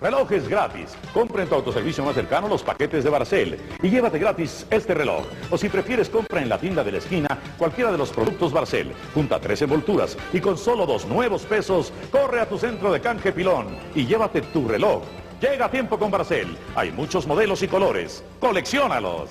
Relojes gratis. Compra en tu autoservicio más cercano los paquetes de Barcel y llévate gratis este reloj. O si prefieres, compra en la tienda de la esquina cualquiera de los productos Barcel. Junta tres envolturas y con solo dos nuevos pesos, corre a tu centro de canje pilón y llévate tu reloj. Llega a tiempo con Barcel. Hay muchos modelos y colores. ¡Colecciónalos!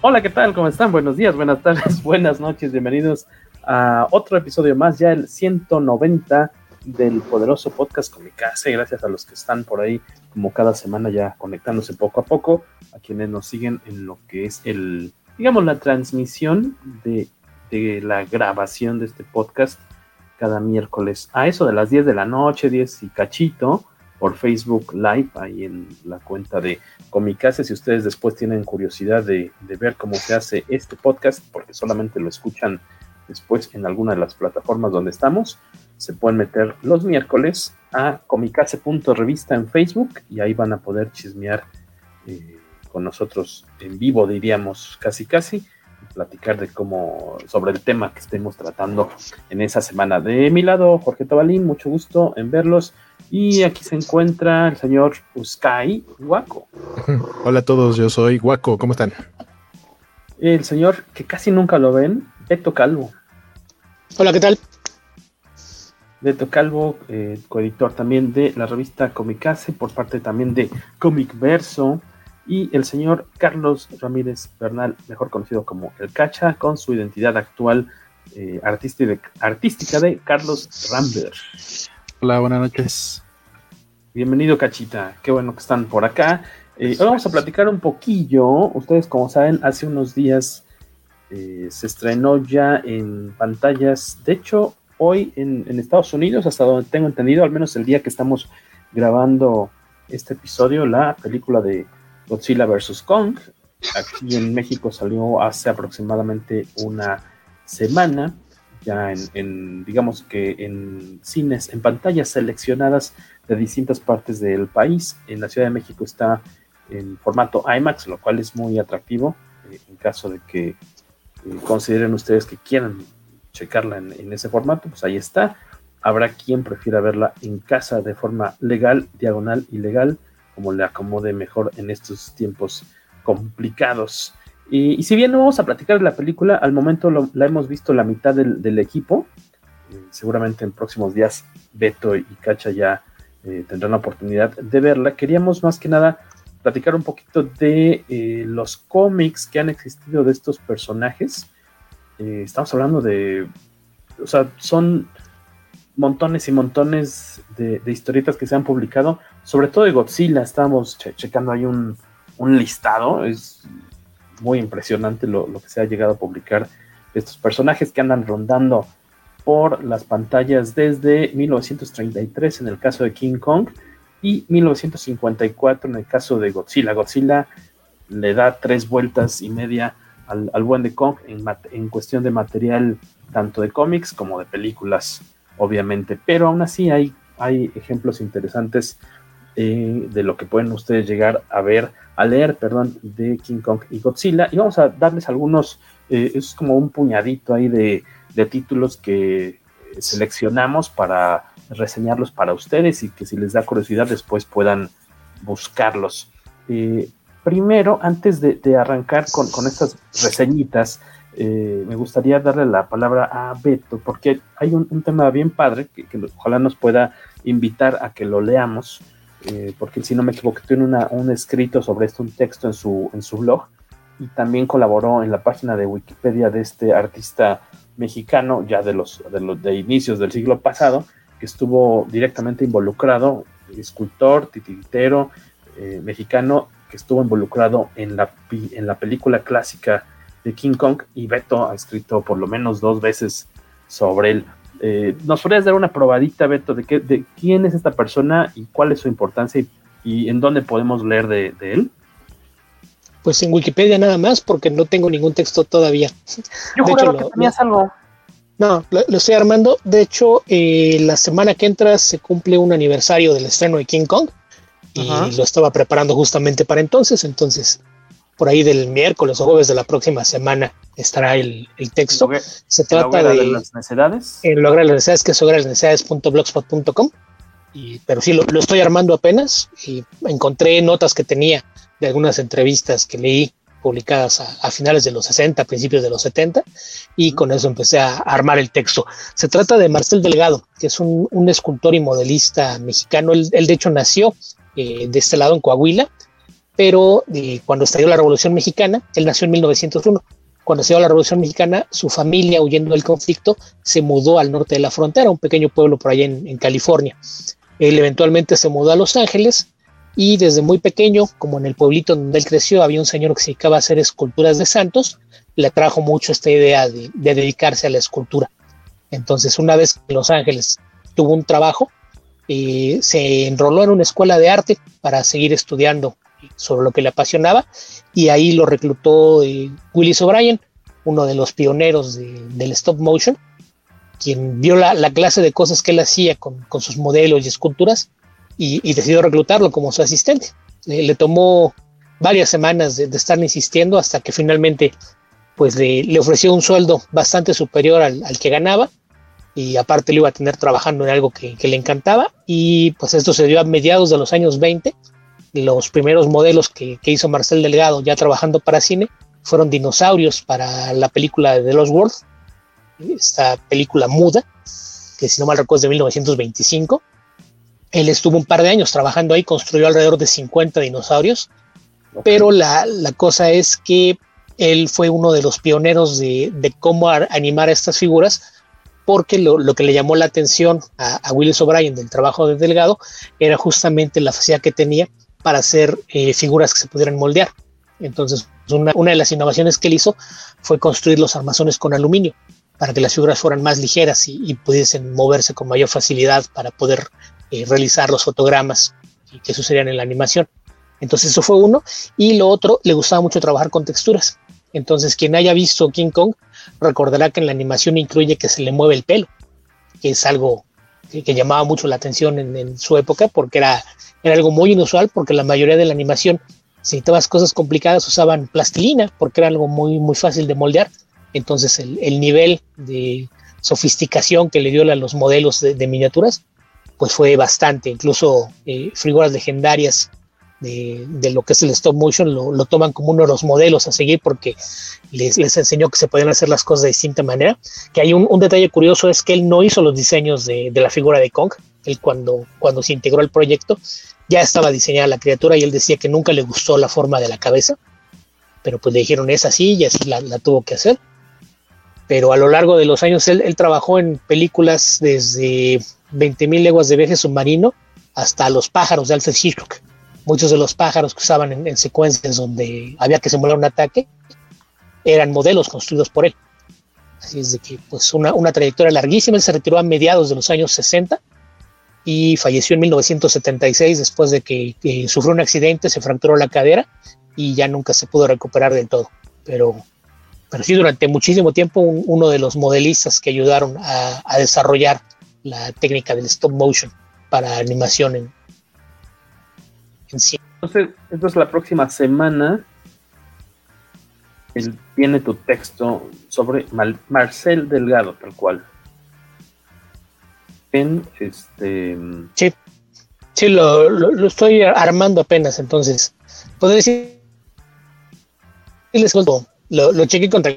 Hola, ¿qué tal? ¿Cómo están? Buenos días, buenas tardes, buenas noches. Bienvenidos a otro episodio más, ya el 190 del poderoso podcast Comicase. Gracias a los que están por ahí, como cada semana, ya conectándose poco a poco, a quienes nos siguen en lo que es el, digamos, la transmisión de, de la grabación de este podcast cada miércoles a eso de las 10 de la noche, 10 y cachito por Facebook Live, ahí en la cuenta de Comicase. Si ustedes después tienen curiosidad de, ver cómo se hace este podcast, porque solamente lo escuchan después en alguna de las plataformas donde estamos, se pueden meter los miércoles a comicase.revista en Facebook y ahí van a poder chismear eh, con nosotros en vivo, diríamos casi casi, platicar de cómo, sobre el tema que estemos tratando en esa semana. De mi lado, Jorge Tabalín, mucho gusto en verlos. Y aquí se encuentra el señor Uskai Guaco. Hola a todos, yo soy Guaco, ¿cómo están? El señor que casi nunca lo ven, Beto Calvo. Hola, ¿qué tal? Beto Calvo, eh, coeditor también de la revista Comicase, por parte también de Comic Verso. Y el señor Carlos Ramírez Bernal, mejor conocido como El Cacha, con su identidad actual eh, artística, de, artística de Carlos Rambler. Hola, buenas noches. Bienvenido, Cachita. Qué bueno que están por acá. Eh, hoy vamos a platicar un poquillo. Ustedes, como saben, hace unos días eh, se estrenó ya en pantallas. De hecho, hoy en, en, Estados Unidos, hasta donde tengo entendido, al menos el día que estamos grabando este episodio, la película de Godzilla vs. Kong. Aquí en México salió hace aproximadamente una semana ya en, digamos que en cines, en pantallas seleccionadas de distintas partes del país. En la Ciudad de México está en formato IMAX, lo cual es muy atractivo eh, en caso de que eh, consideren ustedes que quieran checarla en, en, ese formato, pues ahí está. Habrá quien prefiera verla en casa de forma legal, diagonal y legal, como le acomode mejor en estos tiempos complicados. Y, si bien no vamos a platicar de la película, al momento la hemos visto la mitad del, equipo. Eh, seguramente en próximos días Beto y Cacha ya eh, tendrán la oportunidad de verla. Queríamos más que nada platicar un poquito de eh, los cómics que han existido de estos personajes. Estamos hablando de, o sea, son montones y montones de, historietas que se han publicado, sobre todo de Godzilla. Estábamos che checando ahí un, un listado. Es muy impresionante lo, lo, que se ha llegado a publicar de estos personajes que andan rondando por las pantallas desde 1933 en el caso de King Kong y 1954 en el caso de Godzilla. Godzilla le da tres vueltas y media al, al buen de Kong en, en, cuestión de material tanto de cómics como de películas, obviamente, pero aún así hay, hay ejemplos interesantes eh, de lo que pueden ustedes llegar a ver, a leer, perdón, de King Kong y Godzilla. Y vamos a darles algunos, eh, es como un puñadito ahí de, de, títulos que seleccionamos para reseñarlos para ustedes y que si les da curiosidad después puedan buscarlos. Eh, primero, antes de, arrancar con, con, estas reseñitas, eh, me gustaría darle la palabra a Beto, porque hay un, tema bien padre que, ojalá nos pueda invitar a que lo leamos, eh, porque si no me equivoco, tiene un escrito sobre esto, un texto en su, en su blog, y también colaboró en la página de Wikipedia de este artista mexicano, ya de los de, inicios del siglo pasado, que estuvo directamente involucrado, escultor, titiritero, eh, mexicano, que estuvo involucrado en la, en la película clásica de King Kong y Beto ha escrito por lo menos dos veces sobre él. Eh, ¿Nos podrías dar una probadita, Beto, de, qué, de quién es esta persona y cuál es su importancia y, en dónde podemos leer de, él? Pues en Wikipedia nada más, porque no tengo ningún texto todavía. Yo de que tenías algo. No, lo, estoy armando. De hecho, eh, la semana que entra se cumple un aniversario del estreno de King Kong y lo estaba preparando justamente para entonces. Entonces, por ahí del miércoles o jueves de la próxima semana estará el, texto. Se trata de, las necesidades. En lograr las necesidades, que es lograr las necesidades.blogspot.com. Pero sí, lo, estoy armando apenas y encontré notas que tenía de algunas entrevistas que leí publicadas a, finales de los 60, principios de los 70, y con eso empecé a, armar el texto. Se trata de Marcel Delgado, que es un, escultor y modelista mexicano. Él, de hecho nació eh, de este lado en Coahuila, pero eh, cuando estalló la Revolución Mexicana, él nació en 1901. Cuando estalló la Revolución Mexicana, su familia, huyendo del conflicto, se mudó al norte de la frontera, un pequeño pueblo por allá en, California. Él eventualmente se mudó a Los Ángeles y desde muy pequeño, como en el pueblito donde él creció, había un señor que se dedicaba a hacer esculturas de santos, le trajo mucho esta idea de, dedicarse a la escultura. Entonces, una vez que Los Ángeles tuvo un trabajo, eh, se enroló en una escuela de arte para seguir estudiando sobre lo que le apasionaba y ahí lo reclutó eh, Willis O'Brien, uno de los pioneros del stop motion, quien vio la, clase de cosas que él hacía con, sus modelos y esculturas y, decidió reclutarlo como su asistente. le tomó varias semanas de, estar insistiendo hasta que finalmente pues le, ofreció un sueldo bastante superior al, que ganaba y aparte lo iba a tener trabajando en algo que, le encantaba y pues esto se dio a mediados de los años 20 los primeros modelos que, hizo Marcel Delgado ya trabajando para cine fueron dinosaurios para la película de The Lost World, esta película muda, que si no mal recuerdo es de 1925. Él estuvo un par de años trabajando ahí, construyó alrededor de 50 dinosaurios, pero la, cosa es que él fue uno de los pioneros de, cómo animar estas figuras, porque lo, que le llamó la atención a, a Willis O'Brien del trabajo de Delgado era justamente la facilidad que tenía para hacer eh, figuras que se pudieran moldear. Entonces, una, de las innovaciones que él hizo fue construir los armazones con aluminio para que las figuras fueran más ligeras y, pudiesen moverse con mayor facilidad para poder eh, realizar los fotogramas que sucedían en la animación. Entonces eso fue uno. Y lo otro, le gustaba mucho trabajar con texturas. Entonces quien haya visto King Kong recordará que en la animación incluye que se le mueve el pelo, que es algo que, llamaba mucho la atención en, su época porque era, era algo muy inusual porque la mayoría de la animación, si todas cosas complicadas usaban plastilina porque era algo muy, muy fácil de moldear. Entonces el, el nivel de sofisticación que le dio a los modelos de, miniaturas pues fue bastante, incluso eh, figuras legendarias de, lo que es el stop motion lo, toman como uno de los modelos a seguir porque les, les, enseñó que se podían hacer las cosas de distinta manera. Que hay un, detalle curioso es que él no hizo los diseños de, la figura de Kong. Él cuando, cuando se integró al proyecto ya estaba diseñada la criatura y él decía que nunca le gustó la forma de la cabeza. Pero pues le dijeron es así y así la, tuvo que hacer. Pero a lo largo de los años él, trabajó en películas desde 20.000 leguas de viaje submarino hasta Los pájaros de Alfred Hitchcock muchos de los pájaros que usaban en, secuencias donde había que simular un ataque eran modelos construidos por él. Así es de que, pues, una, trayectoria larguísima. Él se retiró a mediados de los años 60 y falleció en 1976 después de que, sufrió un accidente, se fracturó la cadera y ya nunca se pudo recuperar del todo. Pero, pero sí, durante muchísimo tiempo, uno de los modelistas que ayudaron a, desarrollar la técnica del stop motion para animación en, entonces, entonces la próxima semana tiene tu texto sobre Marcel Delgado, tal cual. En este. Sí, sí, lo, lo, estoy armando apenas, entonces. Podría decir. Les lo, lo chequé contra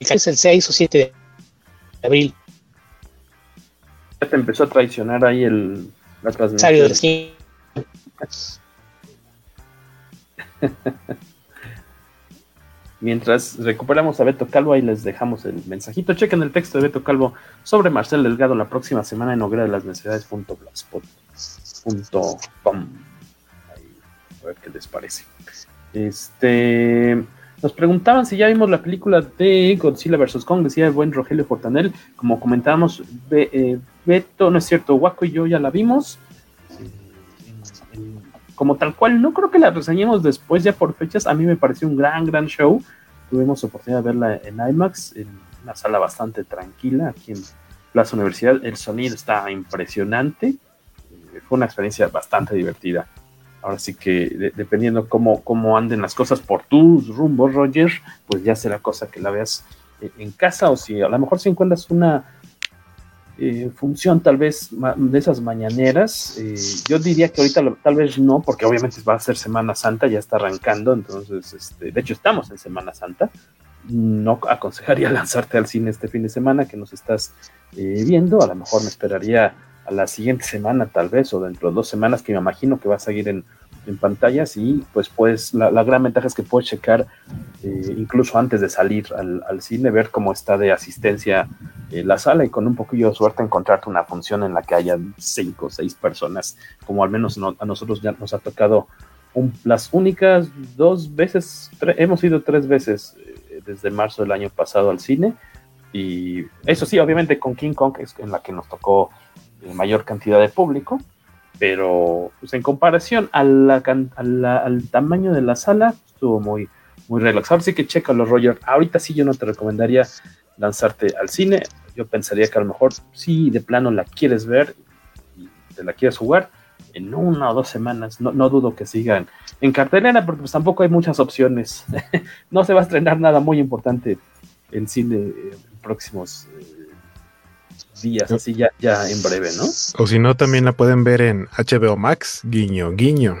es el 6 o 7 de abril. Ya te empezó a traicionar ahí el, la transmisión. Mientras recuperamos a Beto Calvo, ahí les dejamos el mensajito. Chequen el texto de Beto Calvo sobre Marcel Delgado la próxima semana en hoguera de las necesidades.blogspot.com. A ver qué les parece. Este. Nos preguntaban si ya vimos la película de Godzilla vs. Kong, decía el buen Rogelio Fortanel. Como comentábamos, eh, Beto, no es cierto, Waco y yo ya la vimos. Como tal cual, no creo que la reseñemos después, ya por fechas. A mí me pareció un gran, gran show. Tuvimos oportunidad de verla en IMAX, en una sala bastante tranquila, aquí en Plaza Universidad. El sonido está impresionante. Fue una experiencia bastante divertida. Ahora sí que dependiendo cómo, cómo anden las cosas por tus rumbos, Roger, pues ya será cosa que la veas eh, en casa o si a lo mejor si encuentras una eh, función tal vez de esas mañaneras, eh, yo diría que ahorita tal vez no, porque obviamente va a ser Semana Santa, ya está arrancando, entonces, este, de hecho estamos en Semana Santa, no aconsejaría lanzarte al cine este fin de semana que nos estás viendo, a lo mejor me esperaría a la siguiente semana tal vez o dentro de dos semanas que me imagino que va a seguir en, en pantallas y pues pues la, gran ventaja es que puedes checar eh, incluso antes de salir al, cine, ver cómo está de asistencia eh, la sala y con un poquillo de suerte encontrarte una función en la que haya cinco o seis personas, como al menos a nosotros ya nos ha tocado un, las únicas dos veces, hemos ido tres veces eh, desde marzo del año pasado al cine. Y eso sí, obviamente con King Kong es en la que nos tocó mayor cantidad de público, pero pues, en comparación al tamaño de la sala, estuvo muy, muy relaxado. Así que los Roger. Ahorita sí yo no te recomendaría lanzarte al cine. Yo pensaría que a lo mejor si de plano la quieres ver y te la quieres jugar, en una o dos semanas, no, no dudo que sigan en cartelera, porque pues tampoco hay muchas opciones. no se va a estrenar nada muy importante en cine en próximos eh, días, así ya, ya en breve, ¿no? O si no, también la pueden ver en HBO Max, guiño, guiño.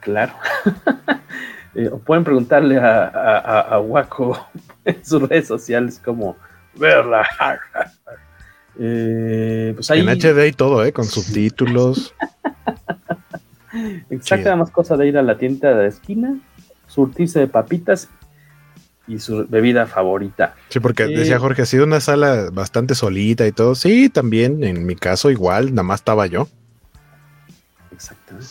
Claro. Eh, o pueden preguntarle a, a, Waco en sus redes sociales como verla. eh, pues ahí... En HD y todo, ¿eh? Con subtítulos. Exacto, más cosa de ir a la tienda de la esquina, surtirse de papitas y su bebida favorita. Sí, porque decía Jorge, ha sido una sala bastante solita y todo. Sí, también en mi caso igual, nada más estaba yo. Exactamente.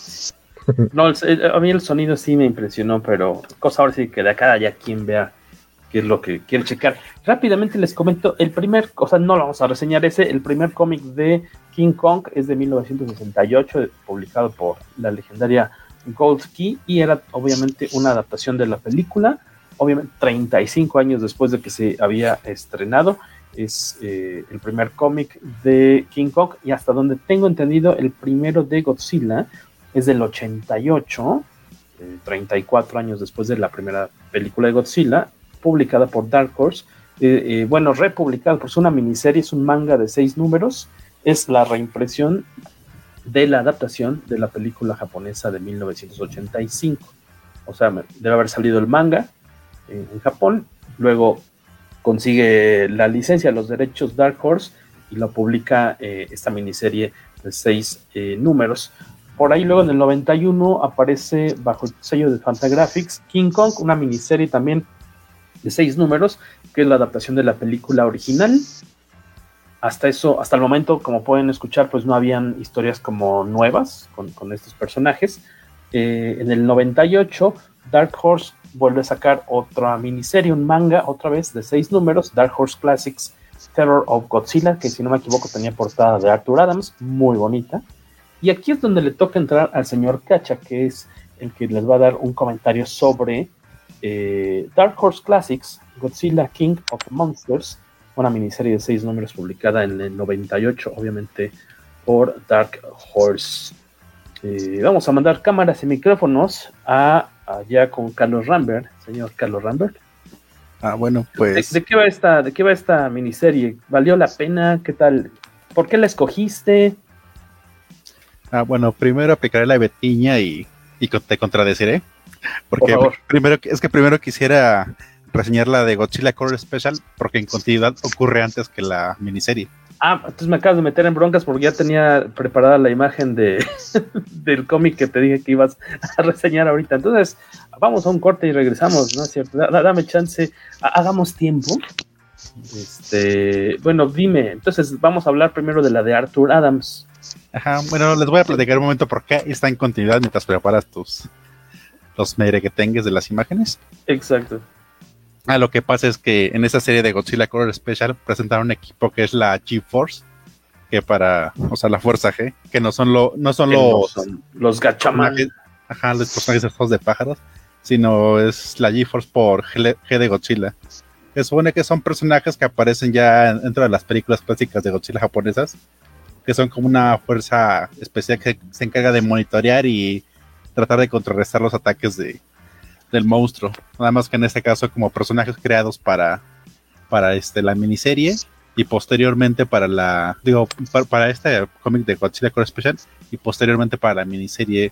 No, a mí el sonido sí me impresionó, pero cosa ahora sí que de acá ya quien vea qué es lo que quiere checar. Rápidamente les comento, el primer, o sea, no lo vamos a reseñar ese, el primer cómic de King Kong es de 1968, publicado por la legendaria Gold Key, y era obviamente una adaptación de la película obviamente 35 años después de que se había estrenado. Es eh, el primer cómic de King Kong y hasta donde tengo entendido el primero de Godzilla es del 88, 34 eh, años después de la primera película de Godzilla, publicada por Dark Horse. Eh, bueno, republicada, pues una miniserie, es un manga de seis números, es la reimpresión de la adaptación de la película japonesa de 1985. O sea, debe haber salido el manga, en, Japón. Luego consigue la licencia, los derechos Dark Horse y lo publica eh, esta miniserie de seis eh, números. Por ahí luego en el 91 aparece bajo el sello de Fantagraphics King Kong, una miniserie también de seis números, que es la adaptación de la película original. Hasta eso, hasta el momento, como pueden escuchar, pues no habían historias como nuevas con, estos personajes. Eh, en el 98, Dark Horse vuelve a sacar otra miniserie, un manga, otra vez de seis números, Dark Horse Classics Terror of Godzilla, que si no me equivoco tenía portada de Arthur Adams, muy bonita. Y aquí es donde le toca entrar al señor Cacha, que es el que les va a dar un comentario sobre eh, Dark Horse Classics, Godzilla King of Monsters, una miniserie de seis números publicada en el 98, obviamente por Dark Horse. Eh, vamos a mandar cámaras y micrófonos a allá con Carlos Rambert, señor Carlos Rambert. Ah, bueno, pues. ¿De, qué va esta, de qué va esta miniserie? ¿Valió la pena? ¿Qué tal? ¿Por qué la escogiste? Ah, bueno, primero aplicaré la betiña y, y te contradeciré. Porque primero es que primero quisiera reseñar la de Godzilla Color Special porque en continuidad ocurre antes que la miniserie. Ah, entonces me acabas de meter en broncas porque ya tenía preparada la imagen de del cómic que te dije que ibas a reseñar ahorita. Entonces, vamos a un corte y regresamos, ¿no es cierto? dame chance, hagamos tiempo. Este, bueno, dime, entonces vamos a hablar primero de la de Arthur Adams. Ajá, bueno, les voy a platicar un momento por qué está en continuidad mientras preparas tus los tengas de las imágenes. Exacto. Ah, lo que pasa es que en esa serie de Godzilla Color Special presentaron un equipo que es la G-Force, que para, o sea, la Fuerza G, que no son, lo, no son los, los gachaman. Ajá, los personajes de pájaros, sino es la G-Force por G de Godzilla. Se supone que son personajes que aparecen ya dentro de las películas clásicas de Godzilla japonesas, que son como una fuerza especial que se encarga de monitorear y tratar de contrarrestar los ataques de, del monstruo. Nada más que en este caso como personajes creados para, para este, la miniserie y posteriormente para la, digo, para, este cómic de Godzilla Core Special y posteriormente para la miniserie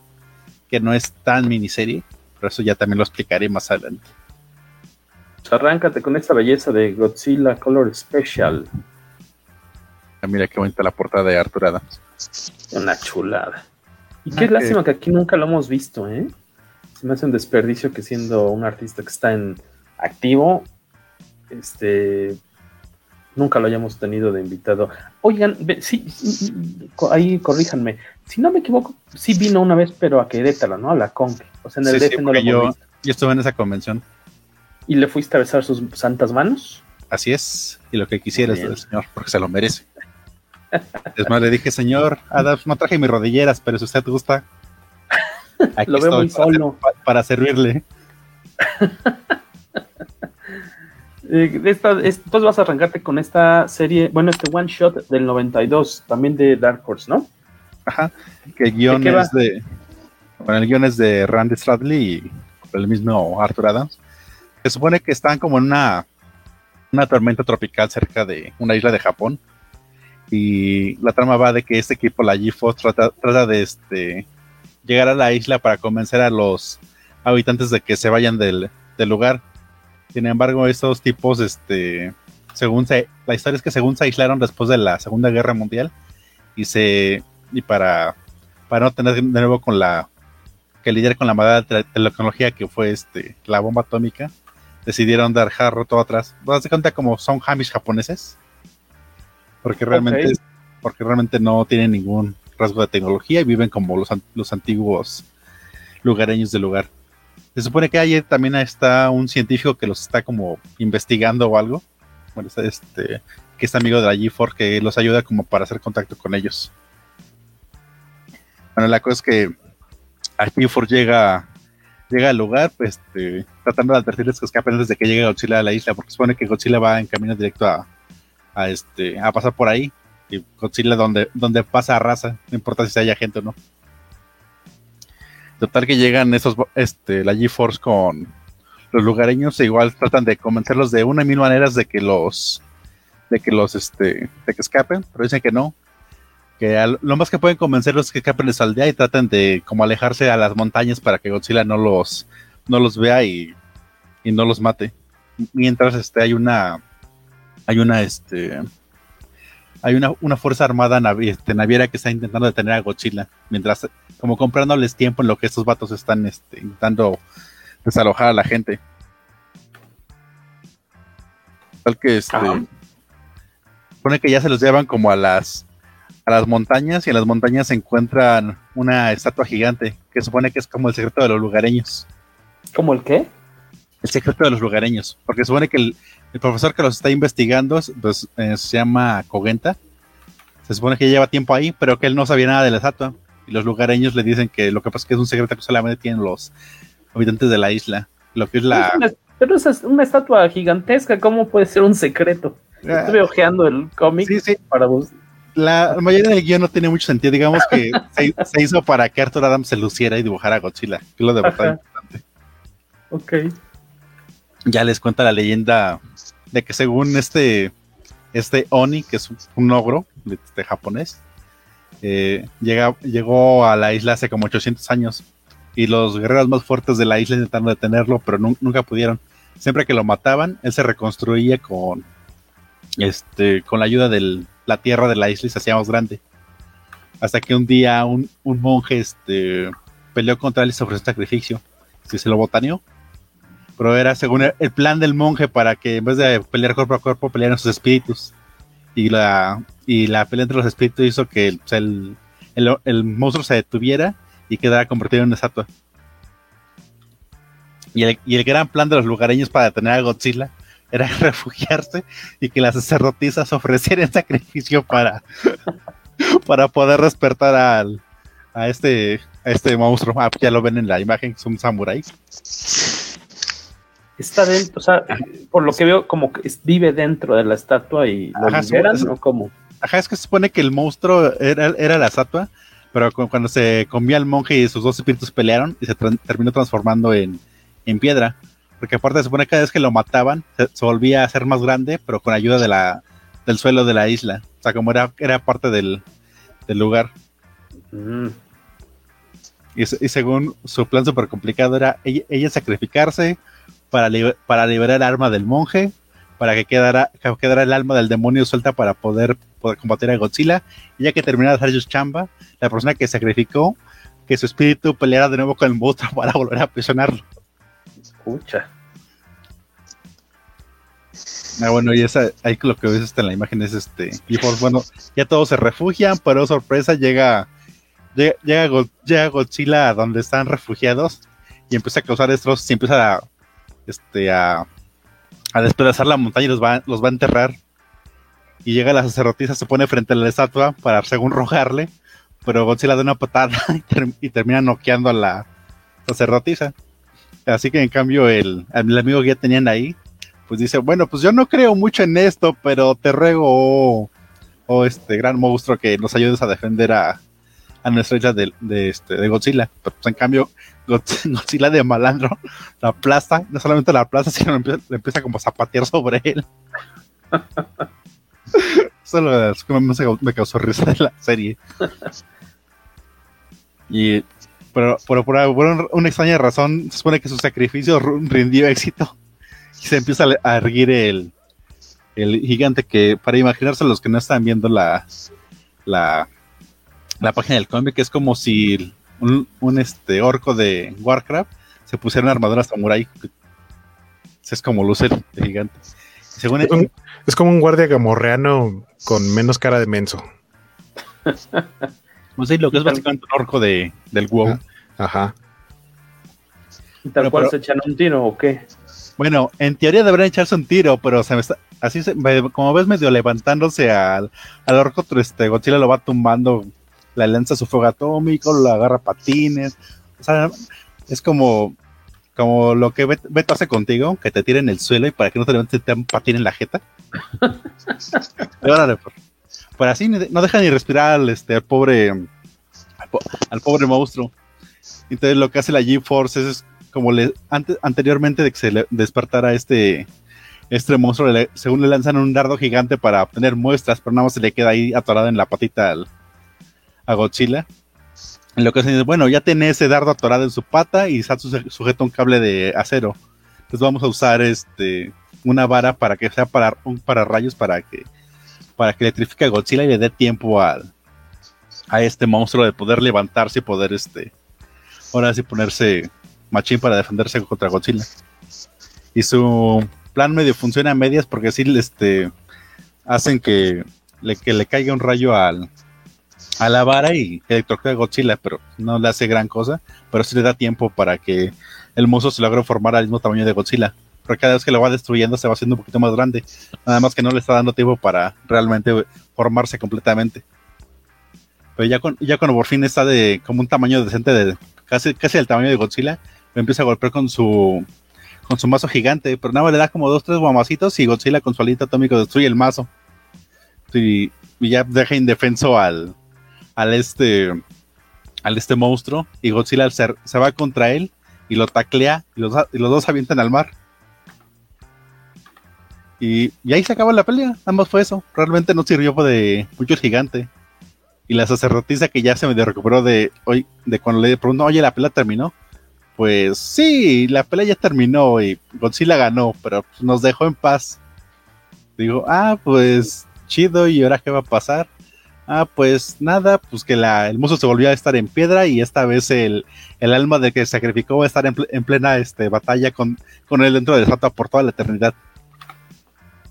que no es tan miniserie, pero eso ya también lo explicaré más adelante. Arráncate con esta belleza de Godzilla Color Special. Ah, mira qué bonita la portada de Arthur Adams. Una chulada. Y qué ah, lástima que aquí nunca lo hemos visto, ¿eh? Se me hace un desperdicio que siendo un artista que está en activo, este, nunca lo hayamos tenido de invitado. Oigan, sí, ahí corríjanme. Si no me equivoco, sí vino una vez, pero a Querétaro, ¿no? A la Conque. O sea, en el sí, no lo yo, yo estuve en esa convención. ¿Y le fuiste a besar sus santas manos? Así es, y lo que quisiera es el señor, porque se lo merece. Es más, le dije, señor, Adams, no traje mis rodilleras, pero si usted gusta, aquí lo veo muy solo. Para, servirle. Eh, esta, entonces vas a arrancarte con esta serie, bueno, este one shot del 92, también de Dark Horse, ¿no? Ajá, que el guion es de. Bueno, el guion es de Randy Stradley y el mismo Arthur Adams. Se supone que están como en una, una tormenta tropical cerca de una isla de Japón y la trama va de que este equipo, la GeForce, trata, trata de este, llegar a la isla para convencer a los habitantes de que se vayan del, lugar. Sin embargo, estos tipos, este, según se, la historia es que según se aislaron después de la Segunda Guerra Mundial y se, y para, para no tener de nuevo con la, que lidiar con la madera de tecnología que fue este, la bomba atómica, decidieron dar jarro todo atrás. ¿Te cuenta como son Hamish japoneses? porque realmente, porque realmente no tienen ningún rasgo de tecnología y viven como los, los antiguos lugareños del lugar. Se supone que ahí también está un científico que los está como investigando o algo. Bueno, este, que es amigo de la G4 que los ayuda como para hacer contacto con ellos. Bueno, la cosa es que a G4 llega, llega al lugar, pues, este, tratando de advertirles que escapen antes de que llegue Godzilla a la isla, porque supone que Godzilla va en camino directo a, a este a pasar por ahí y Godzilla donde, donde pasa a raza, no importa si haya gente o no. Total que llegan esos este la G-Force con los lugareños e igual tratan de convencerlos de una y mil maneras de que los de que los este de que escapen, pero dicen que no. Que lo más que pueden convencerlos es que escapen de su aldea y tratan de como alejarse a las montañas para que Godzilla no los no los vea y, y no los mate. Mientras este hay una hay una este hay una, una fuerza armada este, naviera que está intentando detener a Godzilla, mientras como comprándoles tiempo en lo que estos vatos están este, intentando desalojar a la gente. Tal que este supone que ya se los llevan como a las a las montañas y en las montañas se encuentran una estatua gigante que supone que es como el secreto de los lugareños. ¿Como el qué? El secreto de los lugareños, porque supone que el, el profesor que los está investigando pues, eh, se llama Cogenta. Se supone que lleva tiempo ahí, pero que él no sabía nada de la estatua. Y los lugareños le dicen que lo que pasa es que es un secreto que solamente tienen los habitantes de la isla. Lo que es la. Pero es una estatua gigantesca, ¿cómo puede ser un secreto? Ah. Estoy ojeando el cómic sí, sí. para vos. La mayoría del guion no tiene mucho sentido. Digamos que se, hizo para que Arthur Adams se luciera y dibujara a Godzilla. Que es lo de verdad importante. Ok ya les cuenta la leyenda de que según este, este Oni, que es un, ogro de, este japonés, eh, llega, llegó a la isla hace como 800 años y los guerreros más fuertes de la isla intentaron detenerlo, pero nunca pudieron. siempre que lo mataban, él se reconstruía con, este, con la ayuda de la tierra de la isla y se hacía más grande. Hasta que un día un, monje este, peleó contra él y se ofreció sacrificio. Si se lo botaneó. Pero era según el, plan del monje para que en vez de pelear cuerpo a cuerpo, pelearan sus espíritus. Y la, y la pelea entre los espíritus hizo que el, el, monstruo se detuviera y quedara convertido en una estatua. Y el, y el, gran plan de los lugareños para detener a Godzilla era refugiarse y que las sacerdotisas ofrecieran sacrificio para, para poder despertar al, a este a este monstruo. Ah, ya lo ven en la imagen, es un samurái. Está dentro, o sea, por lo que veo, como que vive dentro de la estatua y lo Ajá, liberan, ¿o cómo? Ajá, es que se supone que el monstruo era, era la estatua, pero cuando se comía el monje y sus dos espíritus pelearon y se terminó transformando en, en, piedra. Porque aparte se supone que cada vez que lo mataban, se, volvía a ser más grande, pero con ayuda de la, del suelo de la isla. O sea, como era, era parte del, del lugar. Mm. Y, según su plan súper complicado era ella, sacrificarse para, para liberar el arma del monje, para que quedara, quedara el alma del demonio suelta para poder, poder combatir a Godzilla. Y ya que terminara de hacer su chamba, la persona que sacrificó, que su espíritu peleara de nuevo con el monstruo para volver a aprisionarlo. Escucha. Ah, bueno, y esa, ahí lo que ves en la imagen es este. Y pues bueno, ya todos se refugian, pero sorpresa llega llega, Godzilla a donde están refugiados y empieza a causar destrozos y empieza a, este, a, despedazar la montaña y los va, los va a enterrar. Y llega la sacerdotisa, se pone frente a la estatua para según rojarle, pero Godzilla da una patada y, termina noqueando a la sacerdotisa. Así que en cambio el, el, amigo que ya tenían ahí, pues dice, bueno, pues yo no creo mucho en esto, pero te ruego, oh, oh este gran monstruo, que nos ayudes a defender a, a nuestra isla de, este, de Godzilla. Pero pues, en cambio, Godzilla de malandro la aplasta, no solamente la aplasta, sino empieza, como a zapatear sobre él. Eso es que me, causó risa de la serie. Y pero, por una extraña razón, se supone que su sacrificio rindió éxito. Y se empieza a erguir el, el gigante que, para imaginarse los que no están viendo la, la, la página del cómic es como si un, este orco de Warcraft se pusiera una armadura samurai. Es como lucer de gigante. Según es, como un guardia gamorreano con menos cara de menso. no sé, lo que es básicamente un orco de, del WoW. Ajá. ¿Y tal cual se echan un tiro o qué? Bueno, en teoría deberían echarse un tiro, pero se me está, así se, como ves medio levantándose al, al orco, este Godzilla lo va tumbando la lanza su fuego atómico, lo agarra patines. O sea, es como, como lo que Beto, hace contigo, que te tira en el suelo y para que no te levantes te patín en la jeta. Por, por, así no deja ni respirar al, este, pobre al, pobre monstruo. Entonces lo que hace la G-Force es como le, antes, anteriormente de que se le despertara este, este monstruo, según le lanzan un dardo gigante para obtener muestras, pero nada más se le queda ahí atorado en la patita al, a Godzilla. En lo que se dice, bueno, ya tiene ese dardo atorado en su pata y está sujeto a un cable de acero. Entonces vamos a usar este una vara para que sea para un para rayos para que para que electrifique a Godzilla y le dé tiempo a, a este monstruo de poder levantarse y poder este ahora sí ponerse machín para defenderse contra Godzilla. Y su plan medio funciona a medias porque sí este hacen que le, que le caiga un rayo al, a la vara y electrocuta a Godzilla, pero no le hace gran cosa, pero sí le da tiempo para que el monstruo se logre formar al mismo tamaño de Godzilla. Pero cada vez que lo va destruyendo se va haciendo un poquito más grande. Nada más que no le está dando tiempo para realmente formarse completamente. Pero ya, con, ya cuando por fin está de como un tamaño decente de casi, casi el tamaño de Godzilla, empieza a golpear con su con su mazo gigante, pero nada más le da como dos, tres guamacitos y Godzilla con su alita atómico destruye el mazo. y ya deja indefenso al, al este al este monstruo y Godzilla se, va contra él y lo taclea y los, dos avientan al mar. Y, ahí se acaba la pelea, ambos fue eso. Realmente no sirvió de mucho el gigante. Y la sacerdotisa que ya se medio recuperó de hoy, de cuando le preguntó, oye, la pelea terminó. pues sí, la pelea ya terminó y Godzilla ganó, pero nos dejó en paz. Digo, ah, pues chido, ¿y ahora qué va a pasar? Ah, pues nada, pues que la, el monstruo se volvió a estar en piedra y esta vez el, el alma de que sacrificó va a estar en, en plena este, batalla con, con él dentro de la estatua por toda la eternidad.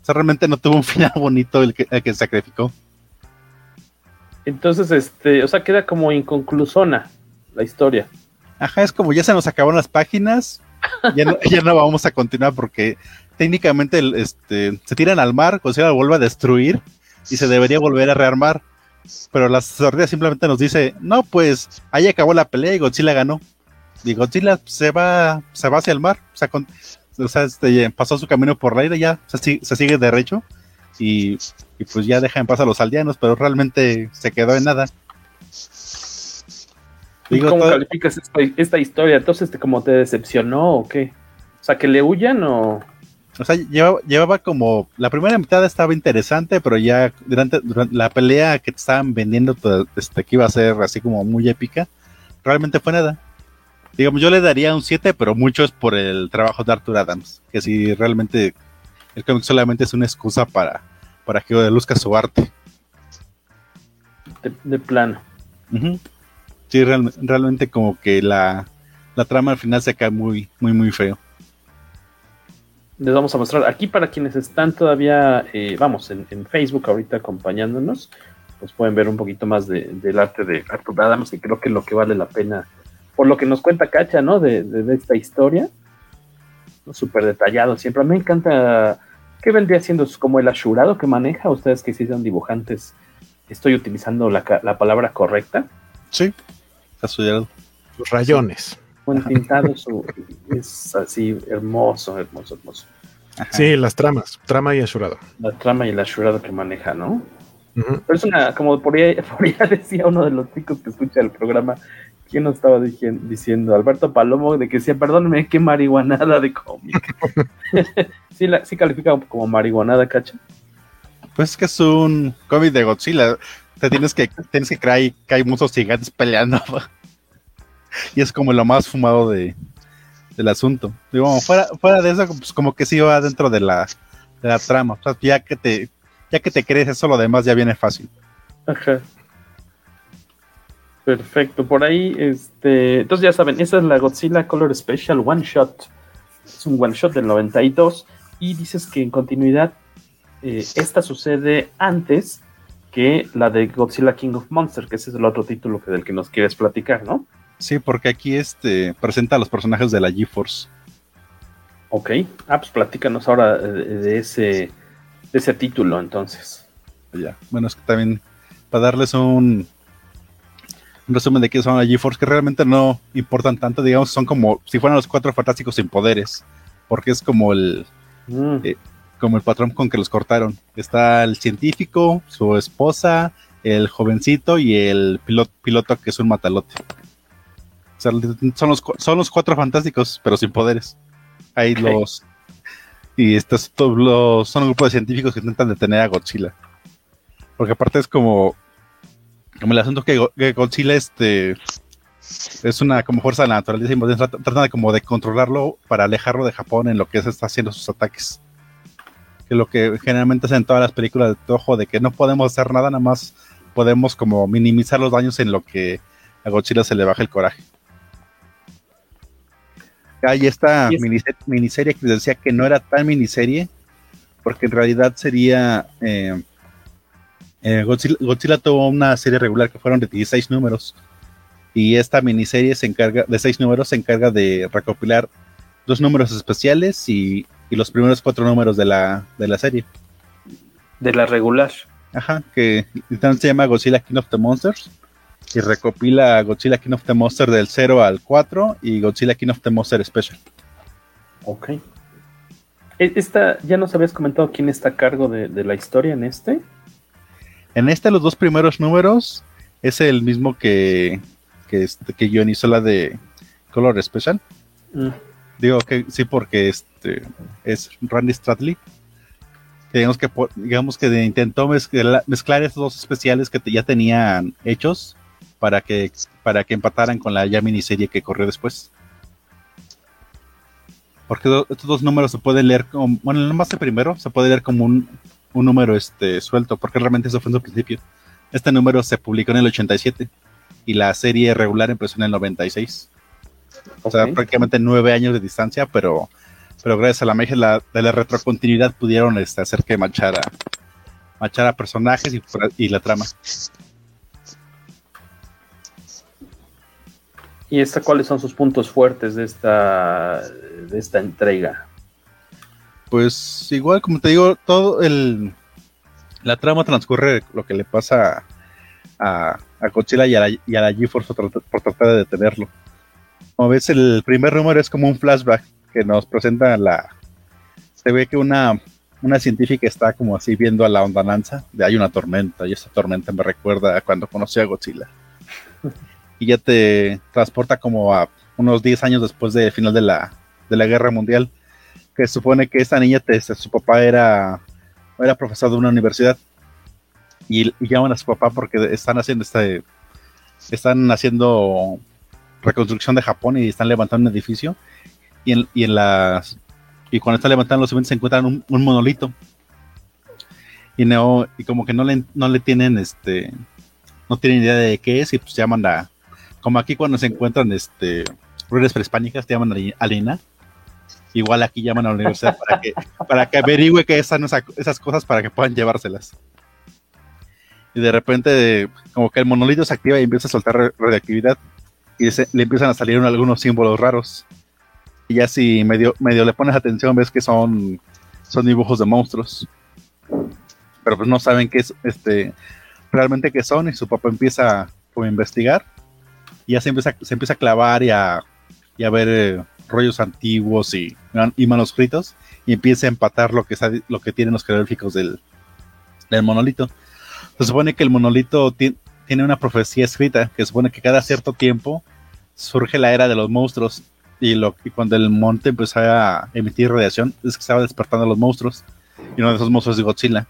O sea, realmente no tuvo un final bonito el que, el que sacrificó. Entonces, este, o sea, queda como inconclusona la historia. Ajá, es como ya se nos acabaron las páginas, ya no, ya no vamos a continuar porque técnicamente el, este, se tiran al mar, Godzilla lo vuelve a destruir y se debería volver a rearmar. Pero la asesoría simplemente nos dice, no, pues ahí acabó la pelea y Godzilla ganó. Y Godzilla se va, se va hacia el mar, o sea, con, o sea este, pasó su camino por la aire, ya se, se sigue derecho y, y, pues ya deja en paz a los aldeanos, pero realmente se quedó en nada. ¿Y cómo todo... calificas esta, esta, historia? Entonces, este, ¿cómo te decepcionó o qué? O sea, que le huyan o... O sea, llevaba, llevaba, como. La primera mitad estaba interesante, pero ya durante, durante la pelea que te estaban vendiendo, pues, este, que iba a ser así como muy épica, realmente fue nada. Digamos, yo le daría un 7, pero mucho es por el trabajo de Arthur Adams. Que si realmente el cómic solamente es una excusa para, para que luzca su arte. De, de plano. Uh -huh. Sí, real, realmente como que la, la trama al final se cae muy, muy, muy feo les vamos a mostrar aquí para quienes están todavía, eh, vamos, en, en, Facebook ahorita acompañándonos, pues pueden ver un poquito más de, del arte de Arthur Adams, y creo que es lo que vale la pena, por lo que nos cuenta Cacha, ¿no? De, de, de esta historia, ¿no? súper detallado siempre. A mí me encanta, ¿qué vendría siendo como el ashurado que maneja? Ustedes que sí son dibujantes, ¿estoy utilizando la, la palabra correcta? Sí, ashurado. Los rayones buen pintado, su, es así hermoso, hermoso, hermoso. Ajá. Sí, las tramas, trama y asurado. La trama y el asurado que maneja, ¿no? Uh -huh. Pero es una, como por ahí, por ahí decía uno de los chicos que escucha el programa, ¿quién nos estaba diciendo, diciendo? Alberto Palomo, de que decía, perdóneme, qué marihuanada de cómic. sí, la, sí califica como marihuanada, cacha. Pues es que es un cómic de Godzilla. Te tienes que, tienes que creer que hay muchos gigantes peleando y es como lo más fumado de, del asunto. Digo, fuera, fuera de eso, pues como que sí va dentro de la, de la trama. Ya que te, ya que te crees eso, lo demás ya viene fácil. Ajá. Perfecto, por ahí, este, entonces ya saben, esa es la Godzilla Color Special One Shot. Es un one shot del 92 y dices que en continuidad eh, esta sucede antes que la de Godzilla King of Monsters, que ese es el otro título que del que nos quieres platicar, ¿no? Sí, porque aquí este presenta a los personajes de la GeForce. Ok, ah, pues platícanos ahora de, de ese, de ese título entonces. Ya, bueno, es que también para darles un, un resumen de qué son la GeForce, que realmente no importan tanto, digamos, son como si fueran los cuatro fantásticos sin poderes, porque es como el, mm. eh, como el patrón con que los cortaron. Está el científico, su esposa, el jovencito y el piloto, piloto que es un matalote. Sea, son, los, son los cuatro fantásticos, pero sin poderes. Okay. los. Y estos los, son un grupo de científicos que intentan detener a Godzilla. Porque aparte es como. Como el asunto que, que Godzilla este, es una como fuerza de la naturaleza y tratan de como de controlarlo para alejarlo de Japón en lo que se está haciendo sus ataques. Que lo que generalmente hacen todas las películas de Toho de que no podemos hacer nada, nada más podemos como minimizar los daños en lo que a Godzilla se le baja el coraje hay esta miniserie, miniserie, que decía que no era tan miniserie, porque en realidad sería. Eh, eh, Godzilla, Godzilla, tuvo una serie regular que fueron de 16 números. Y esta miniserie se encarga, de 6 números, se encarga de recopilar dos números especiales y, y los primeros cuatro números de la, de la serie. De la regular. Ajá, que se llama Godzilla King of the Monsters y recopila Godzilla King of the Monster del 0 al 4 y Godzilla King of the Monster Special. Ok. E, esta, ¿Ya nos habías comentado quién está a cargo de, de, la historia en este? En este, los dos primeros números es el mismo que, que, este, que guionizó la de Color Special. Mm. Digo que sí, porque este es Randy Stradley. Digamos que, digamos que intentó mezclar, mezclar estos dos especiales que ya tenían hechos para que, para que empataran con la ya miniserie que corrió después. Porque estos dos números se pueden leer como, bueno, nomás el primero se puede leer como un, un número este, suelto, porque realmente eso fue en su principio. Este número se publicó en el 87 y la serie regular empezó en el 96. O sea, prácticamente nueve años de distancia, pero, pero gracias a la magia de la, de la retrocontinuidad pudieron este, hacer que machara, machara personajes y, y la trama. ¿Y esta, cuáles son sus puntos fuertes de esta, de esta entrega? Pues igual, como te digo, todo el... La trama transcurre lo que le pasa a, a Godzilla y a la, y a la GeForce por, por, tratar de detenerlo. Como ves, el primer número es como un flashback que nos presenta la... Se ve que una, una científica está como así viendo a la ondananza de hay una tormenta y esa tormenta me recuerda a cuando conocí a Godzilla. y ya te transporta como a unos 10 años después del final de la, de la guerra mundial. Que supone que esta niña, te, su papá era, era profesor de una universidad. Y, y, llaman a su papá porque están haciendo este, están haciendo reconstrucción de Japón y están levantando un edificio. Y en, y en las y cuando están levantando los cimientos se encuentran un, un, monolito. Y no y como que no le, no le tienen este no tienen idea de qué es y pues llaman a como aquí cuando se encuentran este ruinas prehispánicas te llaman a Lina igual aquí llaman a la universidad para que, para que averigüe que están esas cosas para que puedan llevárselas. Y de repente, como que el monolito se activa y empieza a soltar radioactividad y se, le empiezan a salir algunos símbolos raros. Y ya si medio, medio le pones atención, ves que son, son dibujos de monstruos. Pero pues no saben qué es, este, realmente qué son y su papá empieza a investigar y ya se empieza, se empieza a clavar y a, y a ver eh, rollos antiguos y, y, manuscritos y empieza a empatar lo que, lo que tienen los jeroglíficos del, del monolito. Se supone que el monolito tiene una profecía escrita que supone que cada cierto tiempo surge la era de los monstruos y, lo, y cuando el monte empezó a emitir radiación es que estaba despertando a los monstruos y uno de esos monstruos es Godzilla.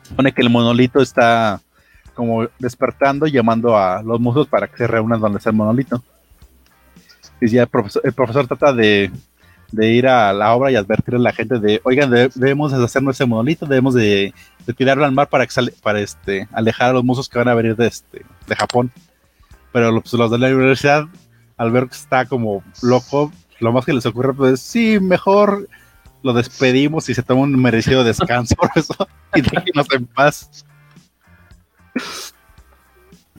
Se supone que el monolito está como despertando y llamando a los monstruos para que se reúnan donde está el monolito y ya el profesor, el profesor trata de, de, ir a la obra y advertir a la gente de, oigan, debemos deshacernos ese monolito, debemos de, de tirarlo al mar para, que sale, para este, alejar a los monstruos que van a venir de, este, de Japón. Pero pues, los de la universidad, al ver que está como loco, lo más que les ocurre pues sí, mejor lo despedimos y se toma un merecido descanso y déjenos en paz.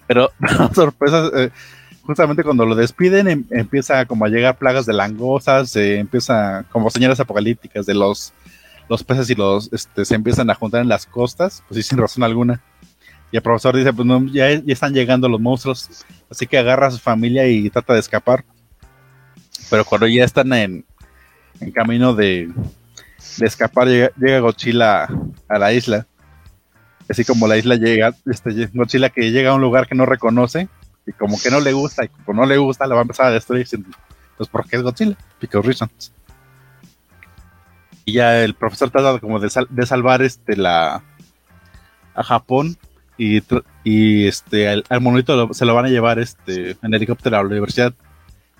Pero sorpresas, eh, justamente cuando lo despiden em, empieza como a llegar plagas de langostas, se empieza como señales apocalípticas de los, los peces y los este, se empiezan a juntar en las costas, pues sí, sin razón alguna. Y el profesor dice, pues no, ya, ya están llegando los monstruos, así que agarra a su familia y trata de escapar. Pero cuando ya están en, en camino de, de escapar, llega, llega, Godzilla a la isla. Así como la isla llega, este, Godzilla que llega a un lugar que no reconoce, y como que no le gusta, y como no le gusta, la va a empezar a destruir. Pues porque es Godzilla, because reasons. Y ya el profesor trata como de, sal, de salvar este la a Japón y, y este al, al monolito lo, se lo van a llevar este en helicóptero a la universidad.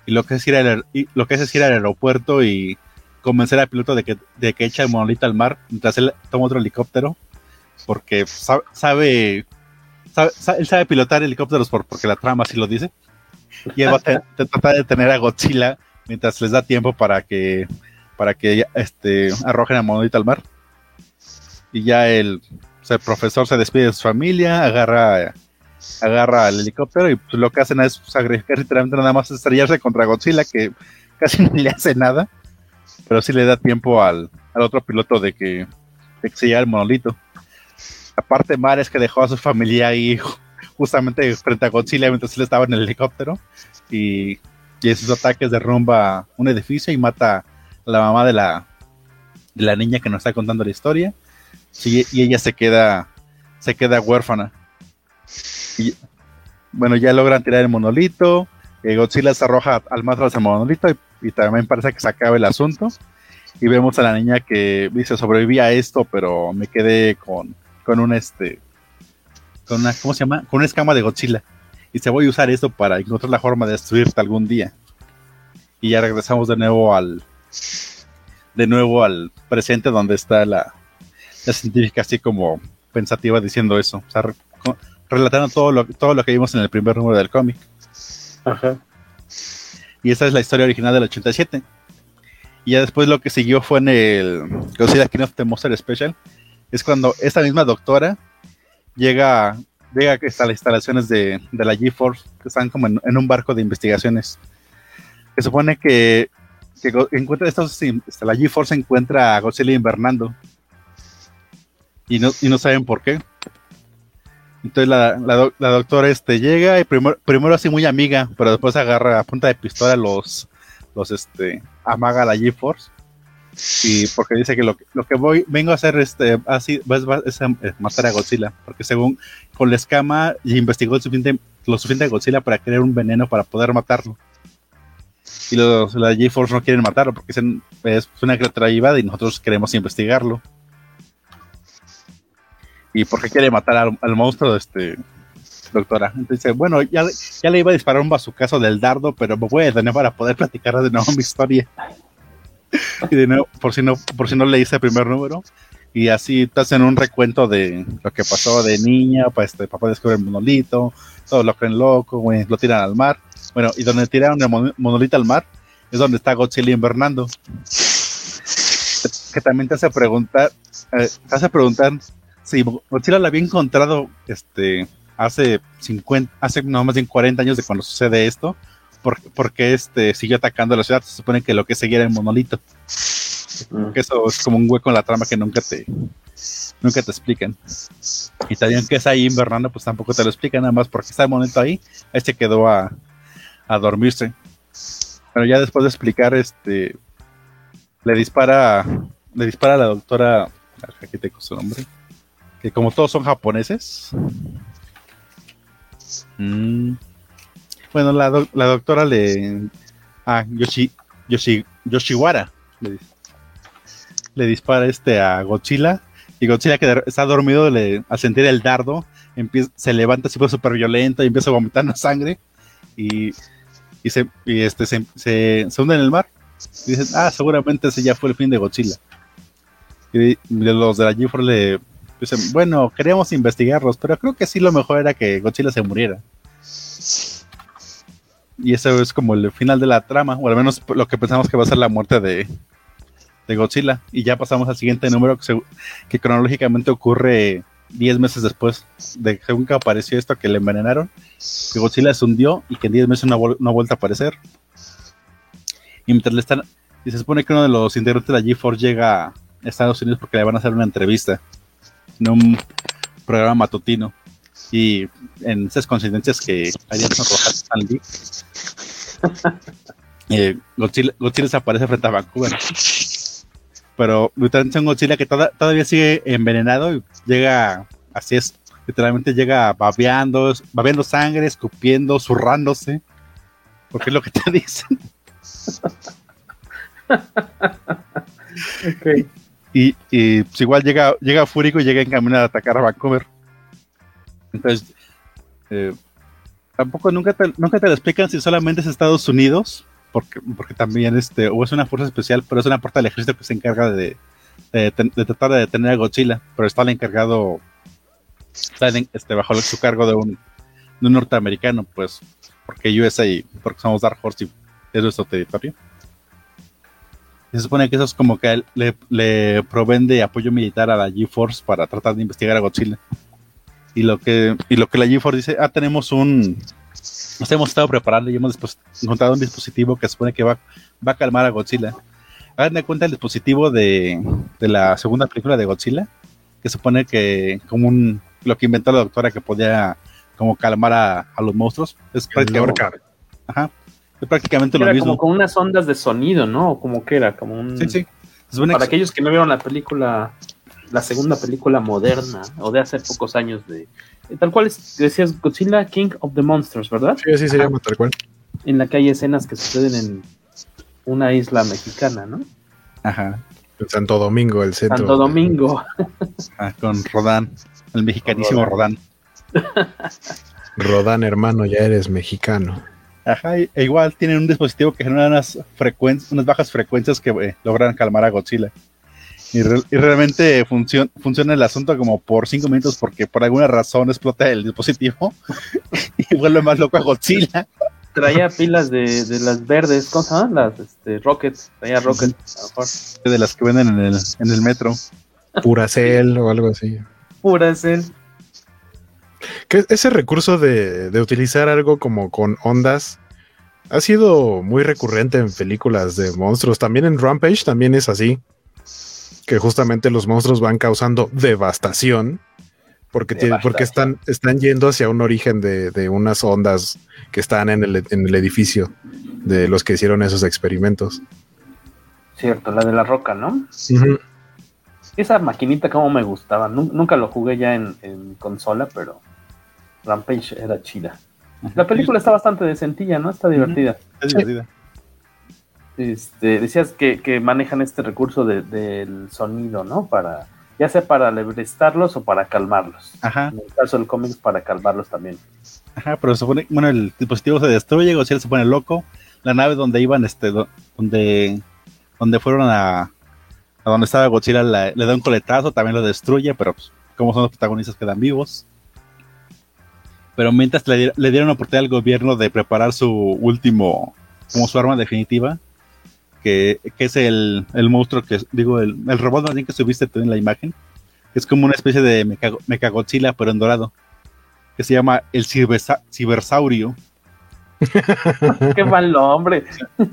Y lo que es ir al, lo que es, ir al aeropuerto y convencer al piloto de que, de que echa el monolito al mar mientras él toma otro helicóptero porque sabe, sabe sabe, él sabe pilotar helicópteros por, porque la trama así lo dice. Y él va a tratar de detener a Godzilla mientras les da tiempo para que para que este, arrojen a monolito al mar. Y ya el, o sea, el, profesor se despide de su familia, agarra agarra el helicóptero y pues, lo que hacen es sacrificar literalmente nada más estrellarse contra Godzilla que casi no le hace nada, pero sí le da tiempo al, al otro piloto de que, de que se lleve el monolito. La parte mal es que dejó a su familia ahí justamente frente a Godzilla mientras él estaba en el helicóptero. Y, y en sus ataques derrumba un edificio y mata a la mamá de la, de la niña que nos está contando la historia. Y ella se queda se queda huérfana. Y bueno ya logran tirar el monolito eh, Godzilla se arroja al mar tras el monolito y, y, también parece que se acaba el asunto. Y vemos a la niña que dice sobreviví a esto pero me quedé con con un este con una ¿cómo se llama? con una escama de Godzilla y se voy a usar esto para encontrar la forma de destruirte algún día Y ya regresamos de nuevo al de nuevo al presente donde está la, la científica así como pensativa diciendo eso. O sea, relatando todo lo, todo lo que vimos en el primer número del cómic. Ajá. Y esa es la historia original del 87. Y ya después lo que siguió fue en el Godzilla King of the Monster Special. Es cuando esta misma doctora llega, llega a las instalaciones de, de la GeForce, que están como en, un barco de investigaciones. Que supone que, que encuentra estos, la GeForce encuentra a Godzilla invernando. Y no, y no saben por qué. Entonces la, doctora este, llega y primero, primero así muy amiga, pero después agarra a punta de pistola los, los este, amaga la GeForce. Y porque dice que lo, lo que voy, vengo a hacer este, así, es, matar a Godzilla. Porque según con la escama investigó lo suficiente, lo suficiente de Godzilla para crear un veneno para poder matarlo. Y los, la GeForce no quieren matarlo porque es una criatura vivada y nosotros queremos investigarlo y porque quiere matar al, monstruo, este, doctora. Entonces, bueno, ya, ya le iba a disparar un bazucazo del dardo, pero me voy a detener para poder platicar de nuevo mi historia. Y de nuevo, por si no, por si no leíste el primer número. Y así te hacen un recuento de lo que pasó de niña, pues este papá descubre el monolito, todos lo creen loco, lo tiran al mar. Bueno, y donde tiraron el monolito al mar es donde está Godzilla invernando. Que también te hace preguntar, eh, te hace preguntar Sí, Godzilla la había encontrado este, hace 50, hace no más de 40 años de cuando sucede esto, porque, este, siguió atacando la ciudad. Se supone que lo que seguía era el monolito. Porque eso es como un hueco en la trama que nunca te, nunca te explican. Y también que es ahí invernando, pues tampoco te lo explican, nada más porque está el monolito ahí, ahí se quedó a, a dormirse. Pero ya después de explicar, este, le dispara, le dispara a la doctora, aquí tengo su nombre, que como todos son japoneses. Mm, bueno, la, doctora le. A Yoshi, Yoshi, Yoshiwara le, dispara este a Godzilla. Y Godzilla, que está dormido, le, al sentir el dardo, se levanta así súper violento y empieza a vomitar sangre. Y, y, se, este, se, se, hunde en el mar. Y dicen, ah, seguramente ese ya fue el fin de Godzilla. Y los de la GeForce le bueno, queríamos investigarlos, pero creo que sí lo mejor era que Godzilla se muriera. Y eso es como el final de la trama, o al menos lo que pensamos que va a ser la muerte de, de Godzilla. Y ya pasamos al siguiente número que, cronológicamente ocurre 10 meses después de según que apareció esto que le envenenaron, que Godzilla se hundió y que en 10 meses no, ha vuelto a aparecer. Y mientras le están, y se supone que uno de los integrantes de la G-Force llega a Estados Unidos porque le van a hacer una entrevista en un programa matutino. Y en esas coincidencias que harían sonrojar Stanley, eh, Godzilla, Godzilla desaparece frente a Vancouver. Pero literalmente un Godzilla que todavía sigue envenenado y llega, así es, literalmente llega babeando, babeando sangre, escupiendo, zurrándose. Porque es lo que te dicen. okay. Y, pues igual llega, llega Fúrico y llega en camino a atacar a Vancouver. Entonces, eh, tampoco nunca te, nunca te lo explican si solamente es Estados Unidos, porque, porque también este, o es una fuerza especial, pero es una parte del ejército que se encarga de, de, tratar de detener a Godzilla, pero está el encargado, está este, bajo su cargo de un, un norteamericano, pues, porque USA porque somos Dark Horse y es nuestro territorio se supone que eso es como que le, le proveen de apoyo militar a la G-Force para tratar de investigar a Godzilla. Y lo que, y lo que la G-Force dice, ah, tenemos un. Nos hemos estado preparando y hemos encontrado un dispositivo que se supone que va, va a calmar a Godzilla. Hagan de cuenta el dispositivo de, de la segunda película de Godzilla, que supone que como un lo que inventó la doctora que podía como calmar a, a los monstruos. Es prácticamente. Ajá prácticamente lo mismo. como con unas ondas de sonido, ¿no? Como que era, como un... Sí, sí. Para aquellos que no vieron la película, la segunda película moderna, o de hace pocos años de... Tal cual es, decías Godzilla King of the Monsters, ¿verdad? Sí, así se llama tal cual. En la que hay escenas que suceden en una isla mexicana, ¿no? Ajá. En Santo Domingo, el centro. Santo Domingo. Ah, con Rodán, el mexicanísimo Rodán. Rodán, hermano, ya eres mexicano. Ajá, e igual tienen un dispositivo que genera unas frecuencias, unas bajas frecuencias que eh, logran calmar a Godzilla. Y, re y realmente funciona, funciona el asunto como por cinco minutos porque por alguna razón explota el dispositivo y vuelve más loco a Godzilla. Traía pilas de, de las verdes, ¿cómo se llaman? Las este, Rockets, traía Rockets, a lo mejor. De las que venden en el, en el metro. Puracell o algo así. Puracell. Que ese recurso de, de, utilizar algo como con ondas ha sido muy recurrente en películas de monstruos. También en Rampage también es así. Que justamente los monstruos van causando devastación. Porque, devastación. porque están, están yendo hacia un origen de, de unas ondas que están en el, en el, edificio de los que hicieron esos experimentos. Cierto, la de la roca, ¿no? Uh -huh. Esa maquinita como me gustaba. Nunca lo jugué ya en, en consola, pero Rampage era chida. La película está bastante decentilla, ¿no? Está divertida. Es divertida. Este, decías que, que manejan este recurso de, del sonido, ¿no? Para, ya sea para lebrestarlos o para calmarlos. Ajá. En el caso del cómic, para calmarlos también. Ajá, pero se supone, bueno, el dispositivo se destruye, Godzilla se pone loco. La nave donde iban, este, donde, donde fueron a, a donde estaba Godzilla, la, le da un coletazo, también lo destruye, pero pues, como son los protagonistas quedan vivos. Pero mientras le, le dieron la oportunidad al gobierno de preparar su último, como su arma definitiva, que, que es el, el, monstruo que, digo, el, el robot más bien que subiste tú en la imagen, que es como una especie de mecha, mechagodzilla, pero en dorado, que se llama el cibersa, cibersaurio. Qué mal nombre.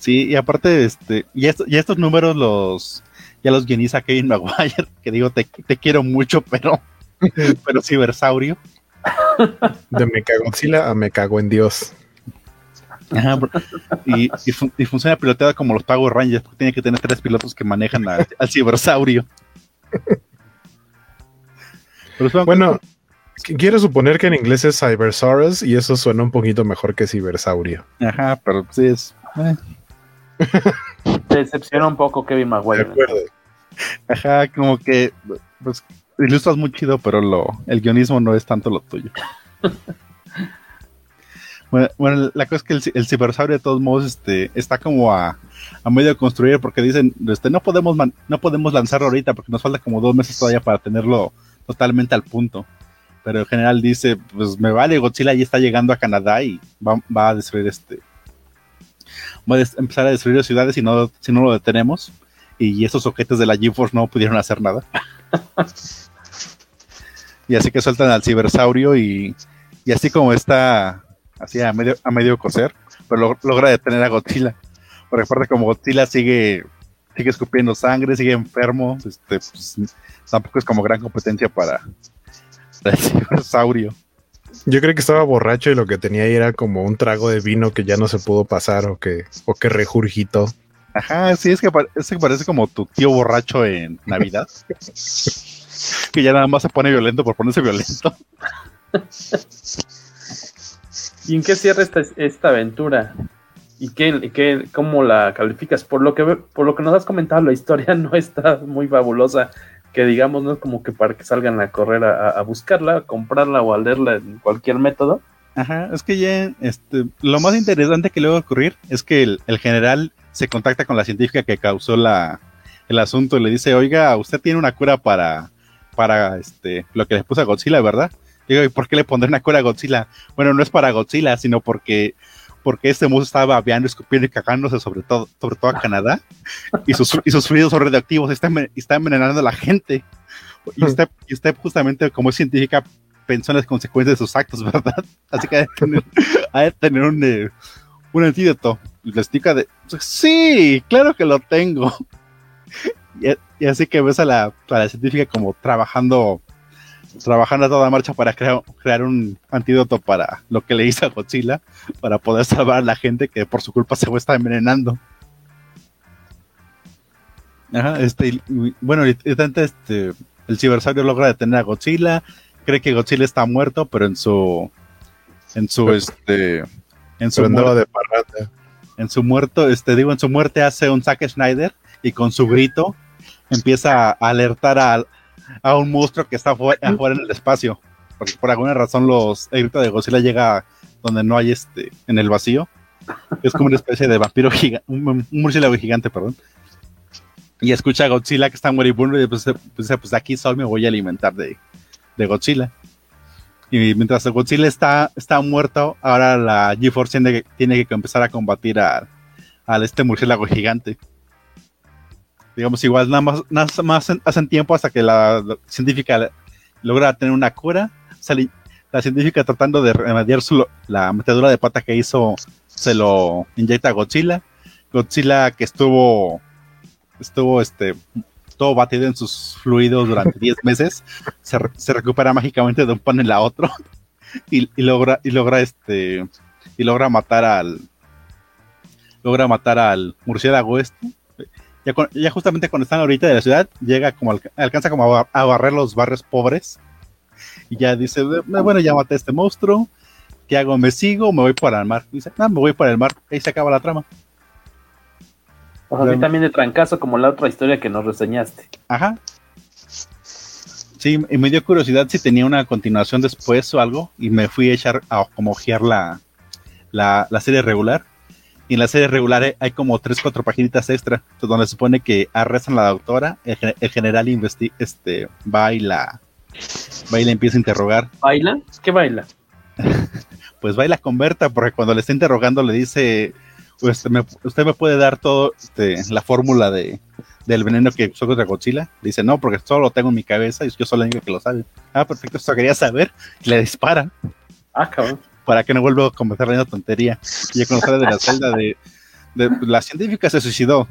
Sí, y aparte, este, y, esto, y estos números los, ya los guioniza Kevin Maguire, que digo, te, te quiero mucho, pero, pero cibersaurio. De Mechagodzilla a me cago en Dios. Ajá, y, y, fun y, funciona piloteada como los Power Rangers, porque tiene que tener tres pilotos que manejan a, al cibersaurio. Pero bueno, quiero suponer que en inglés es Cybersaurus y eso suena un poquito mejor que cibersaurio. Ajá, pero sí es. Eh. Te decepciona un poco Kevin Maguire. Ajá, como que pues, ilustras muy chido, pero lo, el guionismo no es tanto lo tuyo. bueno, bueno, la cosa es que el, el, cibersaurio de todos modos este, está como a, a medio de construir porque dicen, este, no podemos no podemos lanzarlo ahorita porque nos falta como dos meses todavía para tenerlo totalmente al punto. Pero en general dice, pues me vale, Godzilla ya está llegando a Canadá y va, va a destruir este, va a empezar a destruir ciudades si no, si no lo detenemos. Y esos objetos de la GeForce no pudieron hacer nada. y así que sueltan al cibersaurio y, y así como está así a medio, a medio coser, pero lo, logra detener a Godzilla. Porque aparte como Godzilla sigue, sigue escupiendo sangre, sigue enfermo, este, pues, tampoco es como gran competencia para, para el cibersaurio. Yo creo que estaba borracho y lo que tenía ahí era como un trago de vino que ya no se pudo pasar o que, o que regurgitó. Ajá, sí, es que, es que parece como tu tío borracho en Navidad. que ya nada más se pone violento por ponerse violento. ¿Y en qué cierra esta, esta aventura? ¿Y qué, qué, cómo la calificas? Por lo, que, por lo que nos has comentado, la historia no está muy fabulosa que digamos no es como que para que salgan a correr a, buscarla, a comprarla o a leerla en cualquier método. Ajá, es que ya este, lo más interesante que le va a ocurrir es que el, el, general se contacta con la científica que causó la, el asunto y le dice, oiga, usted tiene una cura para, para este, lo que le puso a Godzilla, ¿verdad? Digo, ¿y por qué le pondré una cura a Godzilla? Bueno, no es para Godzilla, sino porque porque este monstruo estaba babeando, escupiendo y cagándose sobre todo, sobre todo a Canadá, y sus, y sus fluidos son radioactivos, está, está envenenando a la gente. Y usted, y usted justamente, como es científica, pensó en las consecuencias de sus actos, ¿verdad? Así que hay que tener, tener un, eh, un antídoto. La explica de, sí, claro que lo tengo. Y, y así que ves a la, a la científica como trabajando trabajando a toda marcha para crear, crear, un antídoto para lo que le hizo a Godzilla, para poder salvar a la gente que por su culpa se está envenenando. Ajá, este, bueno, este, el cibersaurio logra detener a Godzilla, cree que Godzilla está muerto, pero en su, en su, este, en su, muerte, de en su muerto, este, digo, en su muerte hace un Zack Snyder y con su grito empieza a alertar a, a un monstruo que está afuera, afuera en el espacio. Porque por alguna razón los, el grito de Godzilla llega donde no hay este, en el vacío. Es como una especie de vampiro gigante, un, murciélago gigante, perdón. Y escucha a Godzilla que está moribundo y pues, pues, pues aquí soy, me voy a alimentar de, de Godzilla. Y mientras Godzilla está, está muerto, ahora la GeForce tiene, tiene que empezar a combatir a, este murciélago gigante. Digamos, igual nada más, nada más hacen tiempo hasta que la, científica logra tener una cura. la científica tratando de remediar su, la metedura de pata que hizo, se lo inyecta a Godzilla. Godzilla que estuvo, estuvo este, todo batido en sus fluidos durante 10 meses, se, recupera mágicamente de un panel a otro y, logra, y logra este y logra matar al logra matar al murciélago este. Ya, justamente cuando están ahorita de la ciudad, llega como alcanza como a, barrer los barrios pobres y ya dice, bueno, ya maté a este monstruo, ¿qué hago? ¿Me sigo me voy para el mar? dice, no, me voy para el mar, ahí se acaba la trama. O sea, también de trancazo como la otra historia que nos reseñaste. Ajá. Sí, y me dio curiosidad si tenía una continuación después o algo, y me fui a echar a como ojear la, la, serie regular. Y en la serie regular hay como tres, cuatro paginitas extra, donde se supone que arrestan a la doctora, el, general este, va y la, va y la empieza a interrogar. ¿Baila? ¿Qué baila? pues baila con Berta, porque cuando le está interrogando le dice, usted me, usted me puede dar todo este, la fórmula de, del veneno que usó contra Godzilla. Dice, no, porque solo lo tengo en mi cabeza y yo soy el único que lo sabe. Ah, perfecto, eso quería saber. le dispara. Ah, cabrón. Para que no vuelva a cometer la tontería. Y ya conocer de la celda de, la científica se suicidó.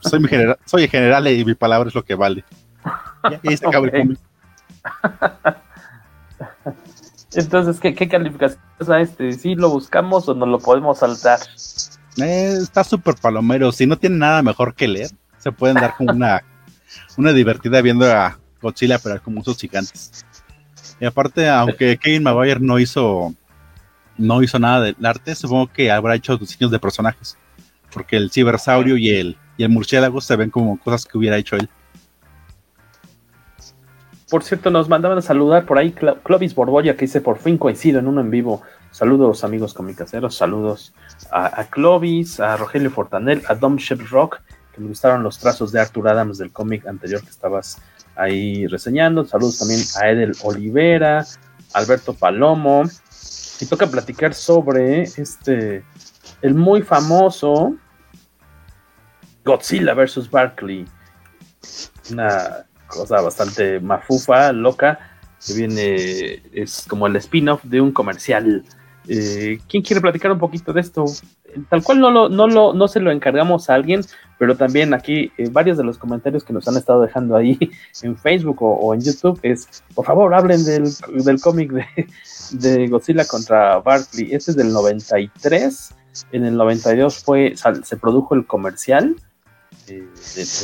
soy, mi general, soy el general y mi palabra es lo que vale. Y ahí se acaba el cómic. Entonces, ¿qué, qué calificación a este? ¿Sí lo buscamos o no lo podemos saltar? Eh, está súper palomero. Si no tiene nada mejor que leer, se pueden dar como una, una divertida viendo a Godzilla pero como usos gigantes. Y aparte, aunque Kevin Maguire no hizo no hizo nada del arte, supongo que habrá hecho diseños de personajes. Porque el cibersaurio y el, y el murciélago se ven como cosas que hubiera hecho él. Por cierto, nos mandaban a saludar por ahí Clovis Borbolla, que dice por fin coincido en uno en vivo. Saludos amigos comicaseros, saludos a, Clovis, a Rogelio Fortanel, a Dom Shep Rock, que me gustaron los trazos de Arthur Adams del cómic anterior que estabas ahí reseñando. Saludos también a Edel Olivera, Alberto Palomo. Y toca platicar sobre este, el muy famoso Godzilla vs. Barkley. Una cosa bastante mafufa, loca, que viene, es como el spin-off de un comercial. Eh, ¿Quién quiere platicar un poquito de esto? Tal cual no, lo, no, lo, no se lo encargamos a alguien, pero también aquí eh, varios de los comentarios que nos han estado dejando ahí en Facebook o, en YouTube es, por favor, hablen del, del cómic de, de, Godzilla contra Barkley. Este es del 93, en el 92 fue, se produjo el comercial de,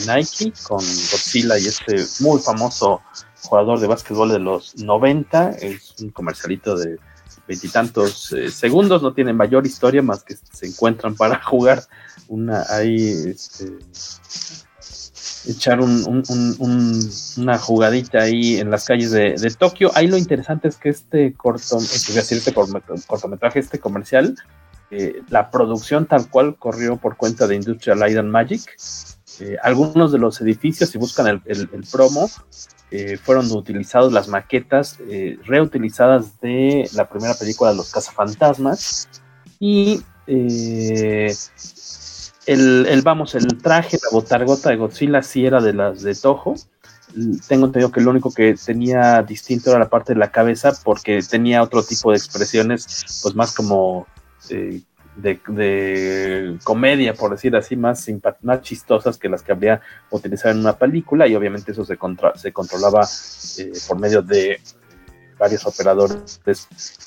Nike con Godzilla y este muy famoso jugador de básquetbol de los 90. Es un comercialito de veintitantos eh, segundos, no tiene mayor historia más que se encuentran para jugar una ahí este, echar una jugadita ahí en las calles de, Tokio. Ahí lo interesante es que este corto, decir, este cortometraje, este comercial, eh, la producción tal cual corrió por cuenta de Industrial Light Magic eh, algunos de los edificios, si buscan el, promo, eh, fueron utilizados las maquetas eh, reutilizadas de la primera película Los Cazafantasmas. Y el, vamos, el traje, la botargota de Godzilla sí era de las de Toho. Tengo entendido que lo único que tenía distinto era la parte de la cabeza porque tenía otro tipo de expresiones, pues más como de, comedia, por decir así, más, más chistosas que las que habría utilizado en una película y obviamente eso se, se controlaba eh, por medio de varios operadores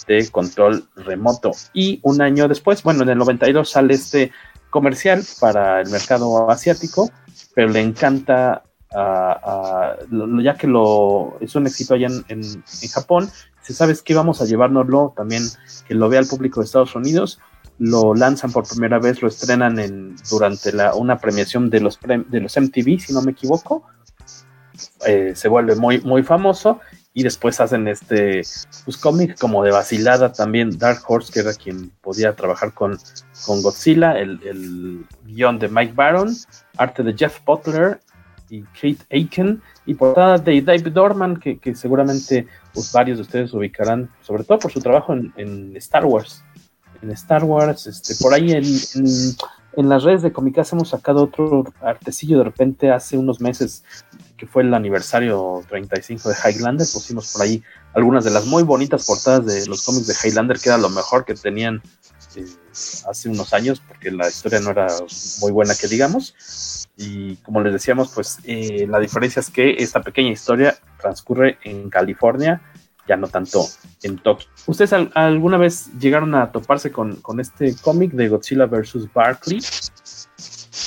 de control remoto. Y un año después, bueno, en el 92 sale este comercial para el mercado asiático, pero le encanta, ya que lo es un éxito allá en, en, en Japón, si sabes que vamos a llevárnoslo también, que lo vea el público de Estados Unidos, lo lanzan por primera vez, lo estrenan en, durante la, una premiación de los, de los MTV, si no me equivoco. Eh, se vuelve muy, muy famoso y después hacen este pues, cómic como de vacilada también Dark Horse, que era quien podía trabajar con, con Godzilla, el, el guion de Mike Baron, arte de Jeff Butler y Kate Aiken, y portada de David Dorman, que, seguramente pues, varios de ustedes ubicarán, sobre todo por su trabajo en, Star Wars. En Star Wars, este, por ahí en, en, las redes de Comicas hemos sacado otro artecillo de repente hace unos meses que fue el aniversario 35 de Highlander, pusimos por ahí algunas de las muy bonitas portadas de los cómics de Highlander, que era lo mejor que tenían eh, hace unos años, porque la historia no era muy buena que digamos. Y como les decíamos, pues eh, la diferencia es que esta pequeña historia transcurre en California, ya no tanto en Tokio. ¿Ustedes alguna vez llegaron a toparse con, con este cómic de Godzilla vs. Barkley?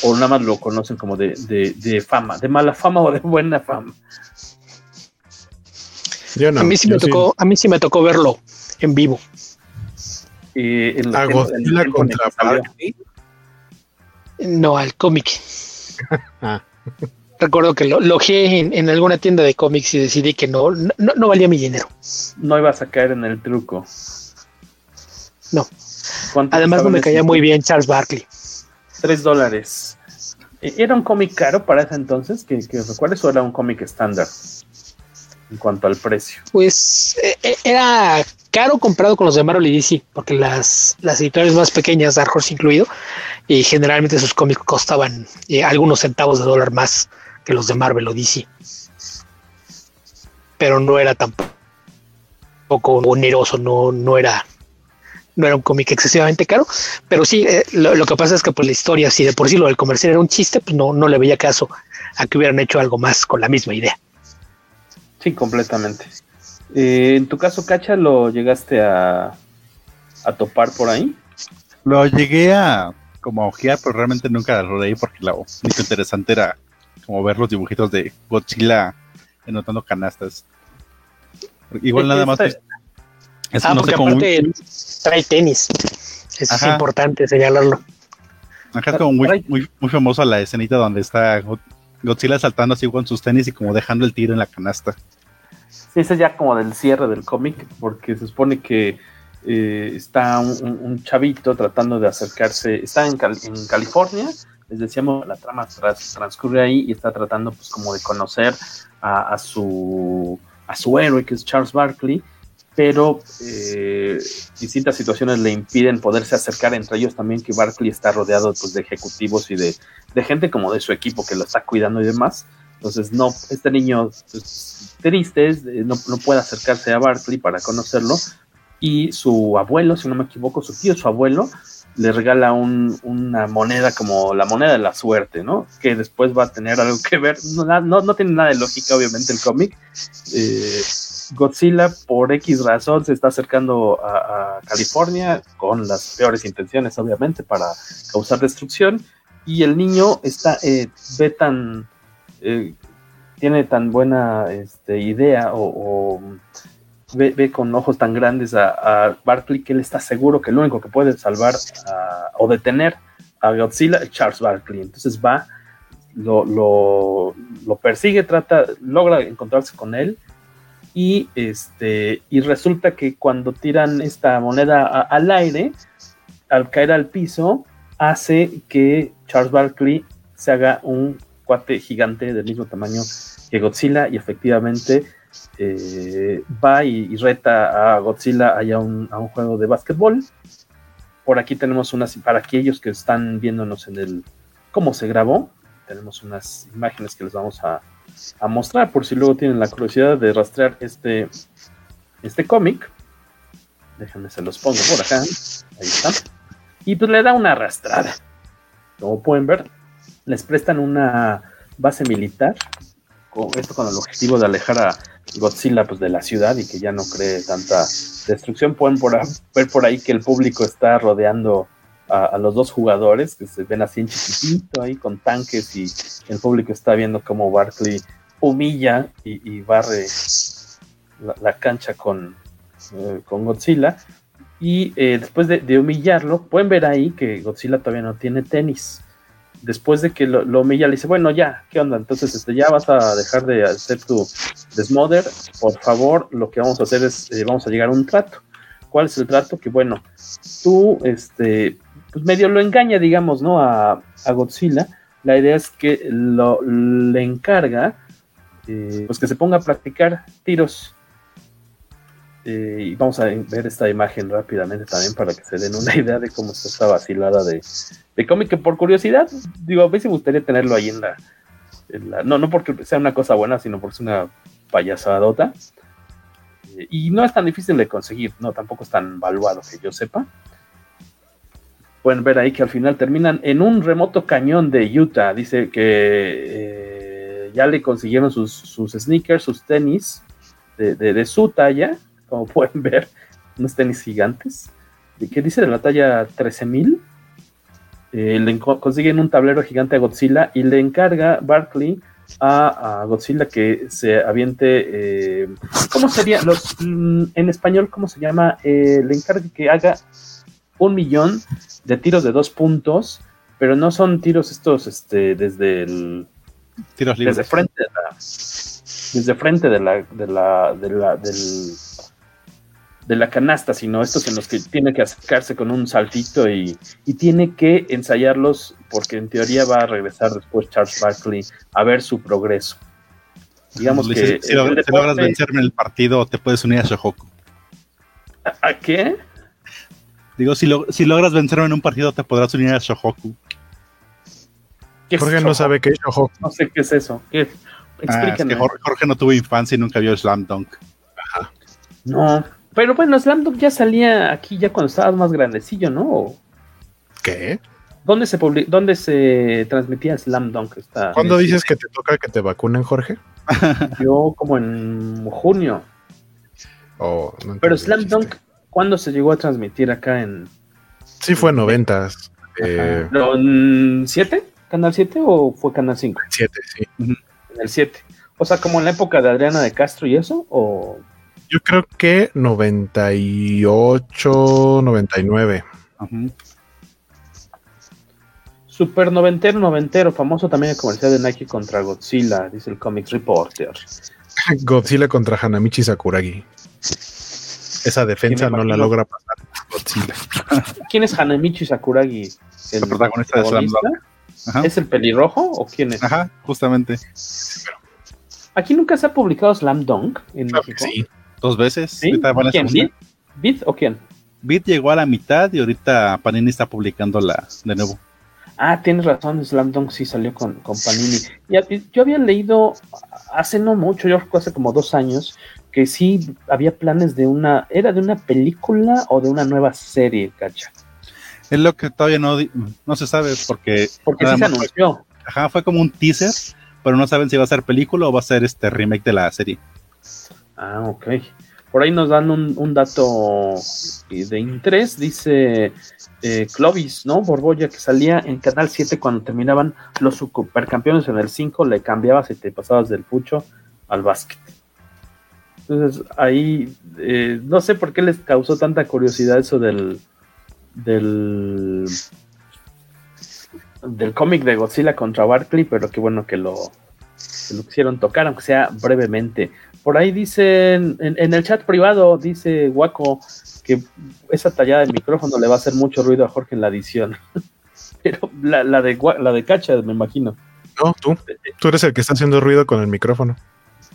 o nada más lo conocen como de, fama, de mala fama o de buena fama. a mí sí me tocó, a mí sí me tocó verlo en vivo. en la, contra No, al cómic. Ah. Recuerdo que lo logé en, alguna tienda de cómics y decidí que no, no, no valía mi dinero. No ibas a caer en el truco. No. Además no me caía muy bien Charles Barkley. 3 dólares. E, ¿Era un cómic caro para ese entonces? ¿Que, que recuerdes o era un cómic estándar? En cuanto al precio. Pues e, e, era caro comparado con los de Marvel y DC, porque las, las editoriales más pequeñas, Dark Horse incluido, y generalmente sus cómics costaban eh, algunos centavos de dólar más que los de Marvel o DC. Pero no era tampoco oneroso, no, no era no era un cómic excesivamente caro, pero sí, eh, lo, que pasa es que pues la historia, si de por sí lo del comercial era un chiste, pues no, no le veía caso a que hubieran hecho algo más con la misma idea. Sí, completamente. Eh, en tu caso, Cacha, ¿lo llegaste a, a topar por ahí? Lo llegué a como a ojear, pero realmente nunca lo leí porque lo único interesante era como ver los dibujitos de Godzilla anotando canastas. Igual nada más es, ah, porque aparte trae tenis. es importante señalarlo. Acá es como muy, muy, muy famosa la escenita donde está Godzilla saltando así con sus tenis y como dejando el tiro en la canasta. Sí, ese es ya como del cierre del cómic, porque se supone que eh, está un, chavito tratando de acercarse, está en, en California, les decíamos, la trama transcurre ahí y está tratando pues como de conocer a, su, a su héroe, que es Charles Barkley, pero eh, distintas situaciones le impiden poderse acercar entre ellos también que Barkley está rodeado pues, de ejecutivos y de, gente como de su equipo que lo está cuidando y demás. Entonces, no, este niño pues, triste no, no, puede acercarse a Barkley para conocerlo. Y su abuelo, si no me equivoco, su tío, su abuelo, le regala una moneda como la moneda de la suerte, ¿no? Que después va a tener algo que ver. No, no, no tiene nada de lógica, obviamente, el cómic. Eh, Godzilla por X razón se está acercando a, California con las peores intenciones, obviamente, para causar destrucción. Y el niño está, eh, ve tan, eh, tiene tan buena este, idea o, ve, con ojos tan grandes a, Barkley que él está seguro que lo único que puede salvar o detener a Godzilla es Charles Barkley. Entonces va, lo, lo, lo persigue, trata, logra encontrarse con él y este y resulta que cuando tiran esta moneda al aire al caer al piso hace que Charles Barkley se haga un cuate gigante del mismo tamaño que Godzilla y efectivamente eh, va y, reta a Godzilla allá a un juego de básquetbol por aquí tenemos unas para aquellos que están viéndonos en el cómo se grabó tenemos unas imágenes que les vamos a, a mostrar por si luego tienen la curiosidad de rastrear este, este cómic. Déjenme se los pongo por acá. Ahí está. Y pues le da una arrastrada. Como pueden ver, les prestan una base militar. Esto con el objetivo de alejar a Godzilla pues, de la ciudad y que ya no cree tanta destrucción. Pueden ver por ahí que el público está rodeando a, los dos jugadores que se ven así en chiquitito ahí con tanques y el público está viendo cómo Barkley humilla y, barre la, cancha con, eh, con Godzilla. Y eh, después de, humillarlo, pueden ver ahí que Godzilla todavía no tiene tenis. Después de que lo, humilla, le dice, bueno, ya, ¿qué onda? Entonces, este, ya vas a dejar de hacer tu desmother, por favor, lo que vamos a hacer es, eh, vamos a llegar a un trato. ¿Cuál es el trato? Que bueno, tú, este, pues medio lo engaña, digamos, ¿no? A, a Godzilla. La idea es que lo, le encarga, eh, pues que se ponga a practicar tiros. Eh, y vamos a ver esta imagen rápidamente también para que se den una idea de cómo está esta vacilada de, de cómic que por curiosidad, digo, a veces me gustaría tenerlo ahí en la, no, no porque sea una cosa buena, sino porque es una payasadota. Eh, y no es tan difícil de conseguir, no, tampoco es tan valuado que yo sepa. Pueden ver ahí que al final terminan en un remoto cañón de Utah. Dice que eh, ya le consiguieron sus, sus sneakers, sus tenis de, de, su talla, como pueden ver, unos tenis gigantes. ¿Qué dice de la talla 13000? Eh, le consiguen un tablero gigante a Godzilla y le encarga Barkley a, a Godzilla que se aviente. Eh, ¿Cómo sería? Los, mm, en español, ¿cómo se llama? Eh, le encarga que haga un millón de tiros de dos puntos, pero no son tiros estos este, desde el. Tiros libres. Desde frente de la. Desde frente de la. De la, de la del, de la canasta, sino estos en los que tiene que acercarse con un saltito y, y, tiene que ensayarlos porque en teoría va a regresar después Charles Barkley a ver su progreso. Digamos Le que si, lo, el si logras deporte- vencerme en el partido, te puedes unir a Shohoku. ¿A a qué? Digo, si, lo- si logras vencerme en un partido, te podrás unir a Shohoku. ¿Qué es Jorge no sabe qué es Shohoku. No sé qué es eso. ¿Qué? Ah, es Explíquenme. que Jorge, Jorge no tuvo infancia y nunca vio Slam Dunk. No, pero bueno, Slam Dunk ya salía aquí ya cuando estabas más grandecillo, ¿no? ¿O ¿Qué? ¿Dónde se publi- dónde se transmitía Slam Dunk? Esta, ¿Cuándo dices que te toca que te vacunen, Jorge? Yo como en junio. Oh, no Pero Slam. Dunk, ¿cuándo se llegó a transmitir acá en Sí, fue en noventas. Eh, ¿Lo- en 7? ¿Canal 7 o fue Canal 5? siete, sí. En el 7. O sea, como en la época de Adriana de Castro y eso, o Yo creo que 98, 99. Super noventero, noventero, famoso también el comercial de Nike contra Godzilla, dice el Comics Reporter. Godzilla contra Hanamichi Sakuragi. Esa defensa no la logra pasar Godzilla. ¿Quién es Hanemichi Sakuragi? ¿El protagonista de Slam? Ajá. ¿Es el pelirrojo o quién es? Ajá, justamente. Aquí nunca se ha publicado Slam Dunk en Claro México. sí. Dos veces. ¿Sí? ¿Quién? ¿Bit? ¿Bit o quién? Beat llegó a la mitad y ahorita Panini está publicando la de nuevo. Ah, tienes razón, Slam Dunk sí salió con, con Panini. Y yo había leído hace no mucho, yo recuerdo hace como dos años, que sí había planes de una, ¿era de una película o de una nueva serie, cacha? Es lo que todavía no, no se sabe porque, Porque sí se más fue- anunció. ajá, fue como un teaser, pero no saben si va a ser película o va a ser este remake de la serie. Ah, ok. Por ahí nos dan un, dato de interés, dice eh, Clovis, ¿no? Borbolla, que salía en Canal 7 cuando terminaban los supercampeones en el 5, le cambiabas y te pasabas del pucho al básquet. Entonces, ahí, eh, no sé por qué les causó tanta curiosidad eso del, del, del cómic de Godzilla contra Barkley, pero qué bueno que lo, que lo quisieron tocar, aunque sea brevemente. Por ahí dicen, en, en el chat privado, dice Waco que esa tallada del micrófono le va a hacer mucho ruido a Jorge en la edición. Pero la, la de la de Cacha, me imagino. No, tú. Tú eres el que está haciendo ruido con el micrófono.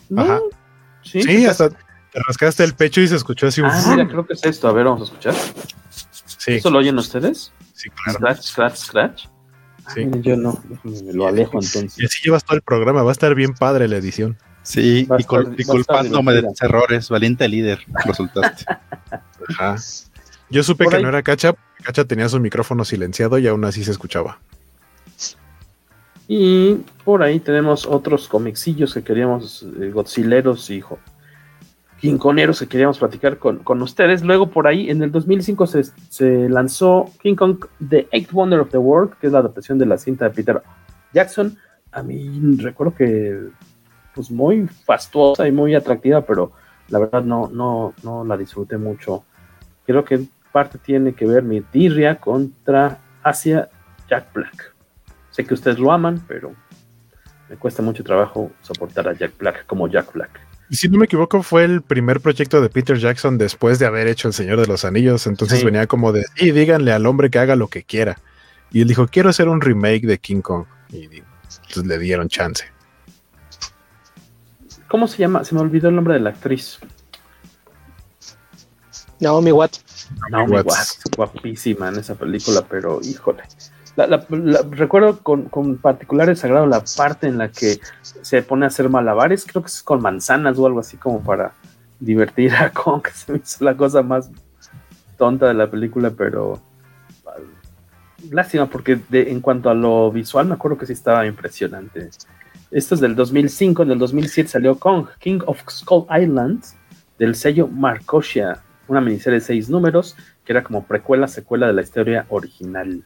No, Ajá. Sí, Sí, hasta te rascaste el pecho y se escuchó así un. Ah, mira, creo que es esto. A ver, vamos a escuchar. Sí, ¿Eso lo oyen ustedes? sí, claro. Scratch, scratch, scratch. Ah, Sí. miren, yo no, me lo alejo entonces. Y así llevas todo el programa. Va a estar bien padre la edición. Sí, y, culpándome de tus errores, valiente líder, resultaste. Ajá. Yo supe Por que ahí- no era Cacha, porque Cacha tenía su micrófono silenciado y aún así se escuchaba. Y por ahí tenemos otros comicillos que queríamos, eh, Godzileros y jo- Quinconeros que queríamos platicar con, con ustedes. Luego por ahí, en el 2005 se, se lanzó King Kong The Eighth Wonder of the World, que es la adaptación de la cinta de Peter Jackson. A mí recuerdo que pues muy fastuosa y muy atractiva, pero la verdad no, no, no la disfruté mucho. Creo que parte tiene que ver mi tirria contra Asia Jack Black. Sé que ustedes lo aman, pero me cuesta mucho trabajo soportar a Jack Black como Jack Black. Y si no me equivoco, fue el primer proyecto de Peter Jackson después de haber hecho El Señor de los Anillos. Entonces venía como de, y díganle al hombre que haga lo que quiera. Y él dijo, quiero hacer un remake de King Kong. Y entonces le dieron chance. ¿Cómo se llama? Se me olvidó el nombre de la actriz. Naomi Watts. Naomi Watts. Guapísima en esa película, pero híjole. recuerdo con, con particular desagrado la parte en la que se pone a hacer malabares, creo que es con manzanas o algo así como para divertir a Kong, que se me hizo la cosa más tonta de la película, pero lástima porque en cuanto a lo visual me acuerdo que sí estaba impresionante. Esto es del 2005, en el 2007 salió Kong, King of Skull Island, del sello Marcosia, una miniserie de seis números, que era como precuela, secuela de la historia original.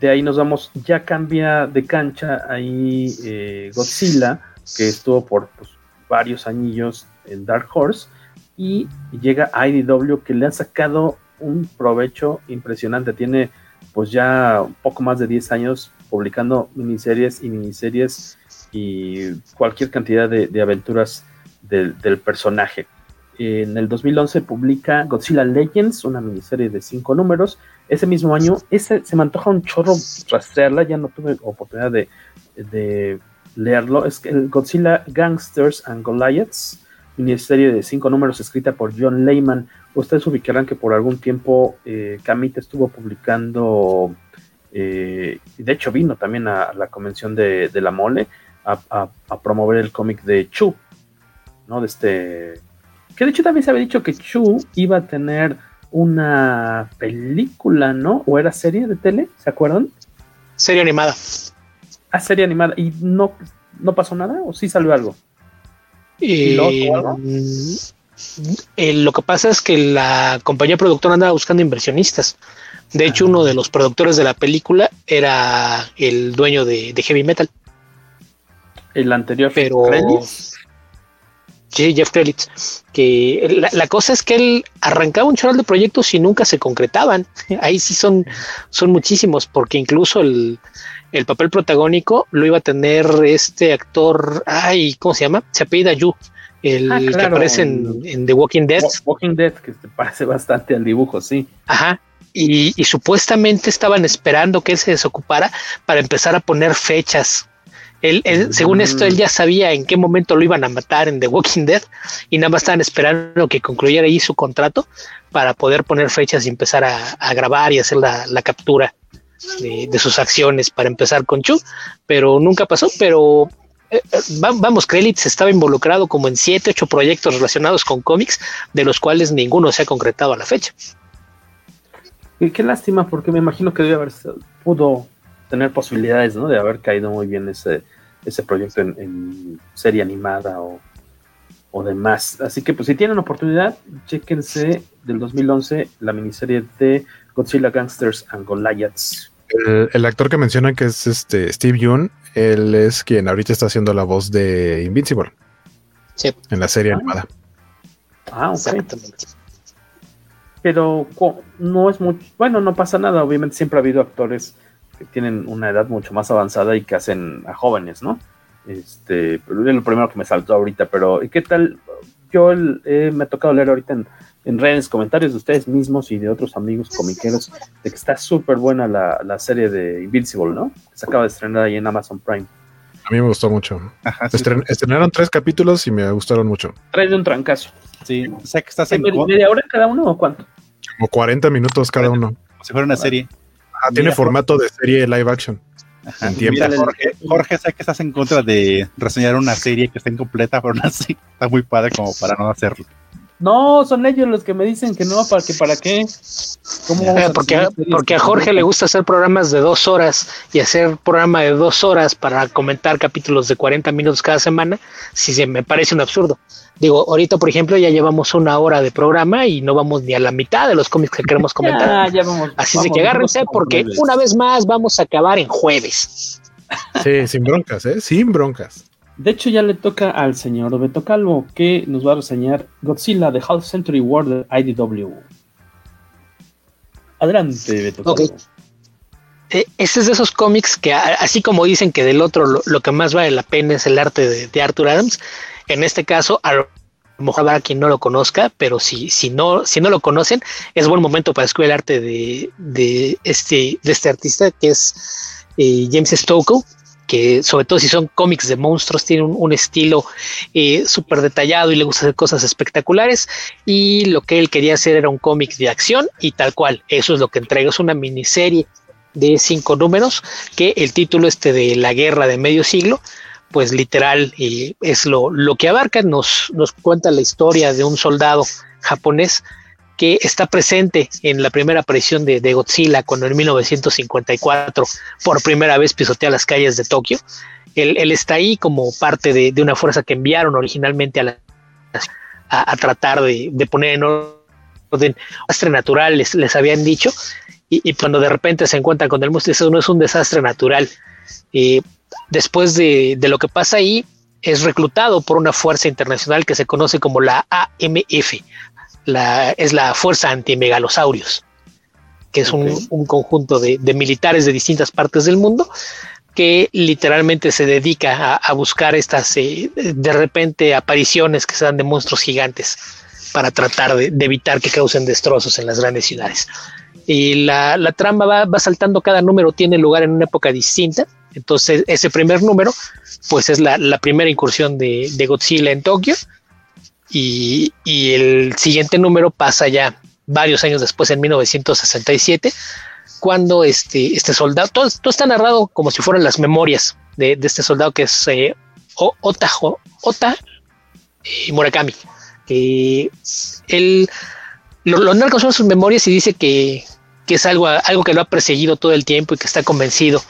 De ahí nos vamos, ya cambia de cancha ahí eh, Godzilla, que estuvo por pues, varios anillos en Dark Horse, y llega IDW que le ha sacado un provecho impresionante. Tiene pues ya un poco más de 10 años publicando miniseries y miniseries y cualquier cantidad de, aventuras del, personaje. En el 2011 publica Godzilla Legends, una miniserie de cinco números. Ese mismo año, ese se me antoja un chorro rastrearla, ya no tuve oportunidad de, leerlo. Es que el Godzilla Gangsters and Goliaths, miniserie de cinco números escrita por John Lehman. Ustedes ubicarán que por algún tiempo eh, estuvo publicando, eh, de hecho vino también a, la convención de, la mole a, promover el cómic de Chu, ¿no? De este, que de hecho también se había dicho que Chu iba a tener una película, ¿no? ¿O era serie de tele? ¿Se acuerdan? Serie animada. Ah, serie animada. ¿Y no, no pasó nada? ¿O sí salió algo? ¿Y algo? Eh, lo que pasa es que la compañía productora andaba buscando inversionistas. De hecho, uno de los productores de la película era el dueño de, Heavy Metal. El anterior, pero Sí, Jeff Krelitz. Que la, cosa es que él arrancaba un choral de proyectos y nunca se concretaban. Ahí sí son, son muchísimos, porque incluso el, el papel protagónico lo iba a tener este actor, ay, ¿cómo se llama? Se apellida Yu el ah, que aparece en, The Walking Dead. Walking Dead, que se parece bastante al dibujo, sí. Ajá. Y, supuestamente estaban esperando que él se desocupara para empezar a poner fechas. Él, Según esto, él ya sabía en qué momento lo iban a matar en The Walking Dead y nada más estaban esperando que concluyera ahí su contrato para poder poner fechas y empezar a, grabar y hacer la, captura de, de, sus acciones para empezar con Chu, pero nunca pasó. Pero eh, eh, vamos, Krelitz estaba involucrado como en siete, ocho proyectos relacionados con cómics, de los cuales ninguno se ha concretado a la fecha. Y qué lástima, porque me imagino que debe haber pudo tener posibilidades, ¿no? De haber caído muy bien ese, ese proyecto en, serie animada o, o, demás. Así que, pues, si tienen oportunidad, chéquense del 2011 la miniserie de Godzilla Gangsters and Goliaths. El, actor que mencionan que es este Steve Yoon, él es quien ahorita está haciendo la voz de Invincible. Sí. En la serie animada. Ah, Exactamente. Pero no es mucho. Bueno, no pasa nada. Obviamente siempre ha habido actores que tienen una edad mucho más avanzada y que hacen a jóvenes, ¿no? Este, es lo primero que me saltó ahorita. Pero, ¿qué tal? Yo eh, me ha tocado leer ahorita en redes, comentarios de ustedes mismos y de otros amigos comiqueros de que está súper buena la, serie de Invincible, ¿no? Se acaba de estrenar ahí en Amazon Prime. A mí me gustó mucho. estrenaron tres capítulos y me gustaron mucho. Trae de un trancazo. Sí, sé que estás en. ¿Media hora cada uno o cuánto? Como 40 minutos cada uno. Como si fuera una serie. Ah, tiene formato de serie live action. Mira, Jorge, Jorge, sé que estás en contra de reseñar una serie que esté incompleta, pero así está muy padre como para no hacerlo. No, son ellos los que me dicen que no, para que para qué. porque, a, porque a Jorge le gusta hacer programas de dos horas y hacer programa de dos horas para comentar capítulos de 40 minutos cada semana, si se me parece un absurdo. Digo, ahorita, por ejemplo, ya llevamos una hora de programa y no vamos ni a la mitad de los cómics que queremos comentar. Así de que agárrense porque una vez más vamos a acabar en jueves. Sí, sin broncas, ¿eh? Sin broncas. De hecho, ya le toca al señor Beto Calvo, que nos va a reseñar Godzilla The Half Century War de IDW. Adelante, Beto Calvo. eh, este es de esos cómics que, así como dicen que del otro lo, que más vale la pena es el arte de, Arthur Adams, en este caso, a lo mejor habrá quien no lo conozca, pero si, si, no, si no lo conocen, es buen momento para descubrir el arte de, este, de este artista que es eh, James Stokoe, que sobre todo si son cómics de monstruos, tiene un, estilo eh, súper detallado y le gusta hacer cosas espectaculares. Y lo que él quería hacer era un cómic de acción y tal cual. Eso es lo que entrega. Es una miniserie de cinco números que el título este de la guerra de medio siglo pues literal eh, es lo, lo que abarca, nos, nos cuenta la historia de un soldado japonés que está presente en la primera aparición de, Godzilla cuando en 1954 por primera vez pisotea las calles de Tokio. Él, está ahí como parte de, una fuerza que enviaron originalmente a, tratar de, poner en orden desastre natural, les, les habían dicho, y, cuando de repente se encuentran con el monstruo, eso no es un desastre natural. y después de, lo que pasa ahí, es reclutado por una fuerza internacional que se conoce como la AMF, la, es la Fuerza Antimegalosaurios, que es un, conjunto de, militares de distintas partes del mundo que literalmente se dedica a, buscar estas eh, de repente apariciones que se dan de monstruos gigantes para tratar de evitar que causen destrozos en las grandes ciudades y la, la trama va, va, saltando, cada número tiene lugar en una época distinta. Entonces, ese primer número, pues es la, la primera incursión de, de, Godzilla en Tokio. Y, y, el siguiente número pasa ya varios años después, en 1967, cuando este, este soldado, todo, está narrado como si fueran las memorias de, este soldado que es eh, Ota, y Murakami. Él lo, lo narra sus memorias y dice que, que es algo, algo que lo ha perseguido todo el tiempo y que está convencido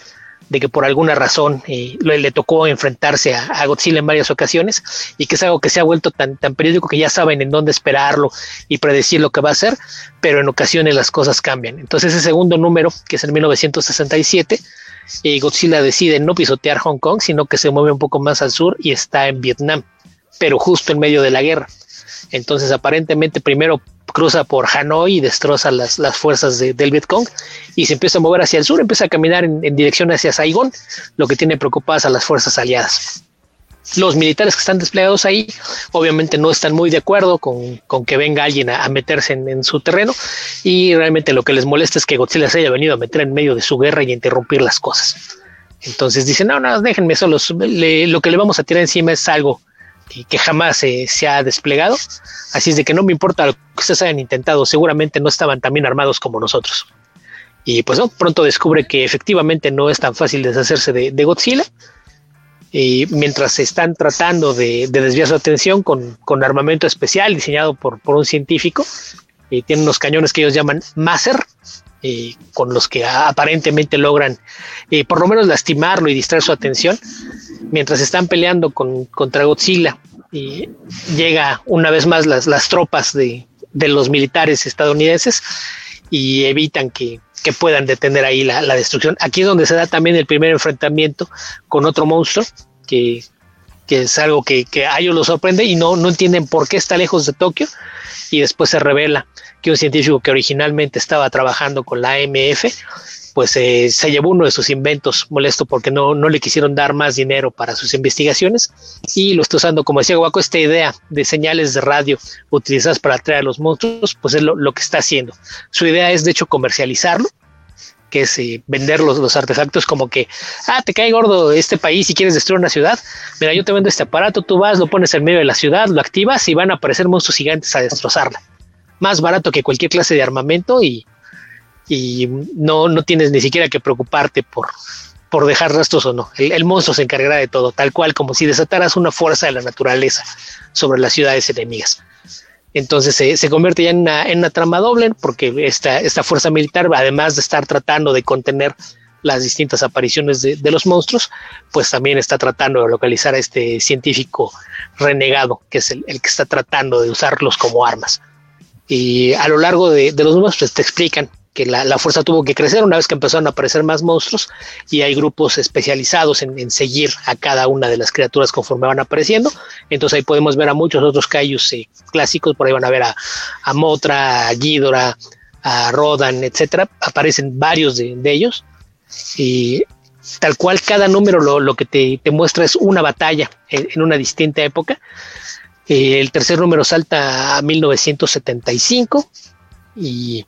de que por alguna razón eh, le, tocó enfrentarse a, Godzilla en varias ocasiones y que es algo que se ha vuelto tan, tan periódico que ya saben en dónde esperarlo y predecir lo que va a hacer, pero en ocasiones las cosas cambian. Entonces ese segundo número, que es en 1967, eh, Godzilla decide no pisotear Hong Kong, sino que se mueve un poco más al sur y está en Vietnam, pero justo en medio de la guerra. Entonces aparentemente primero cruza por Hanoi y destroza las, las fuerzas de, del Vietcong y se empieza a mover hacia el sur, empieza a caminar en, dirección hacia Saigón, lo que tiene preocupadas a las fuerzas aliadas. Los militares que están desplegados ahí obviamente no están muy de acuerdo con, con que venga alguien a, meterse en, su terreno y realmente lo que les molesta es que Godzilla se haya venido a meter en medio de su guerra y a interrumpir las cosas. Entonces dicen, no, no, déjenme solos, lo que le vamos a tirar encima es algo que, jamás se ha desplegado. Así es de que no me importa lo que ustedes hayan intentado, seguramente no estaban tan bien armados como nosotros. Y pues no, pronto descubre que efectivamente no es tan fácil deshacerse de, Godzilla. Y mientras están tratando de, desviar su atención con, armamento especial diseñado por, por un científico, y tiene unos cañones que ellos llaman Maser, eh, con los que aparentemente logran eh, por lo menos lastimarlo y distraer su atención mientras están peleando con, contra Godzilla y llega una vez más las, las tropas de, de, los militares estadounidenses y evitan que, que puedan detener ahí la, la, destrucción. Aquí es donde se da también el primer enfrentamiento con otro monstruo que, que es algo que, que, a ellos los sorprende y no, no entienden por qué está lejos de Tokio y después se revela que un científico que originalmente estaba trabajando con la AMF, pues eh, se llevó uno de sus inventos molesto porque no, no le quisieron dar más dinero para sus investigaciones y lo está usando, como decía Guaco, esta idea de señales de radio utilizadas para atraer a los monstruos, pues es lo, lo que está haciendo. Su idea es de hecho comercializarlo que es eh, vender los, los, artefactos como que, ah, te cae gordo este país y quieres destruir una ciudad, mira, yo te vendo este aparato, tú vas, lo pones en medio de la ciudad, lo activas y van a aparecer monstruos gigantes a destrozarla más barato que cualquier clase de armamento y, y no, no tienes ni siquiera que preocuparte por, por dejar rastros o no. El, monstruo se encargará de todo, tal cual como si desataras una fuerza de la naturaleza sobre las ciudades enemigas. Entonces se, convierte ya en una, en una, trama doble porque esta, esta fuerza militar, además de estar tratando de contener las distintas apariciones de, de, los monstruos, pues también está tratando de localizar a este científico renegado, que es el, el que está tratando de usarlos como armas. Y a lo largo de, los números pues, te explican que la, fuerza tuvo que crecer una vez que empezaron a aparecer más monstruos y hay grupos especializados en, seguir a cada una de las criaturas conforme van apareciendo. Entonces ahí podemos ver a muchos otros Kaijus eh, clásicos, por ahí van a ver a, Motra, a Ghidorah, a Rodan, etcétera. Aparecen varios de, ellos. Y tal cual cada número lo, que te, muestra es una batalla en, una distinta época. Eh, el tercer número salta a 1975 y,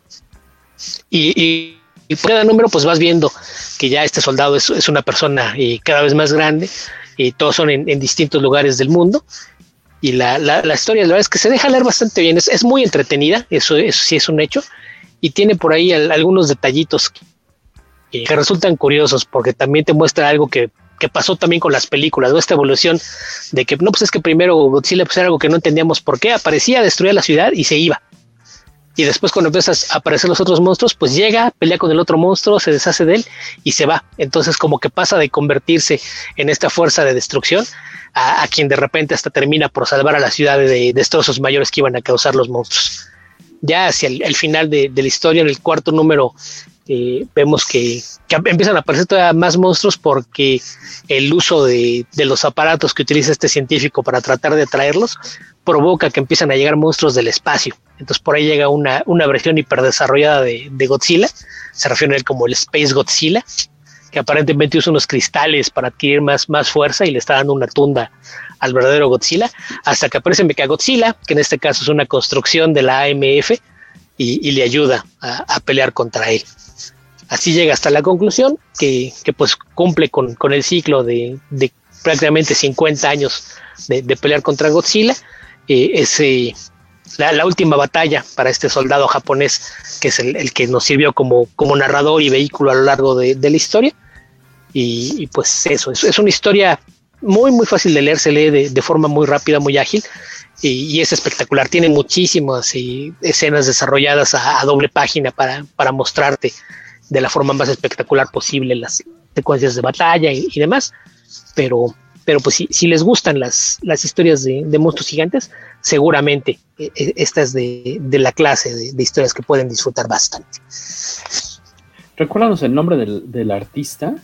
y, por cada número pues vas viendo que ya este soldado es, una persona eh, cada vez más grande y todos son en, distintos lugares del mundo. Y la, historia, la verdad es que se deja leer bastante bien, es, muy entretenida, eso, sí es un hecho, y tiene por ahí algunos detallitos que, resultan curiosos porque también te muestra algo que, pasó también con las películas, ¿no? Esta evolución de que, no, pues es que primero Godzilla pues era algo que no entendíamos por qué, aparecía, destruía la ciudad y se iba. Y después cuando empiezas a aparecer los otros monstruos, pues llega, pelea con el otro monstruo, se deshace de él y se va. Entonces como que pasa de convertirse en esta fuerza de destrucción a, quien de repente hasta termina por salvar a la ciudad de destrozos mayores que iban a causar los monstruos. Ya hacia el, final de, de, la historia, en el cuarto número, eh, vemos que, empiezan a aparecer todavía más monstruos porque el uso de, los aparatos que utiliza este científico para tratar de atraerlos provoca que empiezan a llegar monstruos del espacio. Entonces por ahí llega una, versión hiperdesarrollada de, de Godzilla, se refiere a él como el Space Godzilla, que aparentemente usa unos cristales para adquirir más, más fuerza y le está dando una tunda al verdadero Godzilla, hasta que aparece Mechagodzilla, que en este caso es una construcción de la AMF, y, le ayuda a, pelear contra él así llega hasta la conclusión que, pues cumple con, el ciclo de, prácticamente 50 años de, pelear contra Godzilla. Eh, es la, última batalla para este soldado japonés, que es el, que nos sirvió como, como narrador y vehículo a lo largo de, la historia. Y, pues eso, es, una historia muy, muy fácil de leer, se lee de, forma muy rápida, muy ágil. Y, es espectacular. Tiene muchísimas eh, escenas desarrolladas a, doble página para, para mostrarte de la forma más espectacular posible las secuencias de batalla y, demás, pero, pero pues si, si, les gustan las, las historias de, monstruos gigantes, seguramente eh, esta es de, la clase de, historias que pueden disfrutar bastante. Recuérdanos el nombre del, artista.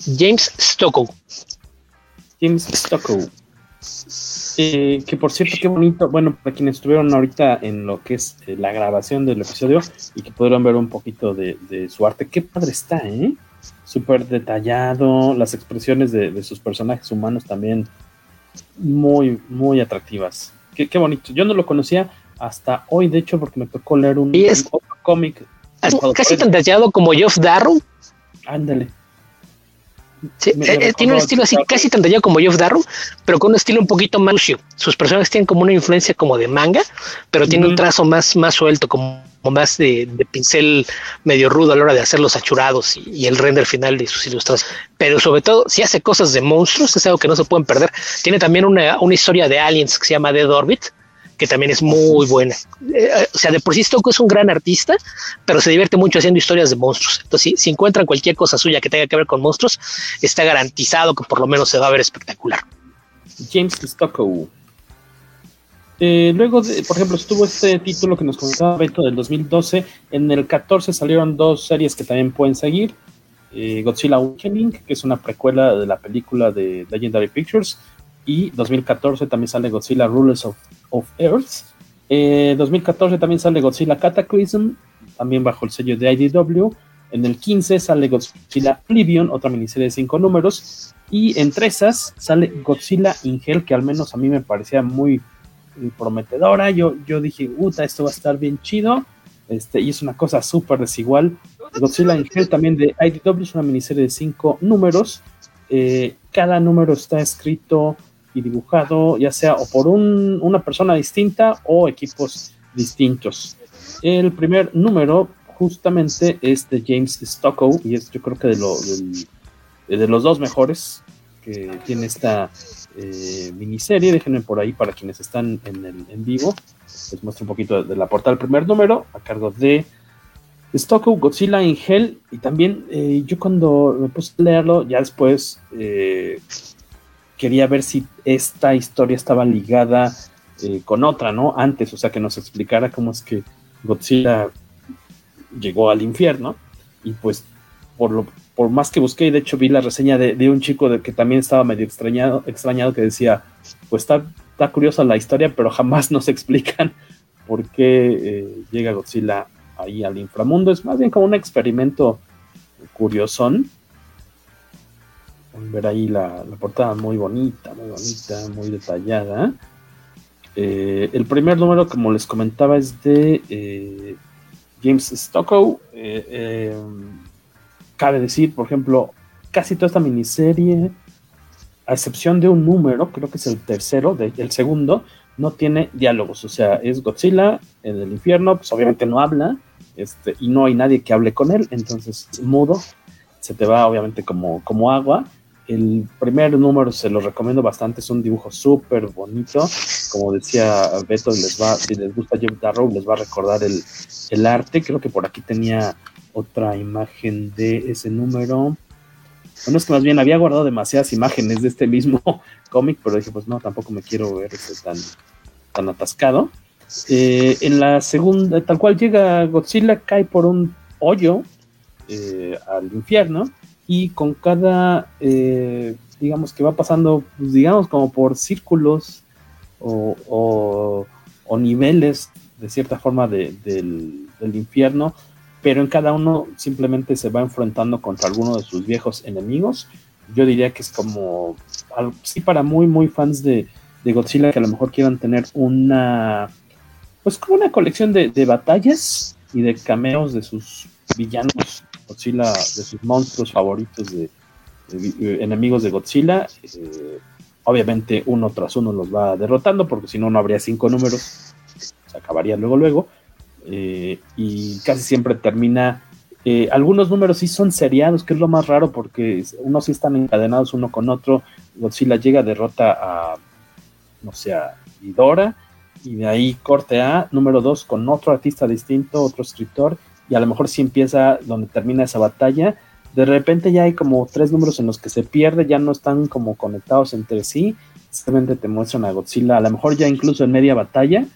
James Stockow. James Stockow. Eh, que por cierto, qué bonito. Bueno, para quienes estuvieron ahorita en lo que es eh, la grabación del episodio y que pudieron ver un poquito de, su arte, qué padre está, ¿eh? Súper detallado, las expresiones de, sus personajes humanos también muy, muy atractivas. Qué, qué, bonito. Yo no lo conocía hasta hoy, de hecho, porque me tocó leer un, cómic. Casi tan detallado como Geoff Darrow. Ándale. Eh, eh, tiene un estilo así casi tan detallado como Jeff Darrow, pero con un estilo un poquito más. Sus personajes tienen como una influencia como de manga, pero tiene un trazo más, más suelto, como, más de, pincel medio rudo a la hora de hacer los achurados y, el render final de sus ilustraciones. Pero sobre todo, si hace cosas de monstruos, es algo que no se pueden perder. Tiene también una, una historia de aliens que se llama Dead Orbit, que también es muy buena. Eh, o sea, de por sí Stocco es un gran artista, pero se divierte mucho haciendo historias de monstruos. Entonces, si, encuentran cualquier cosa suya que tenga que ver con monstruos, está garantizado que por lo menos se va a ver espectacular. James Stocco. Eh, luego, por ejemplo, estuvo este título que nos comentaba Beto del 2012. En el 14 salieron dos series que también pueden seguir. Eh, Godzilla Awakening, que es una precuela de la película de Legendary Pictures, y 2014 también sale Godzilla Rulers of, Earth. 2014 eh, también sale Godzilla Cataclysm, también bajo el sello de IDW. En el 15 sale Godzilla Oblivion, otra miniserie de cinco números. Y entre esas sale Godzilla in Hell, que al menos a mí me parecía muy prometedora. Yo, yo dije, puta, esto va a estar bien chido. Este, y es una cosa súper desigual. Godzilla in Hell también de IDW es una miniserie de cinco números. Eh, cada número está escrito y dibujado, ya sea o por una persona distinta o equipos distintos. El primer número justamente es de James Stockow y es yo creo que de, lo, de, los dos mejores que tiene esta eh, miniserie. Déjenme por ahí para quienes están en, el, en vivo. Les muestro un poquito de, la portada del primer número a cargo de Stockow, Godzilla in Hell. Y también eh, yo cuando me puse a leerlo, ya después eh, quería ver si esta historia estaba ligada eh, con otra, ¿no? Antes, o sea, que nos explicara cómo es que Godzilla llegó al infierno. Y pues, por, lo, por más que busqué, de hecho vi la reseña de, un chico de, que también estaba medio extrañado, extrañado que decía, pues está, está curiosa la historia, pero jamás nos explican por qué eh, llega Godzilla ahí al inframundo. Es más bien como un experimento curiosón. Ver ahí la, portada muy bonita, muy bonita, muy detallada. Eh, el primer número, como les comentaba, es de eh, James Stockow. Eh, cabe decir, por ejemplo, casi toda esta miniserie, a excepción de un número, creo que es el tercero, el segundo, no tiene diálogos. O sea, es Godzilla en el infierno, pues obviamente no habla, este, y no hay nadie que hable con él, entonces mudo, se te va obviamente como, como agua. El primer número se lo recomiendo bastante, es un dibujo súper bonito. Como decía Beto, les va, si les gusta Jeff Darrow, les va a recordar el, el arte. Creo que por aquí tenía otra imagen de ese número. Bueno, es que más bien había guardado demasiadas imágenes de este mismo cómic, pero dije, pues no, tampoco me quiero ver este tan, tan atascado. Eh, en la segunda, tal cual llega Godzilla, cae por un hoyo eh, al infierno y con cada, eh, digamos que va pasando, pues, digamos como por círculos o, niveles de cierta forma del, del infierno, pero en cada uno simplemente se va enfrentando contra alguno de sus viejos enemigos. Yo diría que es como, sí, para muy, muy fans de, Godzilla que a lo mejor quieran tener una, pues como una colección de, batallas y de cameos de sus villanos, Godzilla, de sus monstruos favoritos de, enemigos de Godzilla. Eh, obviamente uno tras uno los va derrotando porque si no, no habría cinco números, se acabaría luego, luego eh, y casi siempre termina. Eh, algunos números sí son seriados, que es lo más raro porque unos sí están encadenados uno con otro. Godzilla llega, derrota a, no sé, a Idora, y de ahí corte A, número 2 con otro artista distinto, otro escritor, a lo mejor sí empieza donde termina esa batalla. De repente ya hay como tres números en los que se pierde, ya no están como conectados entre sí. Simplemente te muestran a Godzilla, a lo mejor ya incluso en media batalla,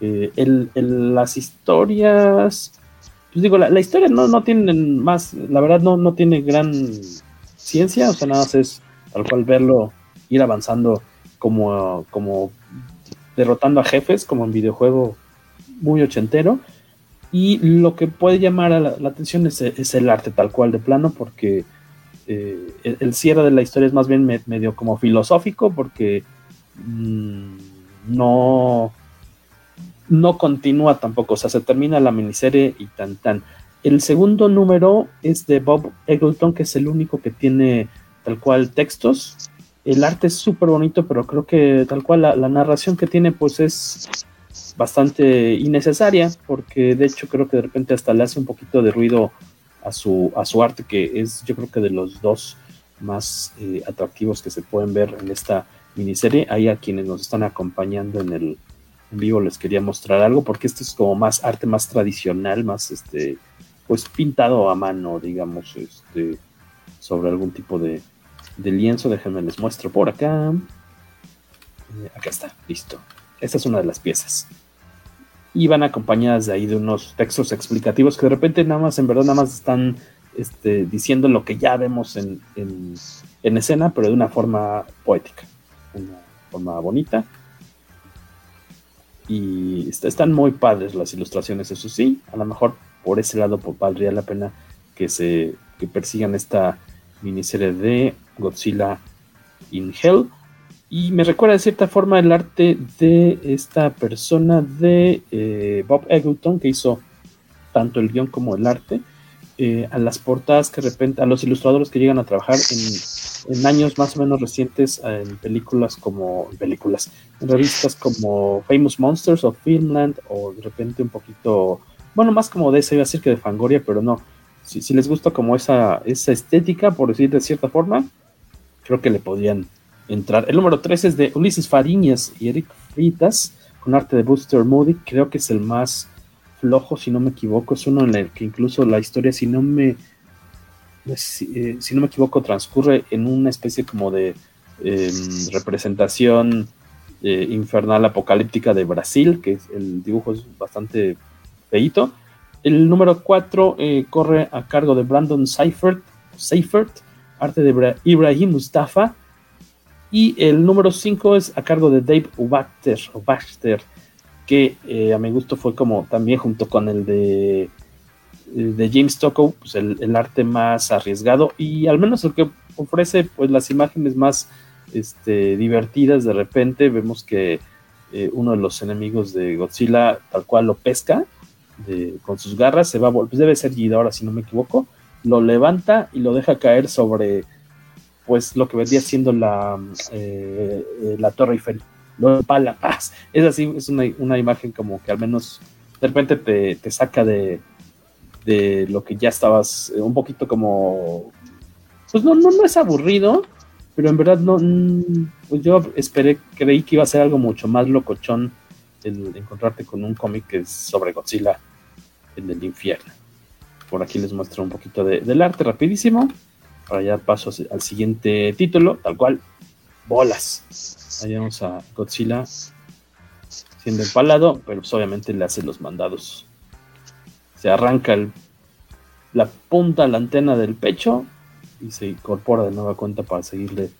eh, las historias, pues digo, la, historia no, no tiene más, la verdad no, no tiene gran ciencia, o sea, nada más es tal cual verlo ir avanzando como, como derrotando a jefes, como en videojuego muy ochentero. Y lo que puede llamar la, atención es, el arte tal cual de plano, porque eh, el, cierre de la historia es más bien medio como filosófico, porque mm, no, no continúa tampoco, o sea, se termina la miniserie y tan tan. El segundo número es de Bob Eggleton, que es el único que tiene tal cual textos. El arte es súper bonito, pero creo que tal cual la, narración que tiene pues es bastante innecesaria, porque de hecho creo que de repente hasta le hace un poquito de ruido a su, a su arte, que es yo creo que de los dos más eh, atractivos que se pueden ver en esta miniserie. Hay a quienes nos están acompañando en el, en vivo les quería mostrar algo, porque esto es como más arte más tradicional, más este, pues pintado a mano, digamos, este, sobre algún tipo de, lienzo. Déjenme les muestro por acá. Eh, acá está, listo. Esta es una de las piezas. Y van acompañadas de ahí de unos textos explicativos que de repente nada más, en verdad, nada más están este, diciendo lo que ya vemos en, en escena, pero de una forma poética, una forma bonita y están muy padres las ilustraciones, eso sí, a lo mejor por ese lado pues, valdría la pena que se que persigan esta miniserie de Godzilla in Hell. Y me recuerda de cierta forma el arte de esta persona de eh, Bob Eggleton, que hizo tanto el guion como el arte, eh, a las portadas que de repente, a los ilustradores que llegan a trabajar en en años más o menos recientes en películas como películas, en revistas como Famous Monsters of Finland o de repente un poquito, bueno, más como de esa, iba a decir que de Fangoria, pero no. Si, si les gusta como esa, esa estética, por decir de cierta forma, creo que le podrían entrar. El número 3 es de Ulises Fariñas y Eric Fritas, con arte de Buster Moody. Creo que es el más flojo, si no me equivoco. Es uno en el que incluso la historia, si no me eh, si, no me equivoco, transcurre en una especie como de em, representación eh, infernal apocalíptica de Brasil, que el dibujo es bastante feito. El número 4 eh, corre a cargo de Brandon Seifert, Seifert arte de Ibrahim Mustafa. Y el número 5 es a cargo de Dave Ubachter, que a mi gusto fue como también junto con el de eh, de James Tocco, pues el, arte más arriesgado y al menos el que ofrece pues las imágenes más este, divertidas de repente. Vemos que eh, uno de los enemigos de Godzilla tal cual lo pesca con sus garras, se va, pues debe ser Ghidorah si no me equivoco, lo levanta y lo deja caer sobre pues lo que vendría siendo la, eh, la Torre Eiffel. Lo empala, paz. Es así, es una, una, imagen como que al menos de repente te, te saca de, de lo que ya estabas eh, un poquito como pues no, no, no es aburrido, pero en verdad no pues yo esperé, creí que iba a ser algo mucho más locochón el encontrarte con un cómic que es sobre Godzilla en el infierno. Por aquí les muestro un poquito de, del arte rapidísimo. Para ya paso al siguiente título, tal cual, bolas. Ahí vamos a Godzilla siendo empalado, pero pues obviamente le hace los mandados. Se arranca la punta, la antena del pecho y se incorpora de nueva cuenta para seguirle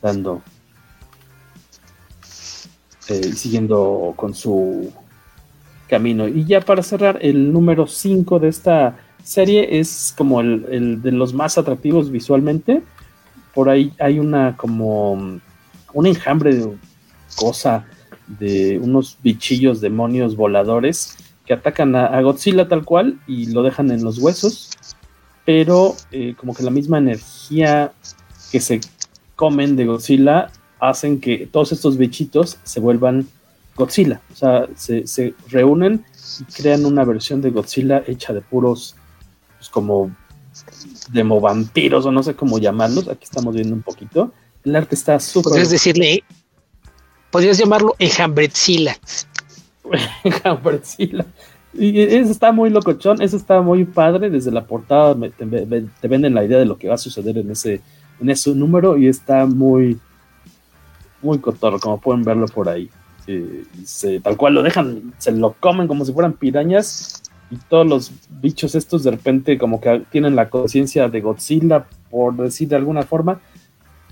dando eh, y siguiendo con su camino. Y ya para cerrar, el número 5 de esta serie es como el, de los más atractivos visualmente. Por ahí hay una como un enjambre de cosa de unos bichillos demonios voladores que atacan a, Godzilla tal cual y lo dejan en los huesos, pero eh, como que la misma energía que se comen de Godzilla hacen que todos estos bichitos se vuelvan Godzilla, o sea, se, se reúnen y crean una versión de Godzilla hecha de puros pues, como vampiros o no sé cómo llamarlos. Aquí estamos viendo un poquito. El arte está súper. Podrías decirle, podrías llamarlo Ejambretzila. Ejambretzila. Y eso está muy locochón, eso está muy padre. Desde la portada te, venden la idea de lo que va a suceder en ese, en ese número y está muy, muy cotorro, como pueden verlo por ahí. tal cual lo dejan, se lo comen como si fueran pirañas y todos los bichos estos de repente como que tienen la conciencia de Godzilla, por decir de alguna forma,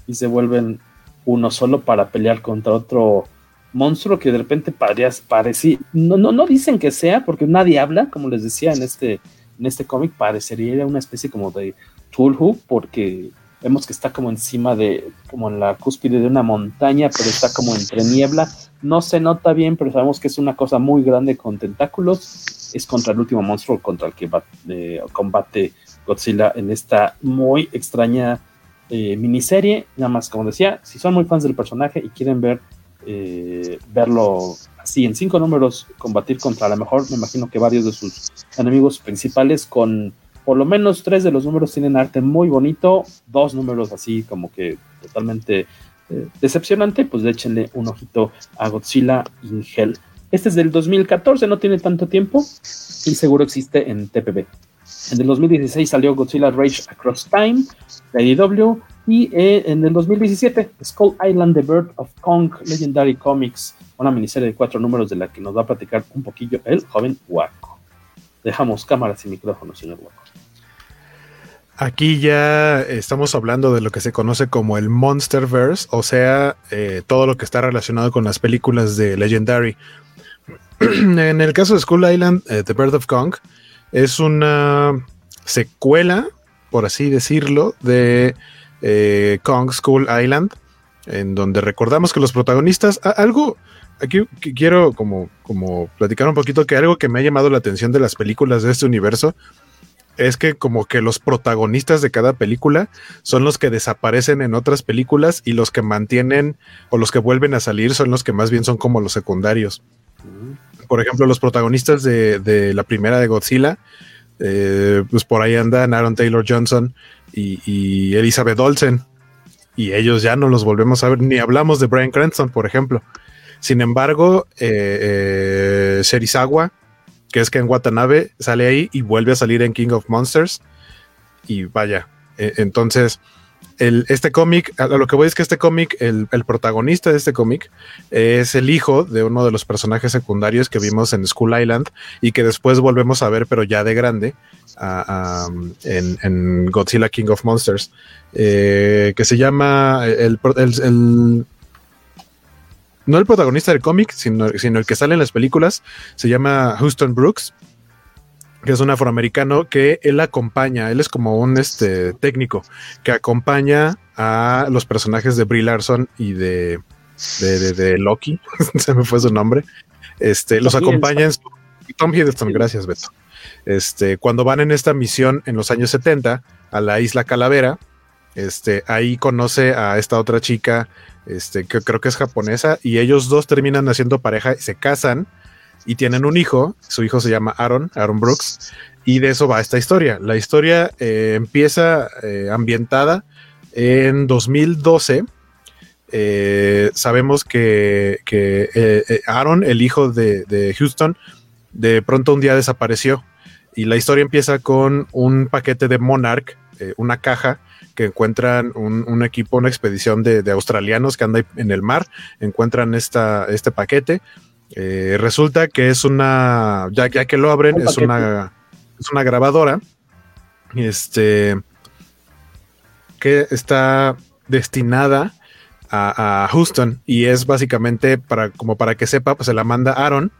y se vuelven uno solo para pelear contra otro monstruo que de repente parecía, no, no, no dicen que sea, porque nadie habla, como les decía en este, en este cómic, parecería una especie como de Tulhu, porque vemos que está como encima de, como en la cúspide de una montaña, pero está como entre niebla, no se nota bien, pero sabemos que es una cosa muy grande con tentáculos es contra el último monstruo contra el que eh, combate Godzilla en esta muy extraña eh, miniserie. Nada más, como decía, si son muy fans del personaje y quieren ver eh, verlo así en cinco números, combatir contra a lo mejor, me imagino que varios de sus enemigos principales con por lo menos tres de los números tienen arte muy bonito, dos números así como que totalmente decepcionante, pues échenle un ojito a Godzilla in Hell. Este es del 2014, no tiene tanto tiempo y seguro existe en TPB. En el 2016 salió Godzilla Rage Across Time de IDW y eh, en el 2017 Skull Island The Bird of Kong Legendary Comics, una miniserie de cuatro números de la que nos va a platicar un poquillo el joven Waco. Dejamos cámaras y micrófonos, señor Waco. Aquí ya estamos hablando de lo que se conoce como el Monsterverse, o sea, eh, todo lo que está relacionado con las películas de Legendary. en el caso de Skull Island, eh, The Bird of Kong, es una secuela, por así decirlo, de eh, Kong Skull Island, en donde recordamos que los protagonistas, algo, aquí quiero como, como platicar un poquito que algo que me ha llamado la atención de las películas de este universo es que como que los protagonistas de cada película son los que desaparecen en otras películas y los que mantienen o los que vuelven a salir son los que más bien son como los secundarios por ejemplo, los protagonistas de, la primera de Godzilla, eh, pues por ahí andan Aaron Taylor Johnson y, Elizabeth Olsen. Y ellos ya no los volvemos a ver, ni hablamos de Brian Cranston, por ejemplo. Sin embargo, eh, eh Serizawa, que es que en Watanabe, sale ahí y vuelve a salir en King of Monsters. Y vaya, eh, entonces este cómic, a lo que voy es que este cómic, el, protagonista de este cómic es el hijo de uno de los personajes secundarios que vimos en School Island y que después volvemos a ver, pero ya de grande, en, Godzilla King of Monsters, eh, que se llama el, no el protagonista del cómic, sino, sino el que sale en las películas, se llama Houston Brooks. que es un afroamericano que él acompaña, él es como un este técnico que acompaña a los personajes de Brie Larson y de, de, de, Loki, se me fue su nombre. Este, los acompaña en Tom Hiddleston, gracias Beto. Este, cuando van en esta misión en los años 70 a la isla Calavera, este, ahí conoce a esta otra chica, este, que creo que es japonesa, y ellos dos terminan haciendo pareja se casan y tienen un hijo, su hijo se llama Aaron, Aaron Brooks, y de eso va esta historia. La historia eh, empieza eh, ambientada en 2012. Eh, sabemos que, Aaron, el hijo de, Houston, de pronto un día desapareció. Y la historia empieza con un paquete de Monarch, una caja que encuentran un, equipo, una expedición de, australianos que anda en el mar, encuentran esta, este paquete eh, resulta que es una, ya, ya que lo abren, es una, es una grabadora, este, que está destinada a, Houston y es básicamente para, como para que sepa, pues se la manda Aaron.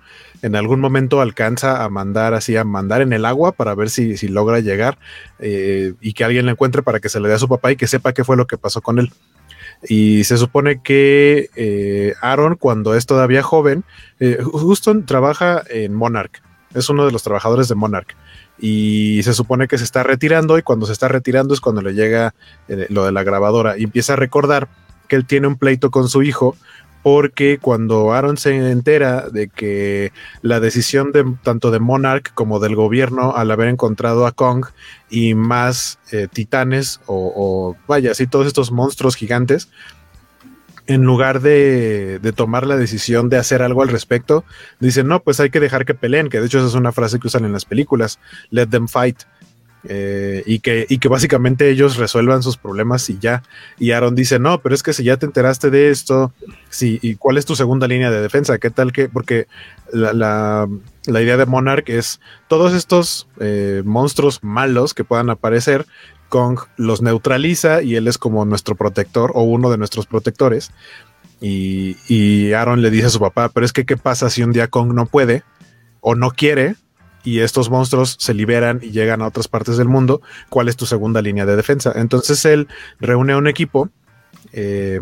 En algún momento alcanza a mandar así, a mandar en el agua para ver si, si logra llegar eh, y que alguien la encuentre para que se le dé a su papá y que sepa qué fue lo que pasó con él. Y se supone que eh, Aaron, cuando es todavía joven, eh, Houston trabaja en Monarch, es uno de los trabajadores de Monarch. Y se supone que se está retirando y cuando se está retirando es cuando le llega eh, lo de la grabadora y empieza a recordar que él tiene un pleito con su hijo porque cuando Aaron se entera de que la decisión de tanto de Monarch como del gobierno al haber encontrado a Kong y más eh, titanes o, vaya, así todos estos monstruos gigantes, en lugar de, de, tomar la decisión de hacer algo al respecto, dicen, no, pues hay que dejar que peleen, que de hecho esa es una frase que usan en las películas, let them fight. Eh, y, que, y que básicamente ellos resuelvan sus problemas y ya. Y Aaron dice, no, pero es que si ya te enteraste de esto, sí, ¿y cuál es tu segunda línea de defensa? ¿Qué tal que? Porque la, la, idea de Monarch es todos estos eh, monstruos malos que puedan aparecer, Kong los neutraliza y él es como nuestro protector o uno de nuestros protectores. Y, y Aaron le dice a su papá, pero es que ¿qué pasa si un día Kong no puede o no quiere? Y estos monstruos se liberan y llegan a otras partes del mundo, ¿cuál es tu segunda línea de defensa? Entonces él reúne a un equipo eh,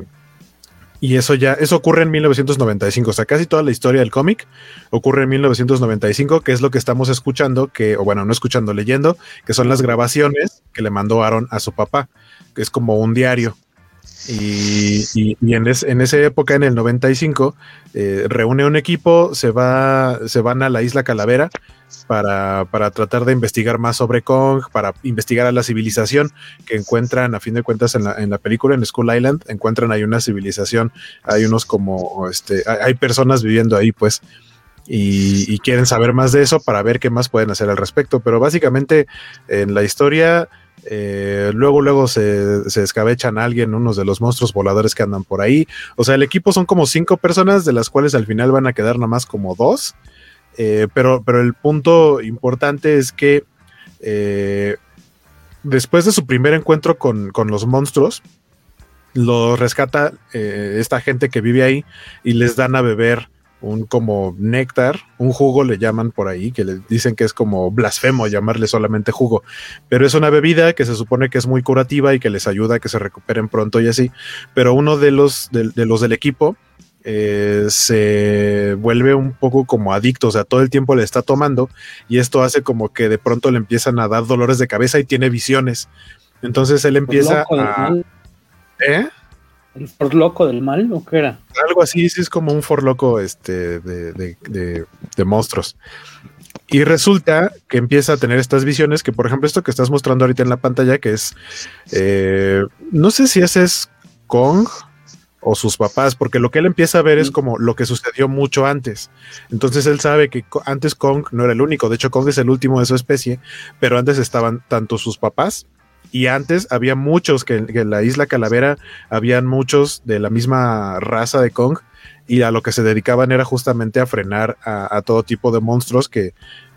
y eso ya, eso ocurre en 1995, o sea, casi toda la historia del cómic ocurre en 1995, que es lo que estamos escuchando, que, o bueno, no escuchando, leyendo, que son las grabaciones que le mandó Aaron a su papá, que es como un diario. Y, en, esa época, en el 95, eh, reúne un equipo, se, va, se van a la isla Calavera para, tratar de investigar más sobre Kong, para investigar a la civilización que encuentran, a fin de cuentas, en la, en la película, en Skull Island, encuentran ahí una civilización, hay unos como, este, hay, personas viviendo ahí, pues. Y, y, quieren saber más de eso para ver qué más pueden hacer al respecto. Pero básicamente en la historia eh, luego, luego se, se, escabechan a alguien, unos de los monstruos voladores que andan por ahí. O sea, el equipo son como cinco personas, de las cuales al final van a quedar nada más como dos. Eh, pero, pero el punto importante es que eh, después de su primer encuentro con, con los monstruos, lo rescata esta gente que vive ahí y les dan a beber un como néctar, un jugo le llaman por ahí, que le dicen que es como blasfemo llamarle solamente jugo, pero es una bebida que se supone que es muy curativa y que les ayuda a que se recuperen pronto y así, pero uno de los, de, los del equipo eh, se vuelve un poco como adicto, o sea, todo el tiempo le está tomando y esto hace como que de pronto le empiezan a dar dolores de cabeza y tiene visiones. Entonces él empieza a... ¿Eh? ¿El loco del mal o qué era? Algo así, sí es como un loco este, de, monstruos. Y resulta que empieza a tener estas visiones, que por ejemplo esto que estás mostrando ahorita en la pantalla, que es, eh, no sé si ese es Kong o sus papás, porque lo que él empieza a ver es como lo que sucedió mucho antes. Entonces él sabe que antes Kong no era el único, de hecho Kong es el último de su especie, pero antes estaban tanto sus papás y antes había muchos, que, en la isla Calavera habían muchos de la misma raza de Kong y a lo que se dedicaban era justamente a frenar a, todo tipo de monstruos que,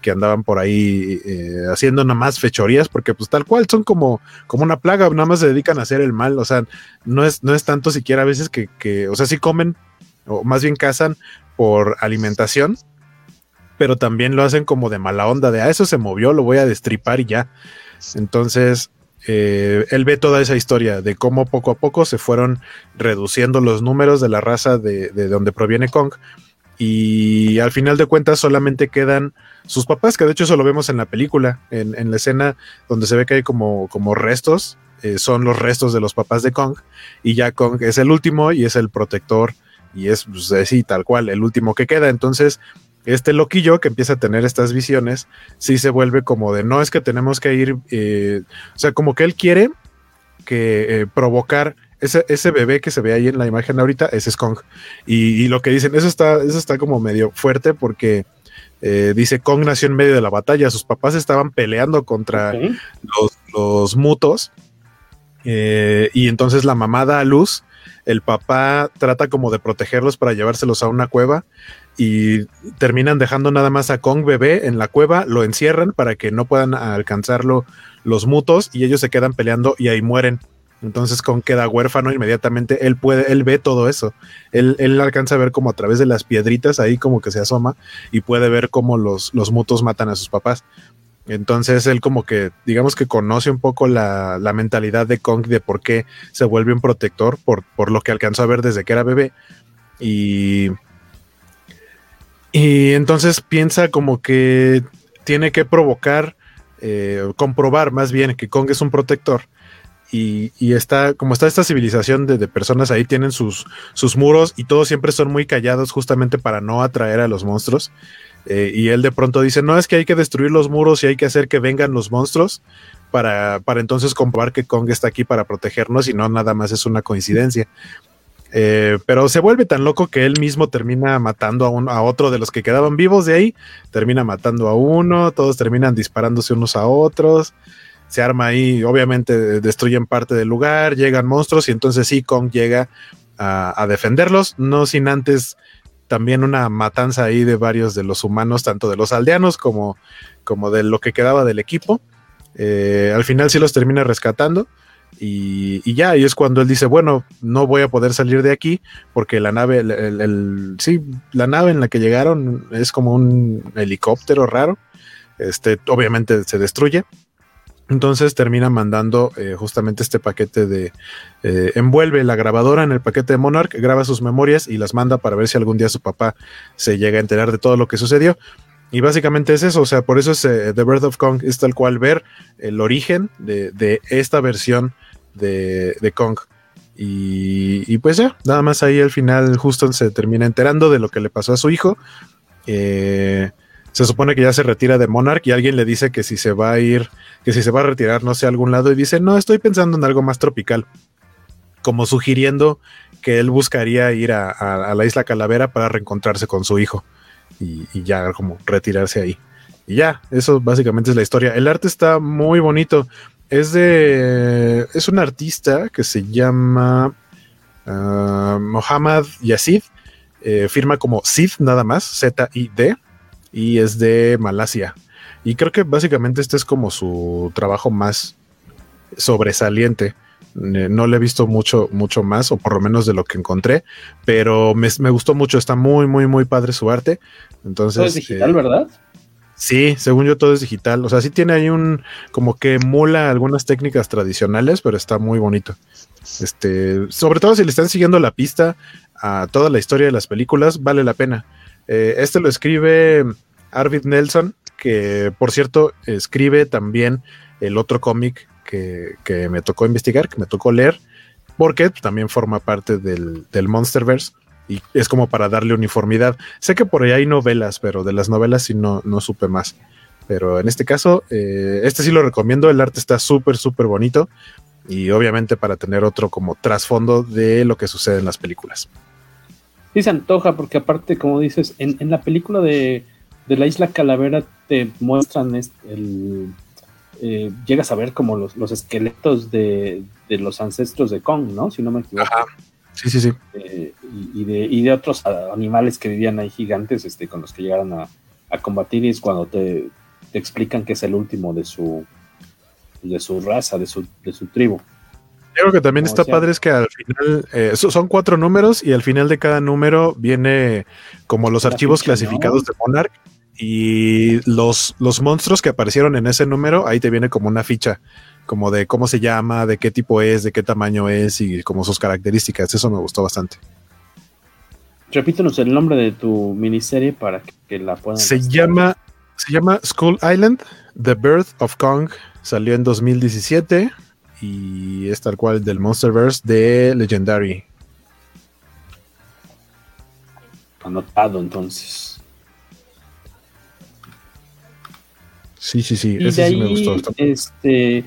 andaban por ahí eh, haciendo nada más fechorías, porque pues tal cual son como, como una plaga, nada más se dedican a hacer el mal, o sea, no es, no es tanto siquiera a veces que, que, o sea, sí comen, o más bien cazan por alimentación, pero también lo hacen como de mala onda, de a ah, eso se movió, lo voy a destripar y ya. Entonces, eh, él ve toda esa historia de cómo poco a poco se fueron reduciendo los números de la raza de, donde proviene Kong. Y al final de cuentas solamente quedan sus papás, que de hecho eso lo vemos en la película, en, la escena donde se ve que hay como, restos, eh, son los restos de los papás de Kong, y ya Kong es el último y es el protector, y es pues, así, tal cual, el último que queda. Entonces, este loquillo que empieza a tener estas visiones, sí se vuelve como de no es que tenemos que ir, eh, o sea, como que él quiere que eh, provocar ese, bebé que se ve ahí en la imagen ahorita, ese es Kong. Y, lo que dicen, eso está, eso está como medio fuerte porque eh, dice Kong nació en medio de la batalla, sus papás estaban peleando contra los, los, mutos. y entonces la mamá da a luz el papá trata como de protegerlos para llevárselos a una cueva y terminan dejando nada más a Kong bebé en la cueva, lo encierran para que no puedan alcanzarlo los mutos y ellos se quedan peleando y ahí mueren. Entonces Kong queda huérfano inmediatamente, él puede, él ve todo eso, él, él, alcanza a ver como a través de las piedritas ahí como que se asoma y puede ver cómo los, los mutos matan a sus papás. Entonces él como que, digamos que conoce un poco la, la, mentalidad de Kong de por qué se vuelve un protector, por, por lo que alcanzó a ver desde que era bebé. Y y entonces piensa como que tiene que provocar, eh, comprobar más bien que Kong es un protector. Y, está, como está esta civilización de, personas ahí, tienen sus, sus, muros y todos siempre son muy callados justamente para no atraer a los monstruos. Eh, y él de pronto dice, no, es que hay que destruir los muros y hay que hacer que vengan los monstruos para, para entonces comprobar que Kong está aquí para protegernos y no nada más es una coincidencia. Eh, pero se vuelve tan loco que él mismo termina matando a, a otro de los que quedaban vivos de ahí, termina matando a uno, todos terminan disparándose unos a otros, se arma ahí, obviamente destruyen parte del lugar, llegan monstruos y entonces sí, Kong llega a, defenderlos, no sin antes también una matanza ahí de varios de los humanos, tanto de los aldeanos como, como de lo que quedaba del equipo. Eh, al final sí los termina rescatando y, ya, y es cuando él dice, bueno, no voy a poder salir de aquí porque la nave, el, sí, la nave en la que llegaron es como un helicóptero raro. Este, obviamente se destruye. Entonces termina mandando eh, justamente este paquete de... Eh, envuelve la grabadora en el paquete de Monarch, graba sus memorias y las manda para ver si algún día su papá se llega a enterar de todo lo que sucedió. Y básicamente es eso, o sea, por eso es eh, The Birth of Kong, es tal cual ver el origen de, de esta versión de, de Kong. Y, pues ya, nada más ahí al final Houston se termina enterando de lo que le pasó a su hijo. Eh, se supone que ya se retira de Monarch y alguien le dice que si se va a ir, que si se va a retirar no sé a algún lado y dice, no, estoy pensando en algo más tropical, como sugiriendo que él buscaría ir a, la isla Calavera para reencontrarse con su hijo y, ya como retirarse ahí. Y ya, eso básicamente es la historia. El arte está muy bonito. Es de. Es un artista que se llama uh, Mohammad Yazid. Eh, firma como Sid nada más, Z-I-D. Y es de Malasia. Y creo que básicamente este es como su trabajo más sobresaliente. No le he visto mucho, mucho más, o por lo menos de lo que encontré, pero me, gustó mucho. Está muy, muy, muy padre su arte. Entonces. es digital, eh, ¿verdad? Sí, según yo todo es digital. O sea, sí tiene ahí un como que emula algunas técnicas tradicionales, pero está muy bonito. Este, sobre todo si le están siguiendo la pista a toda la historia de las películas, vale la pena. Eh, este lo escribe Arvid Nelson, que por cierto escribe también el otro cómic que, que, me tocó investigar, que me tocó leer, porque también forma parte del, del Monsterverse y es como para darle uniformidad. Sé que por ahí hay novelas, pero de las novelas sí no, no supe más. Pero en este caso, eh, este sí lo recomiendo. El arte está súper, súper bonito. Y obviamente para tener otro como trasfondo de lo que sucede en las películas. Sí se antoja, porque aparte, como dices, en, la película de, la isla Calavera te muestran el, eh, llegas a ver como los, los esqueletos de, de, los ancestros de Kong, ¿no? Si no me equivoco. Sí, sí, sí. Eh, y, de, y de otros animales que vivían ahí gigantes este, con los que llegaron a, combatir y es cuando te, explican que es el último de su de su raza, de su, de su tribu. Creo que también está padre es que al final eh, son cuatro números y al final de cada número viene como los archivos clasificados de Monarch Y los, los monstruos que aparecieron en ese número, ahí te viene como una ficha, como de cómo se llama, de qué tipo es, de qué tamaño es y como sus características. Eso me gustó bastante. Repítenos el nombre de tu miniserie para que la puedan. Se llama, se llama School Island, The Birth of Kong. Salió en 2017 y es tal cual del Monsterverse de Legendary. Anotado entonces. Sí, sí, sí. Y Ese de sí ahí, me gustó. Este,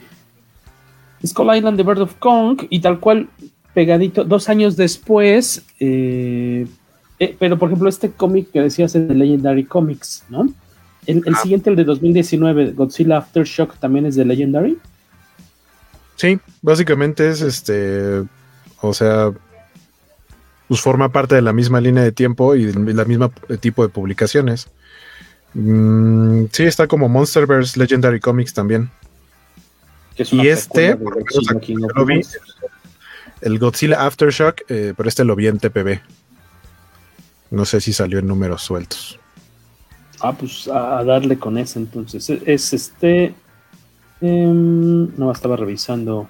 Skull Island, The Bird of Kong, y tal cual, pegadito, dos años después, eh, eh, pero por ejemplo, este cómic que decías es de Legendary Comics, ¿no? El, el ah. siguiente, el de 2019, Godzilla Aftershock, también es de Legendary. Sí, básicamente es este, o sea, pues forma parte de la misma línea de tiempo y la misma tipo de publicaciones. Mm, sí, está como Monsterverse Legendary Comics también. Y este, lo vi, el Godzilla Aftershock, eh, pero este lo vi en TPB. No sé si salió en números sueltos. Ah, pues a, darle con ese entonces. Es, este. Em, no, estaba revisando.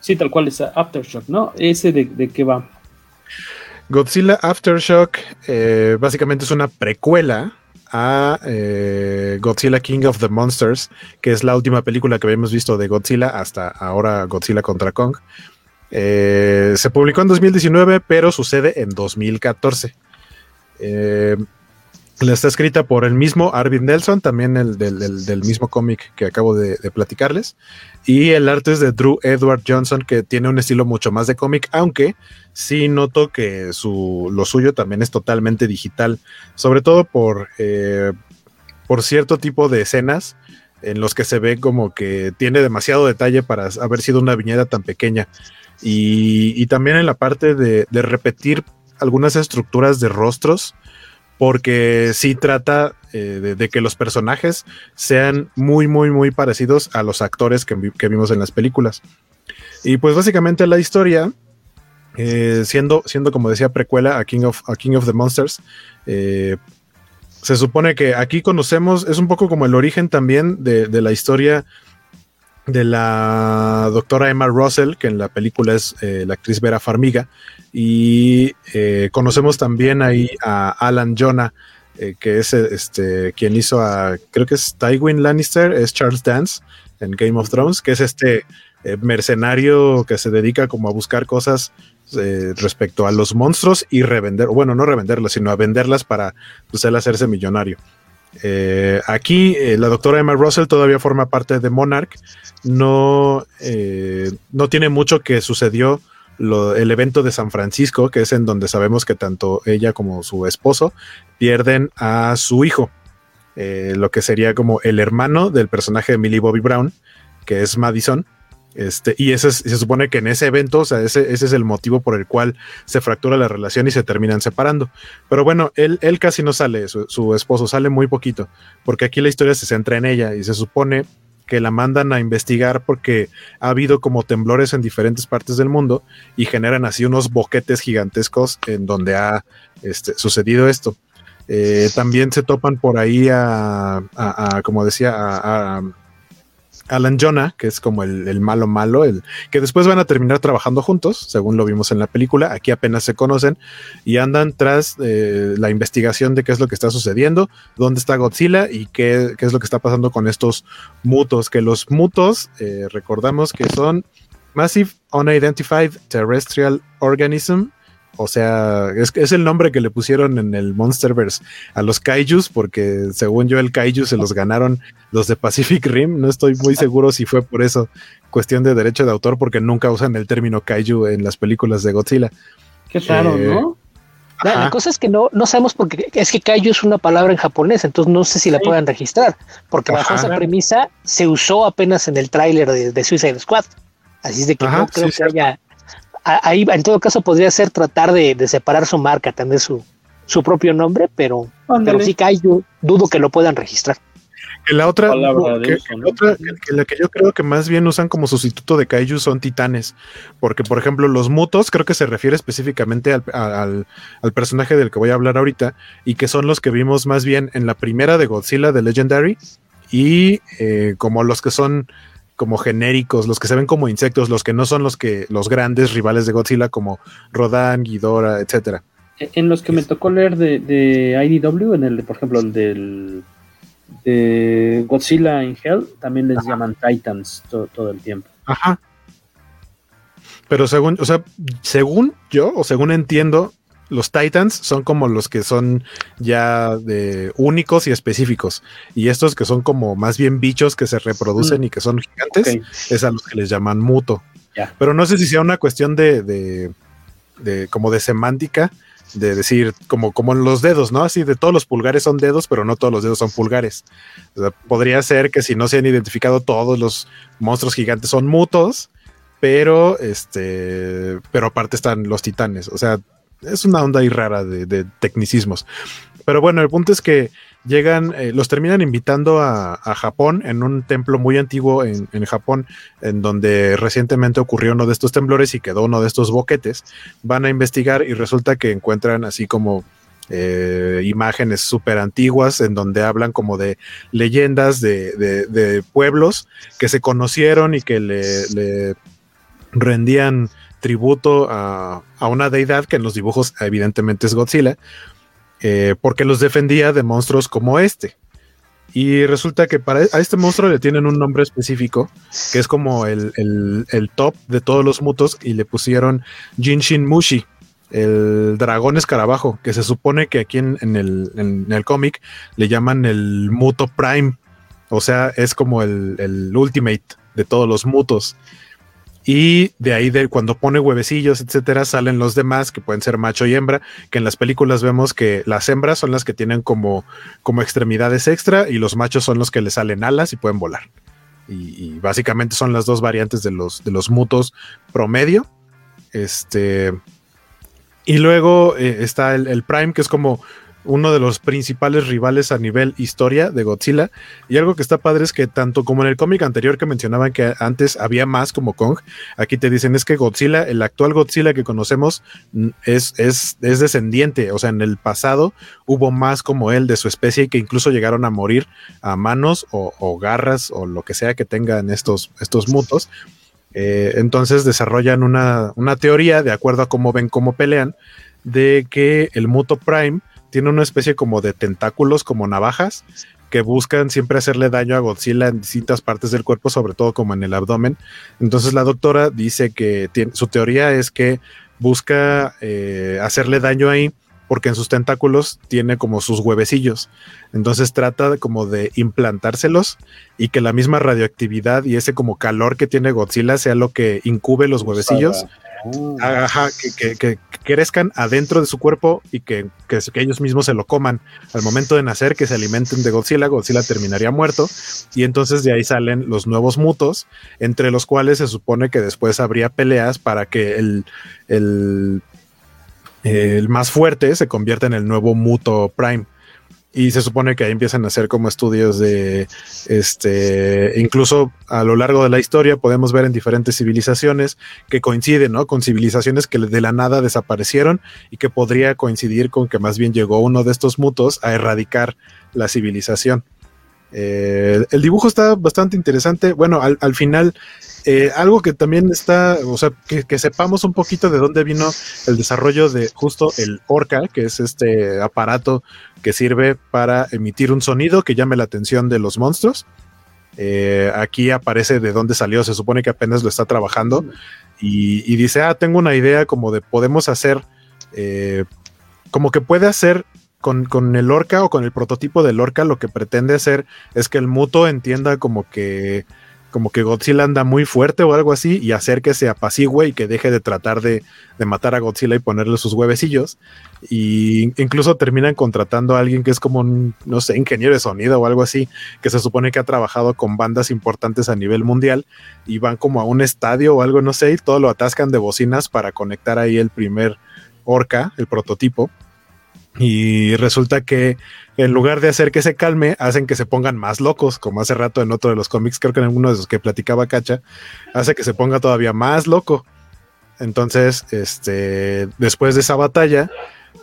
Sí, tal cual es Aftershock, ¿no? ¿Ese de, qué va? Godzilla Aftershock eh, básicamente es una precuela a eh, Godzilla King of the Monsters, que es la última película que habíamos visto de Godzilla hasta ahora Godzilla contra Kong. Eh, se publicó en 2019, pero sucede en 2014. Eh, está escrita por el mismo Arvid Nelson, también el del, mismo cómic que acabo de, platicarles. Y el arte es de Drew Edward Johnson, que tiene un estilo mucho más de cómic, aunque sí noto que su, lo suyo también es totalmente digital, sobre todo por, eh, por cierto tipo de escenas en los que se ve como que tiene demasiado detalle para haber sido una viñeta tan pequeña. Y, también en la parte de repetir algunas estructuras de rostros porque sí trata eh, de, que los personajes sean muy, muy, muy parecidos a los actores que, vimos en las películas. Y pues básicamente la historia, eh, siendo, siendo como decía precuela a King of, the Monsters, eh, se supone que aquí conocemos, es un poco como el origen también de la historia de la doctora Emma Russell, que en la película es la actriz Vera Farmiga, y eh, conocemos también ahí a Alan Jonah, eh, que es este quien hizo a, creo que es Tywin Lannister, es Charles Dance en Game of Thrones, que es este eh, mercenario que se dedica como a buscar cosas respecto a los monstruos y revender, bueno, no revenderlas, sino a venderlas para pues, él hacerse millonario. Aquí la doctora Emma Russell todavía forma parte de Monarch, no, no tiene mucho que sucedió el evento de San Francisco, que es en donde sabemos que tanto ella como su esposo pierden a su hijo, eh, lo que sería como el hermano del personaje de Millie Bobby Brown, que es Madison. Este, y ese se supone que en ese evento, o sea, ese, es el motivo por el cual se fractura la relación y se terminan separando. Pero bueno, él, él casi no sale, su, esposo sale muy poquito, porque aquí la historia se centra en ella y se supone que la mandan a investigar porque ha habido como temblores en diferentes partes del mundo y generan así unos boquetes gigantescos en donde ha este, sucedido esto. Eh, también se topan por ahí a, como decía, a, Alan Jonah, que es como el, malo malo, el que después van a terminar trabajando juntos, según lo vimos en la película. Aquí apenas se conocen y andan tras eh, la investigación de qué es lo que está sucediendo, dónde está Godzilla y qué, es lo que está pasando con estos mutos. Que los mutos, eh, recordamos que son Massive Unidentified Terrestrial Organism, o sea, es, es el nombre que le pusieron en el Monsterverse a los kaijus, porque según yo el kaiju se los ganaron los de Pacific Rim. No estoy muy seguro si fue por eso cuestión de derecho de autor, porque nunca usan el término kaiju en las películas de Godzilla. Qué raro, eh, ¿no? La, cosa es que no, no sabemos porque es que kaiju es una palabra en japonés, entonces no sé si la puedan registrar, porque bajo esa premisa se usó apenas en el tráiler de, de, Suicide Squad. Así es de que no creo que haya ahí en todo caso podría ser tratar de, separar su marca, tener su, su propio nombre, pero, pero sí que hay, dudo que lo puedan registrar. Que la otra, que, la que yo creo que más bien usan como sustituto de Kaiju son titanes. Porque, por ejemplo, los mutos creo que se refiere específicamente al, personaje del que voy a hablar ahorita. Y que son los que vimos más bien en la primera de Godzilla de Legendary. Y eh, como los que son como genéricos, los que se ven como insectos, los que no son los que los grandes rivales de Godzilla como Rodan, Ghidorah, etcétera. En los que me tocó leer de, de IDW, en el, por ejemplo, el del de Godzilla in Hell, también les llaman Titans todo el tiempo. Ajá. Pero según, o sea, según yo, o según entiendo, los Titans son como los que son ya de únicos y específicos. Y estos que son como más bien bichos que se reproducen mm. y que son gigantes, es a los que les llaman muto. Pero no sé si sea una cuestión de, de, de, como de semántica, de decir, como, como en los dedos, ¿no? Así de todos los pulgares son dedos, pero no todos los dedos son pulgares. podría ser que si no se han identificado todos los monstruos gigantes son mutos, pero este, pero aparte están los titanes. O sea, es una onda ahí rara de, tecnicismos. Pero bueno, el punto es que llegan, eh, los terminan invitando a, Japón en un templo muy antiguo en, Japón, en donde recientemente ocurrió uno de estos temblores y quedó uno de estos boquetes. Van a investigar y resulta que encuentran así como eh, imágenes súper antiguas en donde hablan como de leyendas de, pueblos que se conocieron y que le rendían tributo a, una deidad que en los dibujos evidentemente es Godzilla, eh, porque los defendía de monstruos como este. Y resulta que para a este monstruo le tienen un nombre específico, que es como el, top de todos los mutos, y le pusieron Jinshin Mushi, el dragón escarabajo, que se supone que aquí en, el, en el cómic le llaman el Muto Prime, o sea, es como el, el ultimate de todos los mutos. Y de ahí, de cuando pone huevecillos, etcétera, salen los demás que pueden ser macho y hembra. Que en las películas vemos que las hembras son las que tienen como, como extremidades extra y los machos son los que le salen alas y pueden volar. Y, básicamente son las dos variantes de los, de los mutos promedio. Este. Y luego eh, está el, el, Prime, que es como uno de los principales rivales a nivel historia de Godzilla. Y algo que está padre es que tanto como en el cómic anterior que mencionaban que antes había más como Kong, aquí te dicen es que Godzilla, el actual Godzilla que conocemos es, es, es descendiente, o sea, en el pasado hubo más como él de su especie y que incluso llegaron a morir a manos o, garras o lo que sea que tengan estos, estos mutos. Eh, entonces desarrollan una, una teoría, de acuerdo a cómo ven cómo pelean, de que el muto Prime tiene una especie como de tentáculos, como navajas, que buscan siempre hacerle daño a Godzilla en distintas partes del cuerpo, sobre todo como en el abdomen. Entonces la doctora dice que su teoría es que busca eh, hacerle daño ahí porque en sus tentáculos tiene como sus huevecillos. Entonces trata como de implantárselos y que la misma radioactividad y ese como calor que tiene Godzilla sea lo que incube los huevecillos Que, crezcan adentro de su cuerpo y que, ellos mismos se lo coman. Al momento de nacer, que se alimenten de Godzilla, Godzilla terminaría muerto. Y entonces de ahí salen los nuevos mutos, entre los cuales se supone que después habría peleas para que el, el, el más fuerte se convierta en el nuevo muto Prime y se supone que ahí empiezan a hacer como estudios de este incluso a lo largo de la historia podemos ver en diferentes civilizaciones que coinciden ¿no? con civilizaciones que de la nada desaparecieron y que podría coincidir con que más bien llegó uno de estos mutos a erradicar la civilización eh, el dibujo está bastante interesante bueno al, al final eh, algo que también está, o sea, que, sepamos un poquito de dónde vino el desarrollo de justo el Orca, que es este aparato que sirve para emitir un sonido que llame la atención de los monstruos. Eh, aquí aparece de dónde salió, se supone que apenas lo está trabajando y, dice, ah, tengo una idea como de podemos hacer, eh, como que puede hacer con, con, el orca o con el prototipo del orca, lo que pretende hacer es que el muto entienda como que como que Godzilla anda muy fuerte o algo así y hacer que se apacigüe y que deje de tratar de, matar a Godzilla y ponerle sus huevecillos. Y incluso terminan contratando a alguien que es como un, no sé, ingeniero de sonido o algo así, que se supone que ha trabajado con bandas importantes a nivel mundial y van como a un estadio o algo, no sé, y todo lo atascan de bocinas para conectar ahí el primer Orca, el prototipo. Y resulta que en lugar de hacer que se calme, hacen que se pongan más locos, como hace rato en otro de los cómics, creo que en uno de los que platicaba Cacha, hace que se ponga todavía más loco. Entonces, este, después de esa batalla,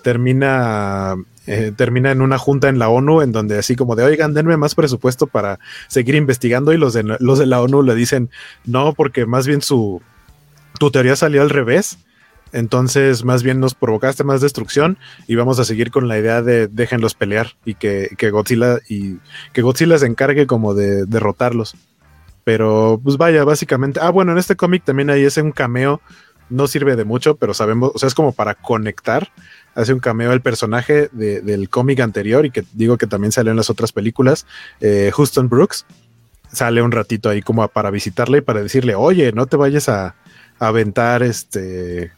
termina, eh, termina en una junta en la ONU, en donde así como de, oigan, denme más presupuesto para seguir investigando, y los de, los de la ONU le dicen, no, porque más bien su, tu teoría salió al revés entonces, más bien nos provocaste más destrucción y vamos a seguir con la idea de déjenlos pelear y que, Godzilla y que Godzilla se encargue como de derrotarlos. Pero, pues vaya, básicamente. Ah, bueno, en este cómic también hay ese un cameo. No sirve de mucho, pero sabemos, o sea, es como para conectar. Hace un cameo el personaje del cómic anterior y que digo que también salió en las otras películas. Eh, Houston Brooks sale un ratito ahí como para visitarle y para decirle, oye, no te vayas a aventar este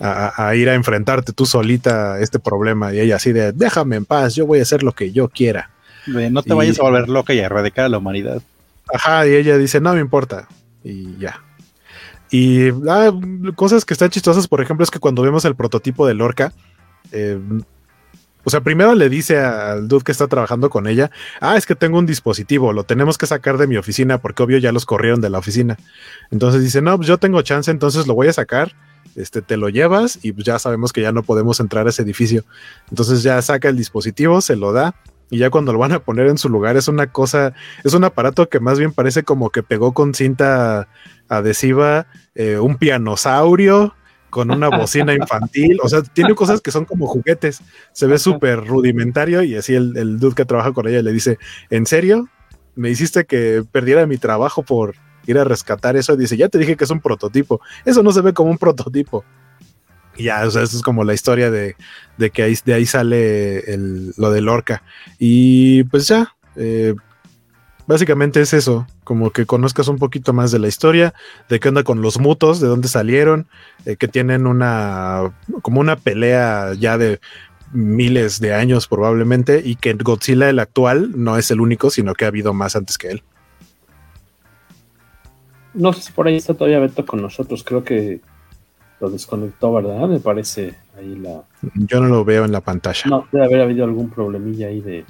a, ir a enfrentarte tú solita a este problema. Y ella así de, déjame en paz, yo voy a hacer lo que yo quiera. no te vayas a volver loca y a erradicar a la humanidad. Ajá, y ella dice, no me importa. Y ya. Y ah, cosas que están chistosas, por ejemplo, es que cuando vemos el prototipo de Lorca, eh, o sea, primero le dice al dude que está trabajando con ella, ah, es que tengo un dispositivo, lo tenemos que sacar de mi oficina porque obvio ya los corrieron de la oficina. Entonces dice, no, pues yo tengo chance, entonces lo voy a sacar este, te lo llevas y ya sabemos que ya no podemos entrar a ese edificio. Entonces ya saca el dispositivo, se lo da y ya cuando lo van a poner en su lugar es una cosa, es un aparato que más bien parece como que pegó con cinta adhesiva eh, un pianosaurio con una bocina infantil, o sea, tiene cosas que son como juguetes, se ve súper rudimentario y así el, el dude que trabaja con ella le dice, ¿en serio? Me hiciste que perdiera mi trabajo por, ir a rescatar eso. Dice, ya te dije que es un prototipo. Eso no se ve como un prototipo. Y ya, o sea, eso es como la historia de, que ahí, de ahí sale lo de Lorca. Y pues ya, eh, básicamente es eso, como que conozcas un poquito más de la historia, de qué onda con los mutos, de dónde salieron, eh, que tienen una, como una pelea ya de miles de años probablemente, y que Godzilla el actual no es el único, sino que ha habido más antes que él. No sé si por ahí está todavía Beto con nosotros. Creo que lo desconectó, ¿verdad? Me parece ahí la. Yo no lo veo en la pantalla. No, debe haber habido algún problemilla ahí de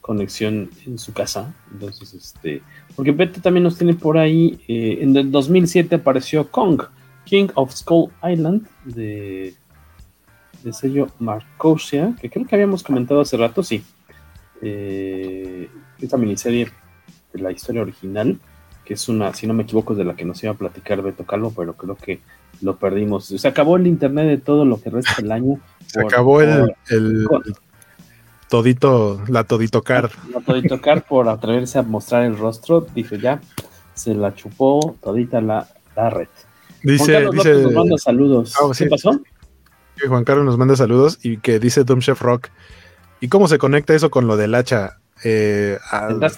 conexión en su casa. Entonces, este. Porque Beto también nos tiene por ahí. Eh, en el 2007 apareció Kong, King of Skull Island, de, de sello Marcosia, que creo que habíamos comentado hace rato, sí. Eh, esta miniserie de la historia original que es una, si no me equivoco, es de la que nos iba a platicar Beto Calvo, pero creo que lo perdimos. Se acabó el internet de todo lo que resta del año. Se acabó el, todito, la todito car. La todito car por atreverse a mostrar el rostro, dije ya, se la chupó todita la, red. Dice, dice nos manda saludos. Ah, ¿Qué pasó? Juan Carlos nos manda saludos y que dice Doom Chef Rock. ¿Y cómo se conecta eso con lo del hacha? Eh,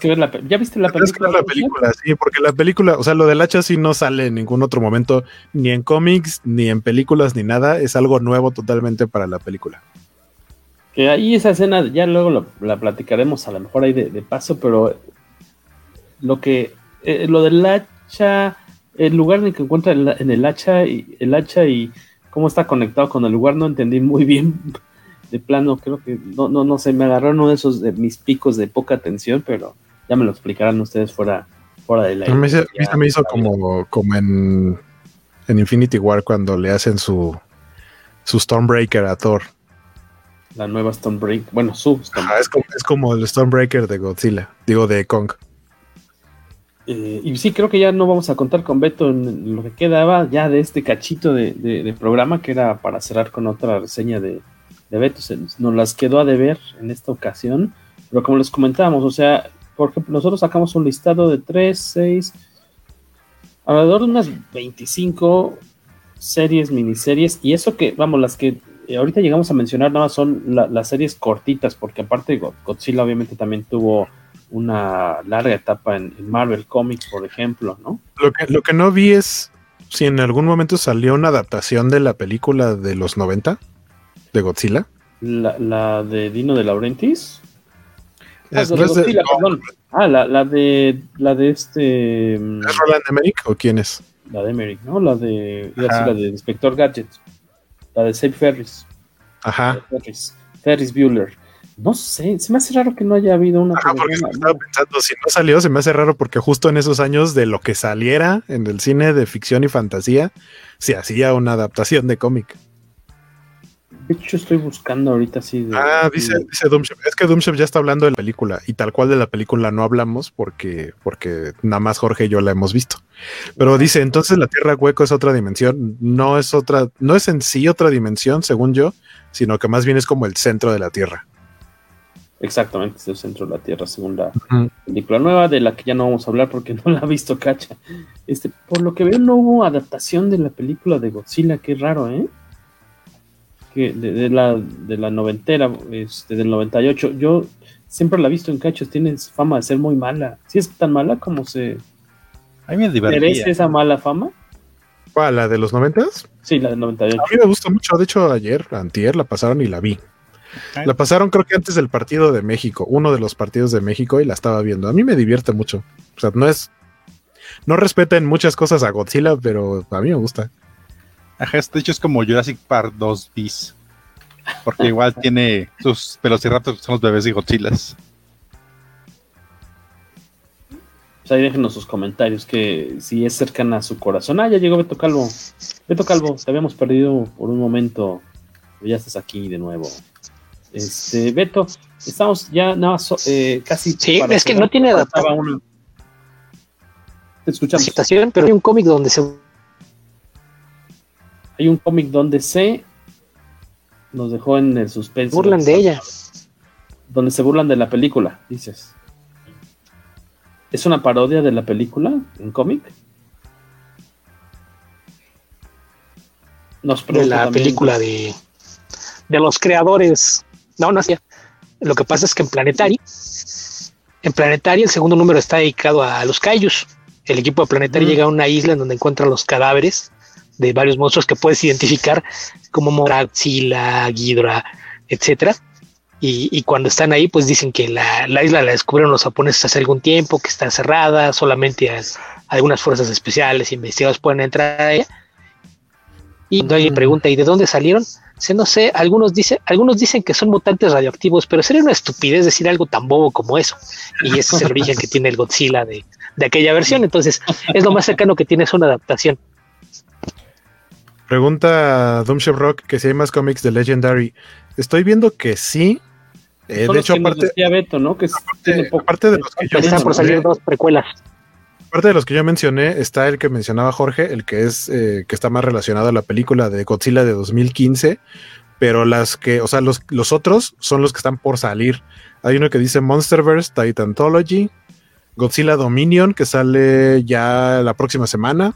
que ver la ¿Ya viste la película? la película, sí, porque la película, o sea, lo del hacha sí no sale en ningún otro momento, ni en cómics, ni en películas, ni nada. Es algo nuevo totalmente para la película. Que ahí esa escena, ya luego la platicaremos a lo mejor ahí de, paso, pero lo que, eh, lo del hacha, el lugar en el que encuentra en el hacha y el hacha y cómo está conectado con el lugar, no entendí muy bien de plano creo que no, no, no sé, me agarraron uno de esos de mis picos de poca atención, pero ya me lo explicarán ustedes fuera, fuera de la. A mí se, me hizo como, como en, en Infinity War cuando le hacen su, su Stormbreaker a Thor. La nueva Stormbreaker, bueno, su es, como, es como el Stormbreaker de Godzilla, digo de Kong. Eh, y sí, creo que ya no vamos a contar con Beto en lo que quedaba ya de este cachito de, de programa, que era para cerrar con otra reseña de, de Beto. Nos las quedó a deber en esta ocasión, pero como les comentábamos, o sea, por ejemplo, nosotros sacamos un listado de 3, 6, alrededor de unas 25 series, miniseries, y eso que, vamos, las que ahorita llegamos a mencionar nada más son las series cortitas, porque aparte Godzilla obviamente también tuvo una larga etapa en, Marvel Comics, por ejemplo, ¿no? Lo que, lo que no vi es si en algún momento salió una adaptación de la película de los 90 de Godzilla. La, de Dino de Laurentiis. Ah, Godzilla, perdón. Ah, la, de la de este. Mm, ¿Es Roland Emmerich o quién es? La de Emmerich, ¿no? La de. la de Inspector Gadget. La de Safe Ferris. Ajá. Ferris Bueller. No sé, se me hace raro que no haya habido una. Ajá, porque estaba pensando, si no salió, se me hace raro porque justo en esos años de lo que saliera en el cine de ficción y fantasía, se hacía una adaptación de cómic. De hecho, estoy buscando ahorita así. De, ah, dice, dice Doomship. Es que Doomship ya está hablando de la película y tal cual de la película no hablamos porque, porque nada más Jorge y yo la hemos visto. Pero dice, entonces la Tierra Hueco es otra dimensión. No es otra, no es en sí otra dimensión, según yo, sino que más bien es como el centro de la Tierra. Exactamente, es el centro de la Tierra, según la película nueva, de la que ya no vamos a hablar porque no la ha visto Cacha. Este, por lo que veo, no hubo adaptación de la película de Godzilla, qué raro, ¿eh? Que de, la, de la noventera, este, del 98. Yo siempre la he visto en Cachos, tiene fama de ser muy mala. Si es tan mala como se. A mí me ¿Merece esa mala fama? ¿Cuál? ¿La de los noventas? Sí, la del 98. A mí me gusta mucho, de hecho, ayer, antier, la pasaron y la vi. La pasaron creo que antes del partido de México, uno de los partidos de México y la estaba viendo. A mí me divierte mucho. O sea, no es... No respeten muchas cosas a Godzilla, pero a mí me gusta. Ajá, de hecho es como Jurassic Park 2 bis. Porque igual tiene sus velociraptors son los bebés y Godzillas. Pues ahí déjenos sus comentarios que si es cercana a su corazón. Ah, ya llegó Beto Calvo. Beto Calvo, te habíamos perdido por un momento. Ya estás aquí de nuevo. Este, Beto, estamos ya nada eh, casi. Sí, es que no tiene adaptación. Te escuchamos. pero hay un cómic donde se. Hay un cómic donde se. Nos dejó en el suspenso. Burlan de ella. Donde se burlan de la película, dices. ¿Es una parodia de la película en cómic? Nos de la película de, de los creadores no, no hacía. Lo que pasa es que en Planetary, en Planetary el segundo número está dedicado a los Kaijus. El equipo de Planetary llega a una isla en donde encuentra los cadáveres de varios monstruos que puedes identificar como Moraxila, Ghidra, etcétera. Y, cuando están ahí, pues dicen que la, isla la descubrieron los japoneses hace algún tiempo, que está cerrada, solamente algunas fuerzas especiales, investigadores pueden entrar a ella. Y cuando alguien pregunta, ¿y de dónde salieron? no sé, algunos dicen, algunos dicen que son mutantes radioactivos, pero sería una estupidez decir algo tan bobo como eso. Y ese es el origen que tiene el Godzilla de, aquella versión. Entonces, es lo más cercano que tiene es una adaptación. Pregunta Doomship Rock que si hay más cómics de Legendary. Estoy viendo que sí. Eh, de hecho, aparte, ¿no? que aparte, de los que yo Están por salir dos precuelas. Aparte de los que yo mencioné, está el que mencionaba Jorge, el que es eh, que está más relacionado a la película de Godzilla de 2015, pero las que, o sea, los, los otros son los que están por salir. Hay uno que dice Monsterverse, Titantology, Godzilla Dominion, que sale ya la próxima semana.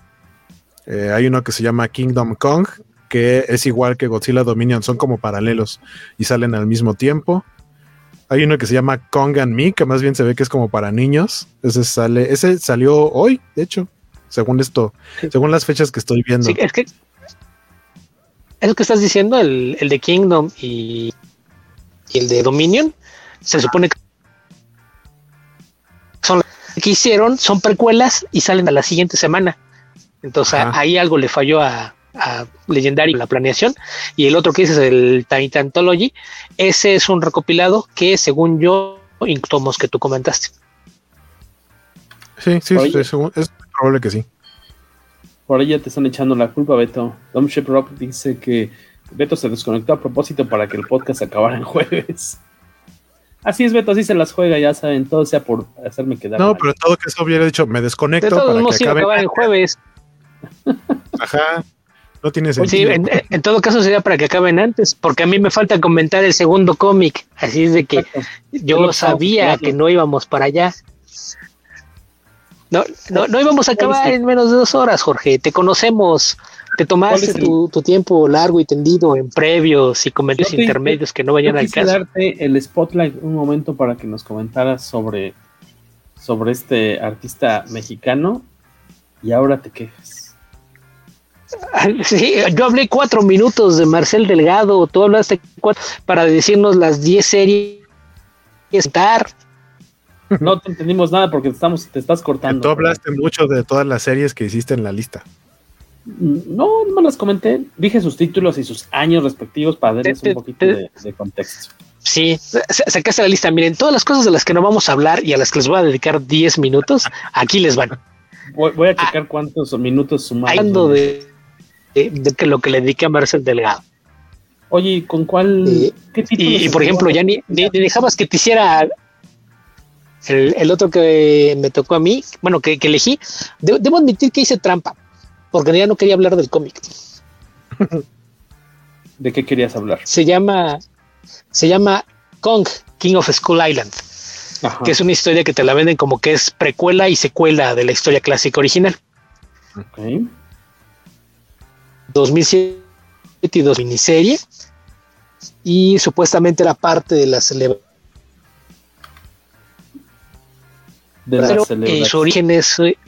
Eh, hay uno que se llama Kingdom Kong, que es igual que Godzilla Dominion, son como paralelos y salen al mismo tiempo. Hay uno que se llama Kong and Me, que más bien se ve que es como para niños. Ese sale, ese salió hoy, de hecho, según esto, según las fechas que estoy viendo. Sí, es que eso que estás diciendo, el, de Kingdom y, el de Dominion, se supone que son que hicieron, son precuelas y salen a la siguiente semana. Entonces ahí algo le falló a, a Legendary la planeación y el otro que es el Titantology, ese es un recopilado que según yo tomos que tú comentaste. Sí, sí, es, probable que sí. Por ahí ya te están echando la culpa, Beto. Dom Rock dice que Beto se desconectó a propósito para que el podcast acabara en jueves. Así es, Beto, así se las juega, ya saben, todo sea por hacerme quedar. No, pero en todo caso hubiera dicho, me desconecto. De todos para que acabe en jueves. Ajá. No tiene sentido. Sí, en, todo caso sería para que acaben antes, porque a mí me falta comentar el segundo cómic, así es de que yo sabía que no íbamos para allá. No, no, no íbamos a acabar en menos de dos horas, Jorge. Te conocemos. Te tomaste tu, tiempo largo y tendido en previos y comentarios intermedios que no vayan al caso. darte el spotlight un momento para que nos comentaras sobre, sobre este artista mexicano y ahora te quejas. Sí, yo hablé cuatro minutos de Marcel Delgado, tú hablaste cuatro para decirnos las diez series. No te entendimos nada porque te, estamos, te estás cortando. Tú hablaste mucho de todas las series que hiciste en la lista. No, no las comenté. Dije sus títulos y sus años respectivos para darles un poquito de, contexto. Sí, sacaste la lista. Miren, todas las cosas de las que no vamos a hablar y a las que les voy a dedicar 10 minutos, aquí les van. Voy, a checar cuántos minutos sumamos. Hablando de, que lo que le dediqué a Marcel Delgado. Oye, ¿con cuál? ¿qué y, por ejemplo, ya ni, dejabas que te hiciera el, otro que me tocó a mí, bueno, que, elegí. debo admitir que hice trampa porque ya no quería hablar del cómic. ¿De qué querías hablar? Se llama, se llama Kong, King of Skull Island, que es una historia que te la venden como que es precuela y secuela de la historia clásica original. Ok. 2007 y dos miniserie y supuestamente era parte de la celebración. Pero eh, su origen es eh,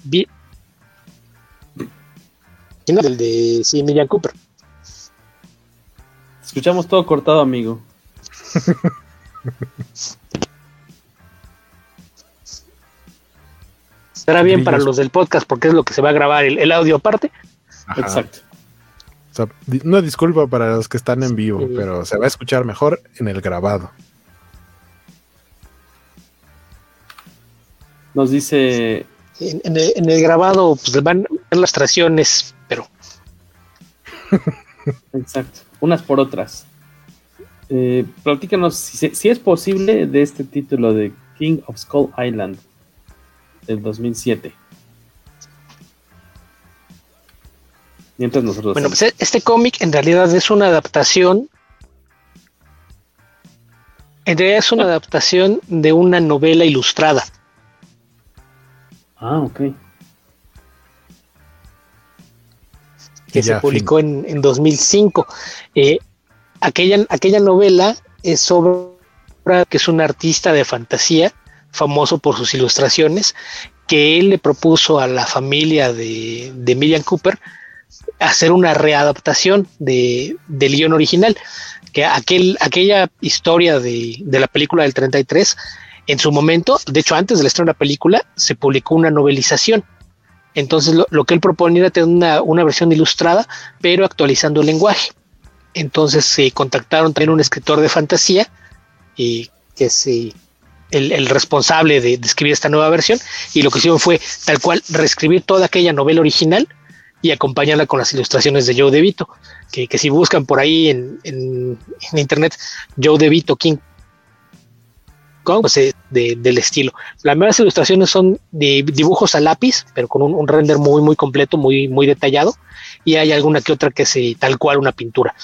el de sí, Miriam Cooper. Escuchamos todo cortado, amigo. Será bien para los del podcast porque es lo que se va a grabar el, audio aparte. Exacto. Una disculpa para los que están en vivo, pero se va a escuchar mejor en el grabado. Nos dice. En, el, grabado pues, van las tracciones pero. Exacto, unas por otras. Eh, platícanos si, es posible de este título de King of Skull Island del 2007. Mientras nosotros. Bueno, pues este cómic en realidad es una adaptación. En realidad es una adaptación de una novela ilustrada. Ah, ok. que se publicó en, en, 2005. Eh, aquella, aquella novela es sobre que es un artista de fantasía, famoso por sus ilustraciones, que él le propuso a la familia de, de Miriam Cooper hacer una readaptación de, del guion original, que aquel, aquella historia de, de, la película del 33, en su momento, de hecho antes de la estreno de la película, se publicó una novelización entonces lo, que él proponía era tener una, versión ilustrada, pero actualizando el lenguaje. Entonces se contactaron también un escritor de fantasía, y que es eh, el, responsable de, escribir esta nueva versión, y lo que hicieron fue tal cual reescribir toda aquella novela original y acompañarla con las ilustraciones de Joe DeVito, que, que si buscan por ahí en, en, en internet Joe DeVito King pues, eh, del estilo. Las nuevas ilustraciones son de dibujos a lápiz, pero con un, render muy, muy completo, muy, muy detallado. Y hay alguna que otra que es eh, tal cual una pintura.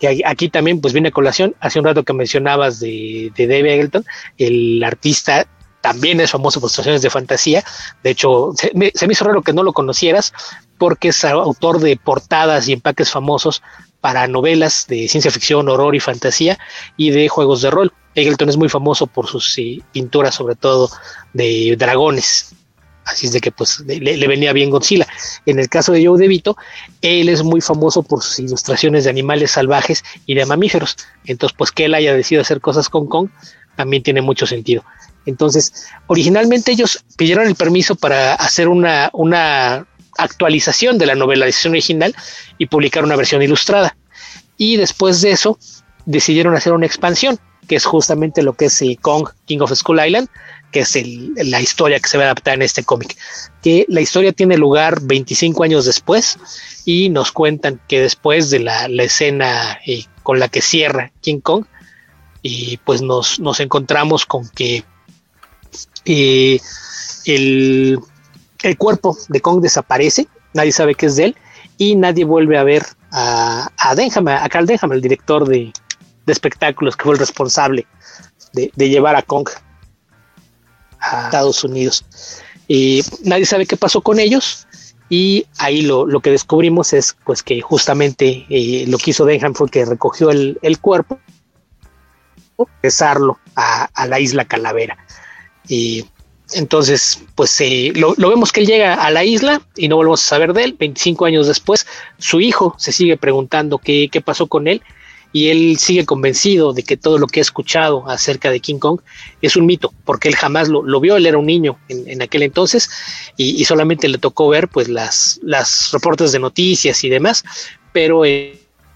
Que aquí también, pues viene a colación. Hace un rato que mencionabas de, de Dave Eggleton, el artista también es famoso por ilustraciones de fantasía. De hecho, se me, se me hizo raro que no lo conocieras, porque es autor de portadas y empaques famosos para novelas de ciencia ficción, horror y fantasía y de juegos de rol. Eggleton es muy famoso por sus pinturas, sobre todo de dragones. Así es de que pues le, venía bien Godzilla. En el caso de Joe DeVito, él es muy famoso por sus ilustraciones de animales salvajes y de mamíferos. Entonces, pues que él haya decidido hacer cosas con Kong también tiene mucho sentido. Entonces, originalmente ellos pidieron el permiso para hacer una, una actualización de la novelización original y publicar una versión ilustrada. Y después de eso, decidieron hacer una expansión que es justamente lo que es el Kong King of Skull Island, que es la historia que se va a adaptar en este cómic. Que la historia tiene lugar 25 años después y nos cuentan que después de la, escena eh, con la que cierra King Kong, y pues nos, encontramos con que eh, el, cuerpo de Kong desaparece, nadie sabe qué es de él, y nadie vuelve a ver a, a Denham, a Carl Denham, el director de, espectáculos que fue el responsable de, llevar a Kong a Estados Unidos. Y nadie sabe qué pasó con ellos. Y ahí lo, que descubrimos es pues que justamente eh, lo que hizo Denham fue que recogió el, cuerpo, pesarlo a, la isla Calavera. Y entonces, pues eh, lo, vemos que él llega a la isla y no volvemos a saber de él. 25 años después, su hijo se sigue preguntando qué, qué pasó con él y él sigue convencido de que todo lo que ha escuchado acerca de King Kong es un mito, porque él jamás lo, vio, él era un niño en, aquel entonces y, solamente le tocó ver pues las, las reportes de noticias y demás, pero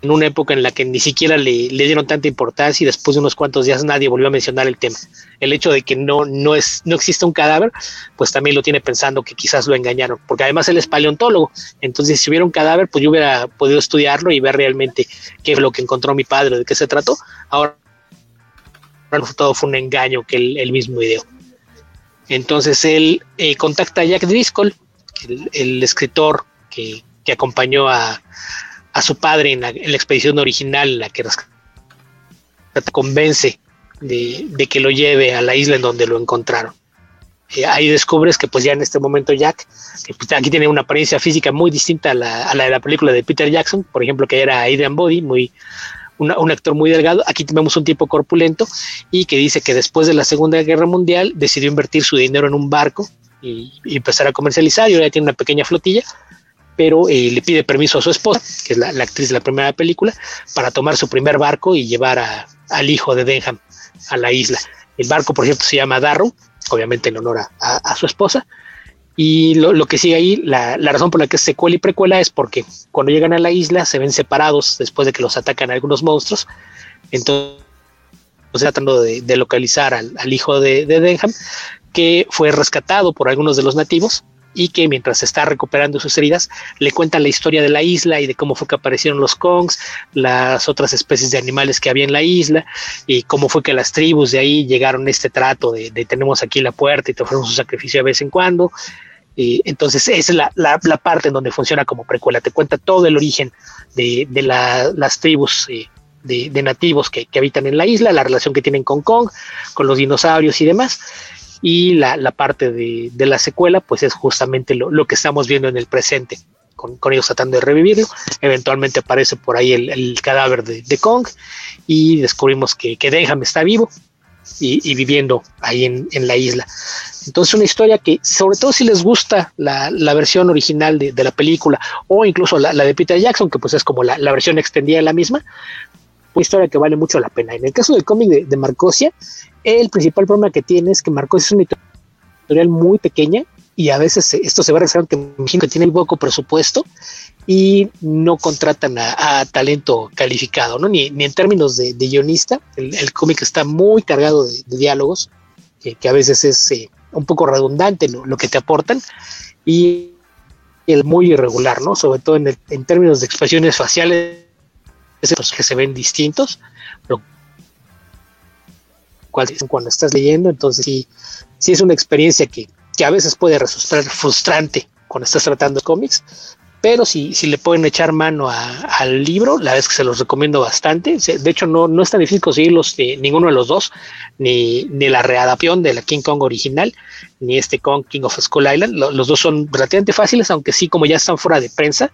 en una época en la que ni siquiera le, le, dieron tanta importancia y después de unos cuantos días nadie volvió a mencionar el tema. El hecho de que no, no, es, no existe un cadáver, pues también lo tiene pensando que quizás lo engañaron, porque además él es paleontólogo, entonces si hubiera un cadáver, pues yo hubiera podido estudiarlo y ver realmente qué es lo que encontró mi padre, de qué se trató. Ahora todo fue un engaño que él, mismo ideó. Entonces él eh, contacta a Jack Driscoll, el, escritor que, que acompañó a, a su padre en la, expedición original, la que convence de, que lo lleve a la isla en donde lo encontraron. Eh, ahí descubres que pues ya en este momento Jack, pues, aquí tiene una apariencia física muy distinta a la, de la película de Peter Jackson, por ejemplo, que era Adrian Body, muy, un actor muy delgado. Aquí tenemos un tipo corpulento y que dice que después de la Segunda Guerra Mundial decidió invertir su dinero en un barco y, y empezar a comercializar y ahora tiene una pequeña flotilla pero eh, le pide permiso a su esposa, que es la, actriz de la primera película, para tomar su primer barco y llevar al hijo de Denham a la isla. El barco, por ejemplo, se llama Darrow, obviamente en honor a, su esposa. Y lo, que sigue ahí, la, razón por la que es secuela y precuela es porque cuando llegan a la isla se ven separados después de que los atacan algunos monstruos. Entonces, tratando de, localizar al, hijo de, de Denham, que fue rescatado por algunos de los nativos y que mientras está recuperando sus heridas le cuentan la historia de la isla y de cómo fue que aparecieron los Kongs, las otras especies de animales que había en la isla y cómo fue que las tribus de ahí llegaron a este trato de, tenemos aquí la puerta y te ofrecemos un sacrificio de vez en cuando. Y entonces es la, parte en donde funciona como precuela, te cuenta todo el origen de, las tribus eh, de, nativos que, que habitan en la isla, la relación que tienen con Kong, con los dinosaurios y demás y la, parte de, la secuela pues es justamente lo, que estamos viendo en el presente. Con, ellos tratando de revivirlo, eventualmente aparece por ahí el, cadáver de, Kong y descubrimos que, que Denham está vivo y, viviendo ahí en, la isla. Entonces una historia que, sobre todo si les gusta la, versión original de, la película o incluso la, de Peter Jackson, que pues es como la, versión extendida de la misma, una historia que vale mucho la pena. En el caso del cómic de, de Marcosia, el principal problema que tiene es que Marcosia es una editorial muy pequeña y a veces esto se va a que que tiene el poco presupuesto y no contratan a, talento calificado, ¿no? Ni, en términos de, guionista, el, cómic está muy cargado de, diálogos, que, a veces es eh, un poco redundante lo, que te aportan, y el muy irregular, ¿no? Sobre todo en, en términos de expresiones faciales, que se ven distintos, lo cual cuando estás leyendo, entonces sí, sí es una experiencia que, que a veces puede resultar frustrante cuando estás tratando cómics, pero si, si le pueden echar mano al libro, la es que se los recomiendo bastante. De hecho, no, no es tan difícil conseguirlos eh, ninguno de los dos, ni, ni la readaptación de la King Kong original, ni este Kong King of Skull Island. los dos son relativamente fáciles, aunque sí, como ya están fuera de prensa,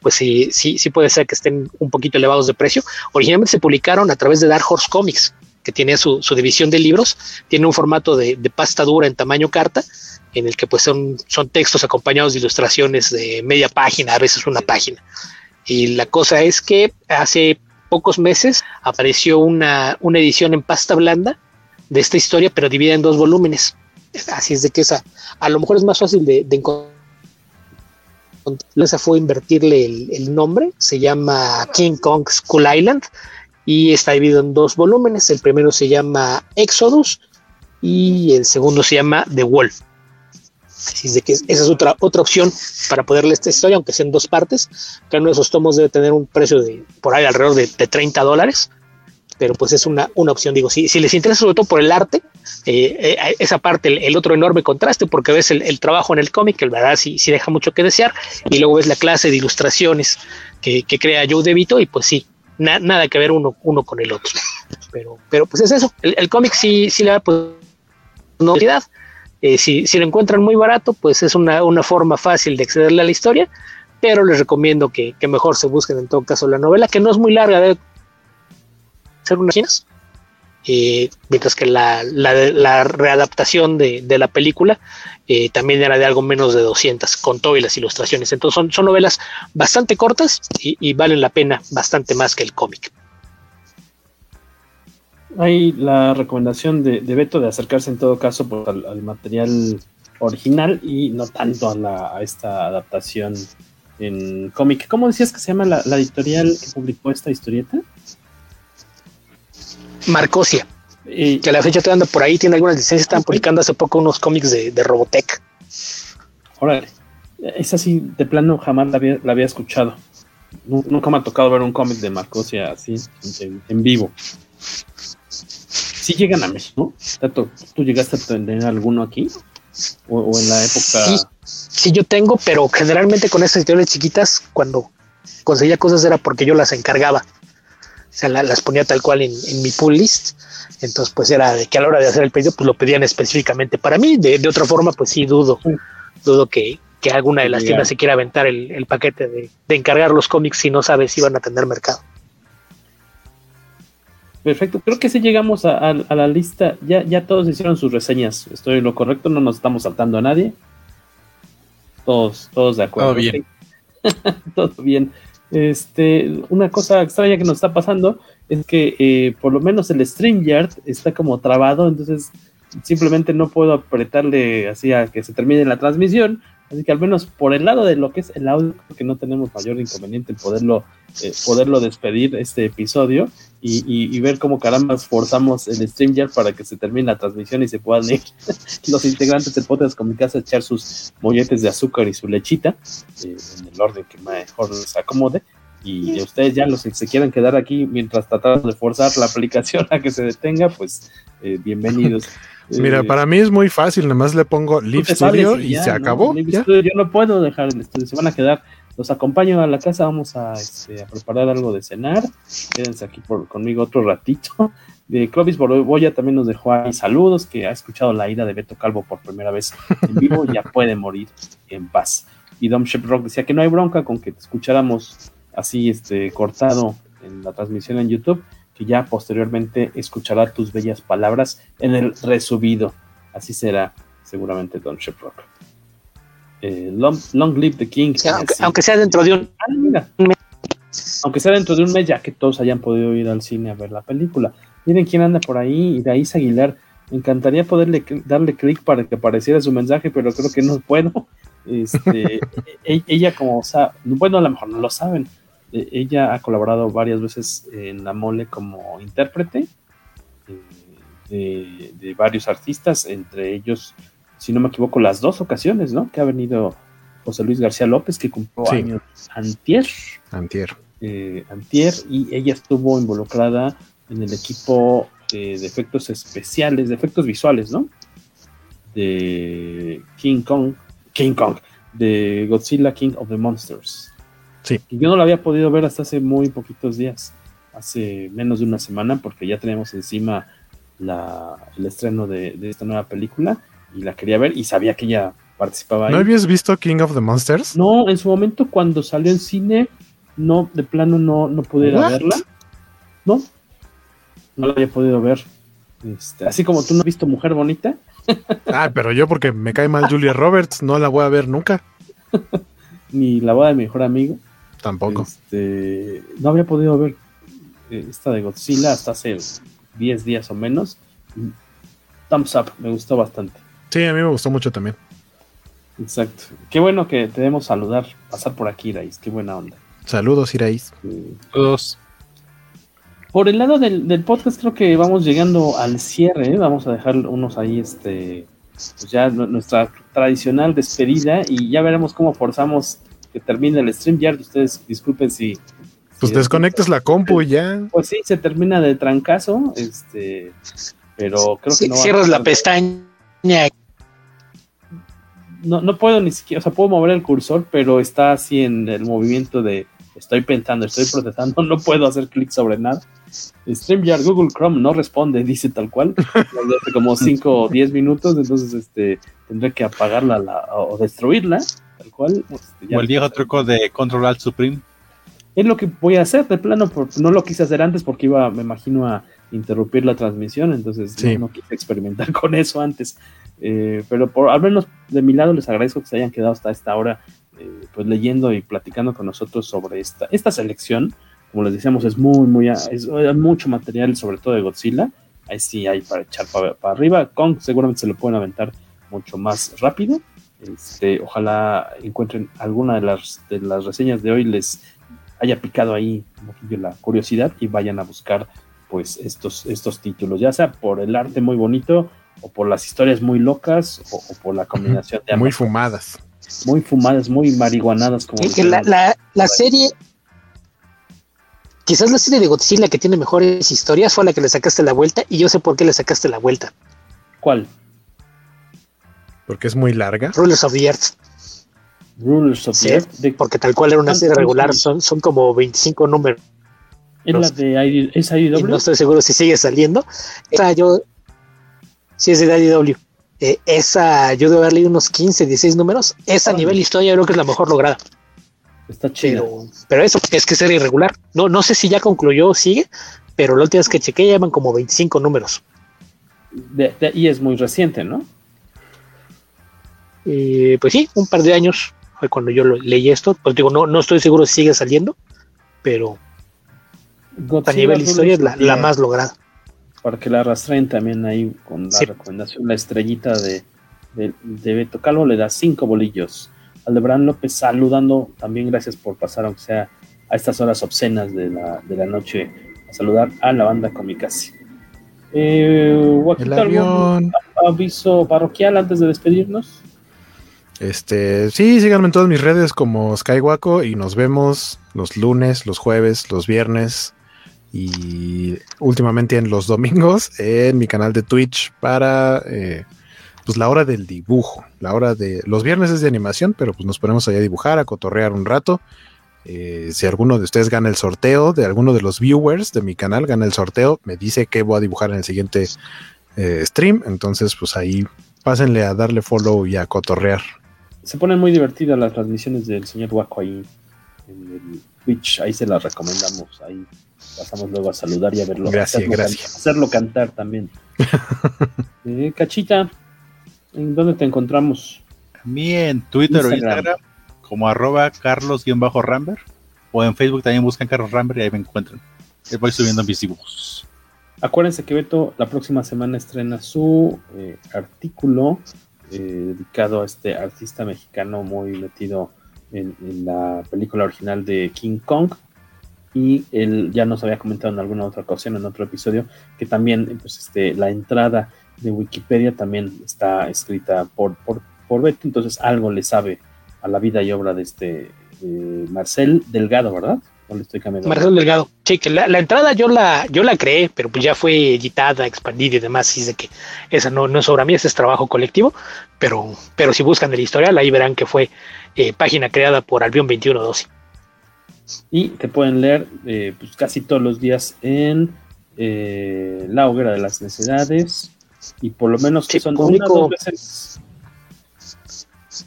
pues sí, sí, sí puede ser que estén un poquito elevados de precio. Originalmente se publicaron a través de Dark Horse Comics, que tiene su, división de libros, tiene un formato de, pasta dura en tamaño carta, en el que pues son, son textos acompañados de ilustraciones de media página, a veces una página. Y la cosa es que hace pocos meses apareció una, edición en pasta blanda de esta historia, pero dividida en dos volúmenes. Así es de que esa a lo mejor es más fácil de, de encontrar esa fue invertirle el, nombre, se llama King Kong School Island y está dividido en dos volúmenes. El primero se llama Exodus y el segundo se llama The Wolf. Así es de que esa es otra, otra opción para poder leer esta historia, aunque sea en dos partes. Cada uno de esos tomos debe tener un precio de por ahí alrededor de, de 30 dólares pero pues es una, una opción. Digo, si, si les interesa sobre todo por el arte, eh, eh, esa parte, el, otro enorme contraste, porque ves el, trabajo en el cómic, que verdad sí, sí deja mucho que desear, y luego ves la clase de ilustraciones que, crea Joe DeVito, y pues sí, nada que ver uno, uno con el otro. Pero, pero pues es eso, el, cómic sí, sí le da pues novedad. Eh, si, si, lo encuentran muy barato, pues es una, una forma fácil de accederle a la historia, pero les recomiendo que, que, mejor se busquen en todo caso la novela, que no es muy larga, ser unas chinas. Eh, mientras que la, readaptación de, la película eh, también era de algo menos de 200, con todo y las ilustraciones. Entonces son, novelas bastante cortas y, valen la pena bastante más que el cómic. Hay la recomendación de, Beto de acercarse en todo caso al, material original y no tanto a, la, a esta adaptación en cómic. ¿Cómo decías que se llama la, editorial que publicó esta historieta? Marcosia. Que a la fecha te anda por ahí, tiene algunas licencias, están publicando hace poco unos cómics de, de Robotech. Órale. Esa sí, de plano jamás la había, escuchado. Nunca me ha tocado ver un cómic de Marcosia así en, vivo. Sí llegan a México, ¿no? ¿Tú llegaste a tener alguno aquí? ¿O, en la época? Sí, yo tengo, pero generalmente con estas editoriales chiquitas, cuando conseguía cosas era porque yo las encargaba. O sea, las ponía tal cual en, mi pull list. Entonces, pues era de que a la hora de hacer el pedido, pues lo pedían específicamente para mí. De, de otra forma, pues sí dudo, dudo que, que alguna de las tiendas se quiera aventar el, paquete de, encargar los cómics si no sabe si van a tener mercado. Perfecto, creo que si llegamos a, la lista, ya, ya todos hicieron sus reseñas, estoy en lo correcto, no nos estamos saltando a nadie. Todos, todos de acuerdo. Todo bien. Todo bien. Este, una cosa extraña que nos está pasando es que eh, por lo menos el StreamYard está como trabado, entonces simplemente no puedo apretarle así a que se termine la transmisión, Así que al menos por el lado de lo que es el audio, que no tenemos mayor inconveniente en poderlo, eh, poderlo despedir este episodio y, ver cómo caramba forzamos el StreamYard para que se termine la transmisión y se puedan ir los integrantes del podcast con a echar sus molletes de azúcar y su lechita eh, en el orden que mejor les acomode. Y ustedes ya los que se quieran quedar aquí mientras tratamos de forzar la aplicación a que se detenga, pues eh, bienvenidos. Mira, para mí es muy fácil, nada más le pongo Live Studio y, se acabó. yo no puedo dejar el estudio, se van a quedar. Los acompaño a la casa, vamos a, este, preparar algo de cenar. Quédense aquí por, conmigo otro ratito. De Clovis Borboya también nos dejó ahí saludos, que ha escuchado la ira de Beto Calvo por primera vez en vivo, ya puede morir en paz. Y Dom Shep Rock decía que no hay bronca con que te escucháramos así este, cortado en la transmisión en YouTube que ya posteriormente escuchará tus bellas palabras en el resubido. Así será seguramente Don Sheprock. Eh, long, Live the King. aunque, sea dentro de un ah, Aunque sea dentro de un mes, ya que todos hayan podido ir al cine a ver la película. Miren quién anda por ahí, Iraíz Aguilar. Me encantaría poderle darle clic para que apareciera su mensaje, pero creo que no puedo. Este, e, ella como, o sea, bueno, a lo mejor no lo saben, eh, ella ha colaborado varias veces en la mole como intérprete eh, de, varios artistas, entre ellos, si no me equivoco, las dos ocasiones, ¿no? Que ha venido José Luis García López, que cumplió años antier. Antier. Eh, antier, y ella estuvo involucrada en el equipo de efectos especiales, de efectos visuales, ¿no? De King Kong, King Kong, de Godzilla King of the Monsters. Sí. Y yo no lo había podido ver hasta hace muy poquitos días, hace menos de una semana, porque ya teníamos encima el estreno de, esta nueva película y la quería ver y sabía que ella participaba ahí. ¿No habías visto King of the Monsters? No, en su momento cuando salió en cine, no, de plano no, no pude ir a verla. No, no la había podido ver. Este, así como tú no has visto Mujer Bonita. ah, pero yo porque me cae mal Julia Roberts, no la voy a ver nunca. Ni la boda de mi mejor amigo. Tampoco. Este, no había podido ver eh, esta de Godzilla hasta hace 10 días o menos. Thumbs up, me gustó bastante. Sí, a mí me gustó mucho también. Exacto. Qué bueno que te debemos saludar, pasar por aquí, Iraís. Qué buena onda. Saludos, Iraís. Saludos. Por el lado del, podcast, creo que vamos llegando al cierre. ¿eh? Vamos a dejar unos ahí, este, pues ya nuestra tradicional despedida y ya veremos cómo forzamos que termine el StreamYard. Ustedes disculpen si. Pues desconectas la compu y ya. Pues sí, se termina de trancazo. Este. Pero creo que no. Cierras la pestaña. No, no puedo ni siquiera, o sea, puedo mover el cursor, pero está así en el movimiento de estoy pensando, estoy procesando, no puedo hacer clic sobre nada. StreamYard, Google Chrome no responde, dice tal cual, hace como 5 o 10 minutos, entonces este, tendré que apagarla o destruirla tal cual. Este, o el viejo truco de Control Alt Supreme. Es lo que voy a hacer de plano, porque no lo quise hacer antes porque iba, me imagino, a interrumpir la transmisión, entonces no, quise experimentar con eso antes. Eh, pero por al menos de mi lado les agradezco que se hayan quedado hasta esta hora eh, pues leyendo y platicando con nosotros sobre esta, esta selección. Como les decíamos, es muy, muy, es, mucho material, sobre todo de Godzilla. ahí sí hay para echar para, arriba. Kong seguramente se lo pueden aventar mucho más rápido. Este, ojalá encuentren alguna de las, de las reseñas de hoy les haya picado ahí un poquillo la curiosidad y vayan a buscar pues estos, estos títulos, ya sea por el arte muy bonito o por las historias muy locas o, por la combinación de Muy fumadas. Muy fumadas, muy marihuanadas. Como la, la, la, serie, quizás la serie de Godzilla que tiene mejores historias fue la que le sacaste la vuelta y yo sé por qué le sacaste la vuelta. ¿Cuál? Porque es muy larga. Rulers of the Earth. Rulers of the Earth. Porque tal cual era una serie regular, son, son como 25 números. ¿Es la de ID, ¿es IDW? no estoy seguro si sigue saliendo. Esa yo. Sí, es de IDW. Eh, esa, yo debo haber leído unos 15, 16 números. Esa a nivel historia, yo creo que es la mejor lograda. Está chido. Pero, eso, es que es serie irregular. No, no sé si ya concluyó o sigue, pero la última vez que chequé llevan como 25 números. y es muy reciente, ¿no? Eh, pues sí, un par de años fue cuando yo leí esto. Pues digo, no, no estoy seguro si sigue saliendo, pero a nivel historia es la, más lograda. Para que la arrastren también ahí con la recomendación, la estrellita de, de, Beto Calvo le da cinco bolillos. Aldebrán López saludando, también gracias por pasar, aunque sea a estas horas obscenas de la, de la noche, a saludar a la banda Comicasi. Eh, El avión. aviso parroquial antes de despedirnos? Este, sí, síganme en todas mis redes como Skywaco y nos vemos los lunes, los jueves, los viernes y últimamente en los domingos en mi canal de Twitch para eh, pues la hora del dibujo, la hora de los viernes es de animación, pero pues nos ponemos allá a dibujar, a cotorrear un rato. Eh, si alguno de ustedes gana el sorteo, de alguno de los viewers de mi canal gana el sorteo, me dice que voy a dibujar en el siguiente eh, stream, entonces pues ahí pásenle a darle follow y a cotorrear. Se ponen muy divertidas las transmisiones del señor Waco ahí en el Twitch, ahí se las recomendamos, ahí pasamos luego a saludar y a verlo. Gracias, gracias. hacerlo cantar también. Eh, Cachita, ¿en dónde te encontramos? A mí en Twitter o Instagram como arroba carlos-ramber o en Facebook también buscan Carlos Ramber y ahí me encuentran. Voy subiendo mis dibujos. Acuérdense que Beto la próxima semana estrena su eh, artículo eh, dedicado a este artista mexicano muy metido en, la película original de King Kong. Y él ya nos había comentado en alguna otra ocasión, en otro episodio, que también pues, este, la entrada de Wikipedia también está escrita por, por, por Beto, entonces algo le sabe a la vida y obra de este Marcel Delgado, ¿verdad? Estoy cambiando. Marcel Delgado, sí, que la, entrada yo la, yo la creé, pero pues ya fue editada, expandida y demás, así de que esa no, no es obra mía, ese es trabajo colectivo, pero, pero si buscan el historial, ahí verán que fue eh, página creada por Albion 2112. Y te pueden leer eh, pues casi todos los días en eh, La Hoguera de las Necesidades y por lo menos que son publico, veces.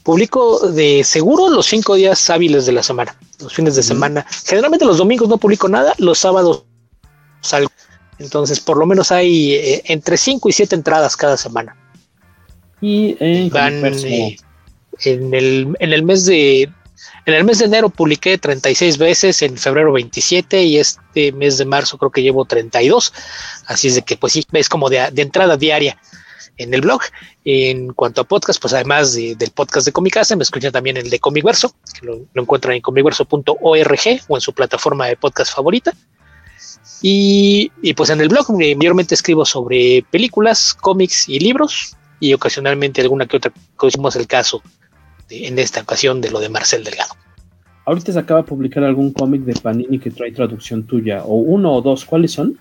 Publico de seguro los cinco días hábiles de la semana, los fines de semana. Generalmente los domingos no publico nada, los sábados salgo. Entonces, por lo menos hay entre cinco y siete entradas cada semana. Y en en el, en el mes de en el mes de enero publiqué 36 veces, en febrero 27 y este mes de marzo creo que llevo 32. Así es de que pues sí, es como de, entrada diaria en el blog. En cuanto a podcast, pues además del podcast de Comicase, me escuchan también el de Comicverso, que lo, encuentran en comicverso.org o en su plataforma de podcast favorita. Y, y, pues en el blog mayormente escribo sobre películas, cómics y libros y ocasionalmente alguna que otra, como es el caso en esta ocasión de lo de Marcel Delgado. Ahorita se acaba de publicar algún cómic de Panini que trae traducción tuya, o uno o dos, ¿cuáles son?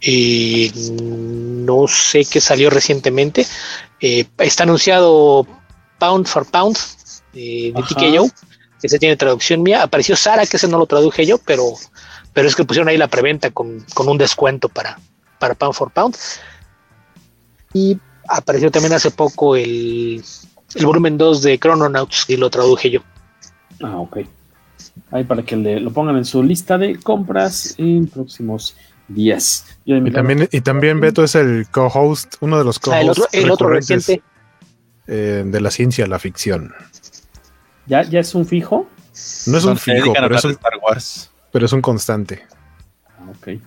Eh, no sé qué salió recientemente. Eh, está anunciado Pound for Pound de, de TKO, que se tiene traducción mía. Apareció Sara, que ese no lo traduje yo, pero, pero es que pusieron ahí la preventa con, con un descuento para, para Pound for Pound. Y apareció también hace poco el, el volumen 2 de Chrononauts y lo traduje yo. Ah, ok. Ahí para que lo pongan en su lista de compras en próximos días. Y también, y también Beto es el co-host, uno de los co-hosts. Ah, el otro, reciente. Eh, de la ciencia, la ficción. ¿Ya, ¿Ya es un fijo? No es un fijo, pero es un, Star Wars. pero es un constante. Ah, ok.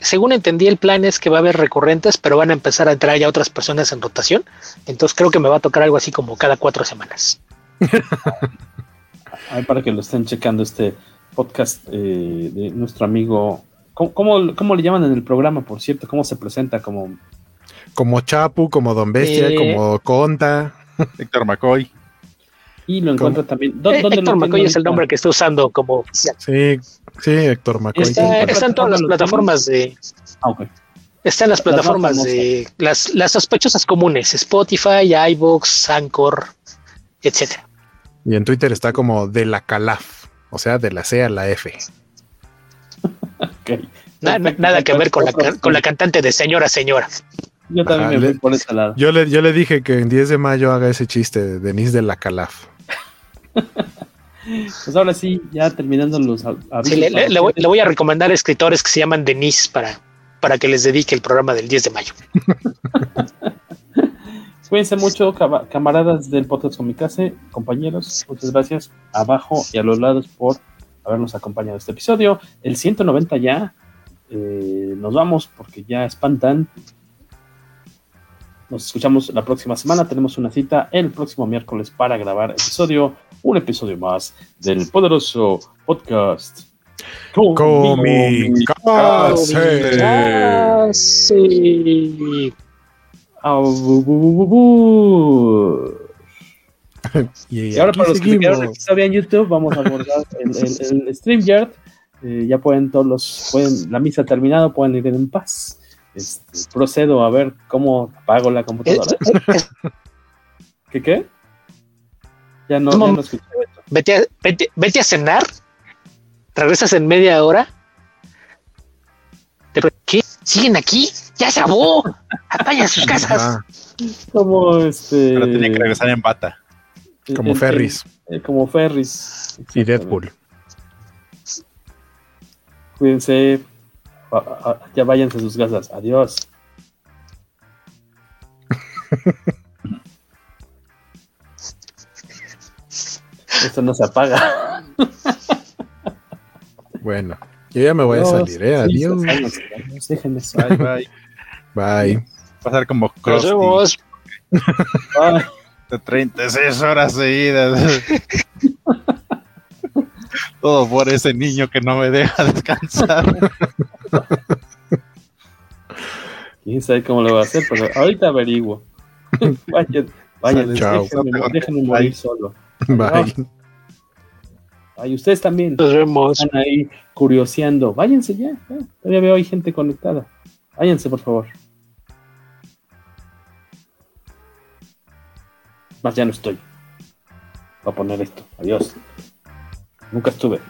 según entendí, el plan es que va a haber recurrentes, pero van a empezar a entrar ya otras personas en rotación. Entonces creo que me va a tocar algo así como cada cuatro semanas. Ahí para que lo estén checando este podcast eh, de nuestro amigo. ¿Cómo, ¿Cómo, le llaman en el programa, por cierto? ¿Cómo se presenta? Como, como Chapu, como Don Bestia, eh, como Conta, Héctor McCoy. Y lo encuentra también. ¿Dónde Héctor McCoy es el nombre que está usando como oficial. Sí, sí, Héctor McCoy. Está, en todas las plataformas de. Ah, okay. Está en las plataformas de las, las sospechosas comunes: Spotify, iBox, Anchor, etcétera. Y en Twitter está como de la Calaf, o sea, de la C a la F. nada que ver con la, con la cantante de Señora Señora. Yo también me voy por ese lado. Yo le, yo le dije que en 10 de mayo haga ese chiste de Denise de la Calaf. pues ahora sí, ya terminando los le, voy, a recomendar escritores que se llaman Denise para, para que les dedique el programa del 10 de mayo. Cuídense mucho, camaradas del podcast Comicase, compañeros. Muchas gracias abajo y a los lados por habernos acompañado este episodio. El 190 ya. Eh, nos vamos porque ya espantan. Nos escuchamos la próxima semana. Tenemos una cita el próximo miércoles para grabar episodio, un episodio más del poderoso podcast. y, ahora para los que quedaron en YouTube, vamos a abordar el, el, StreamYard. Eh, ya pueden todos los, pueden, la misa ha terminado, pueden ir en paz. Este, procedo a ver cómo apago la computadora. ¿Qué qué? Ya no, ya no escuché Vete a, vete, a cenar, regresas en media hora. ¿Qué? ¿Siguen aquí? ¡Ya se acabó! ¡Vayan a sus casas! Como este. Pero tenía que regresar en bata. Como Ferris. como Ferris. Y Deadpool. Cuídense ya váyanse a sus casas. Adiós. Esto no se apaga. bueno, yo ya me voy a salir, ¿eh? Adiós. Déjenme Bye, bye. Bye. Pasar como Krusty. Bye. De 36 horas seguidas. Todo por ese niño que no me deja descansar. Quién sabe cómo lo va a hacer, pero ahorita averiguo. vayan, vayan, déjenme, morir solo. Bye. Ay, ustedes también. Nos vemos. Están ahí curioseando. Váyanse ya. Todavía veo hay gente conectada. Váyanse, por favor. Más ya no estoy. Voy a poner esto. Adiós. Nunca estuve.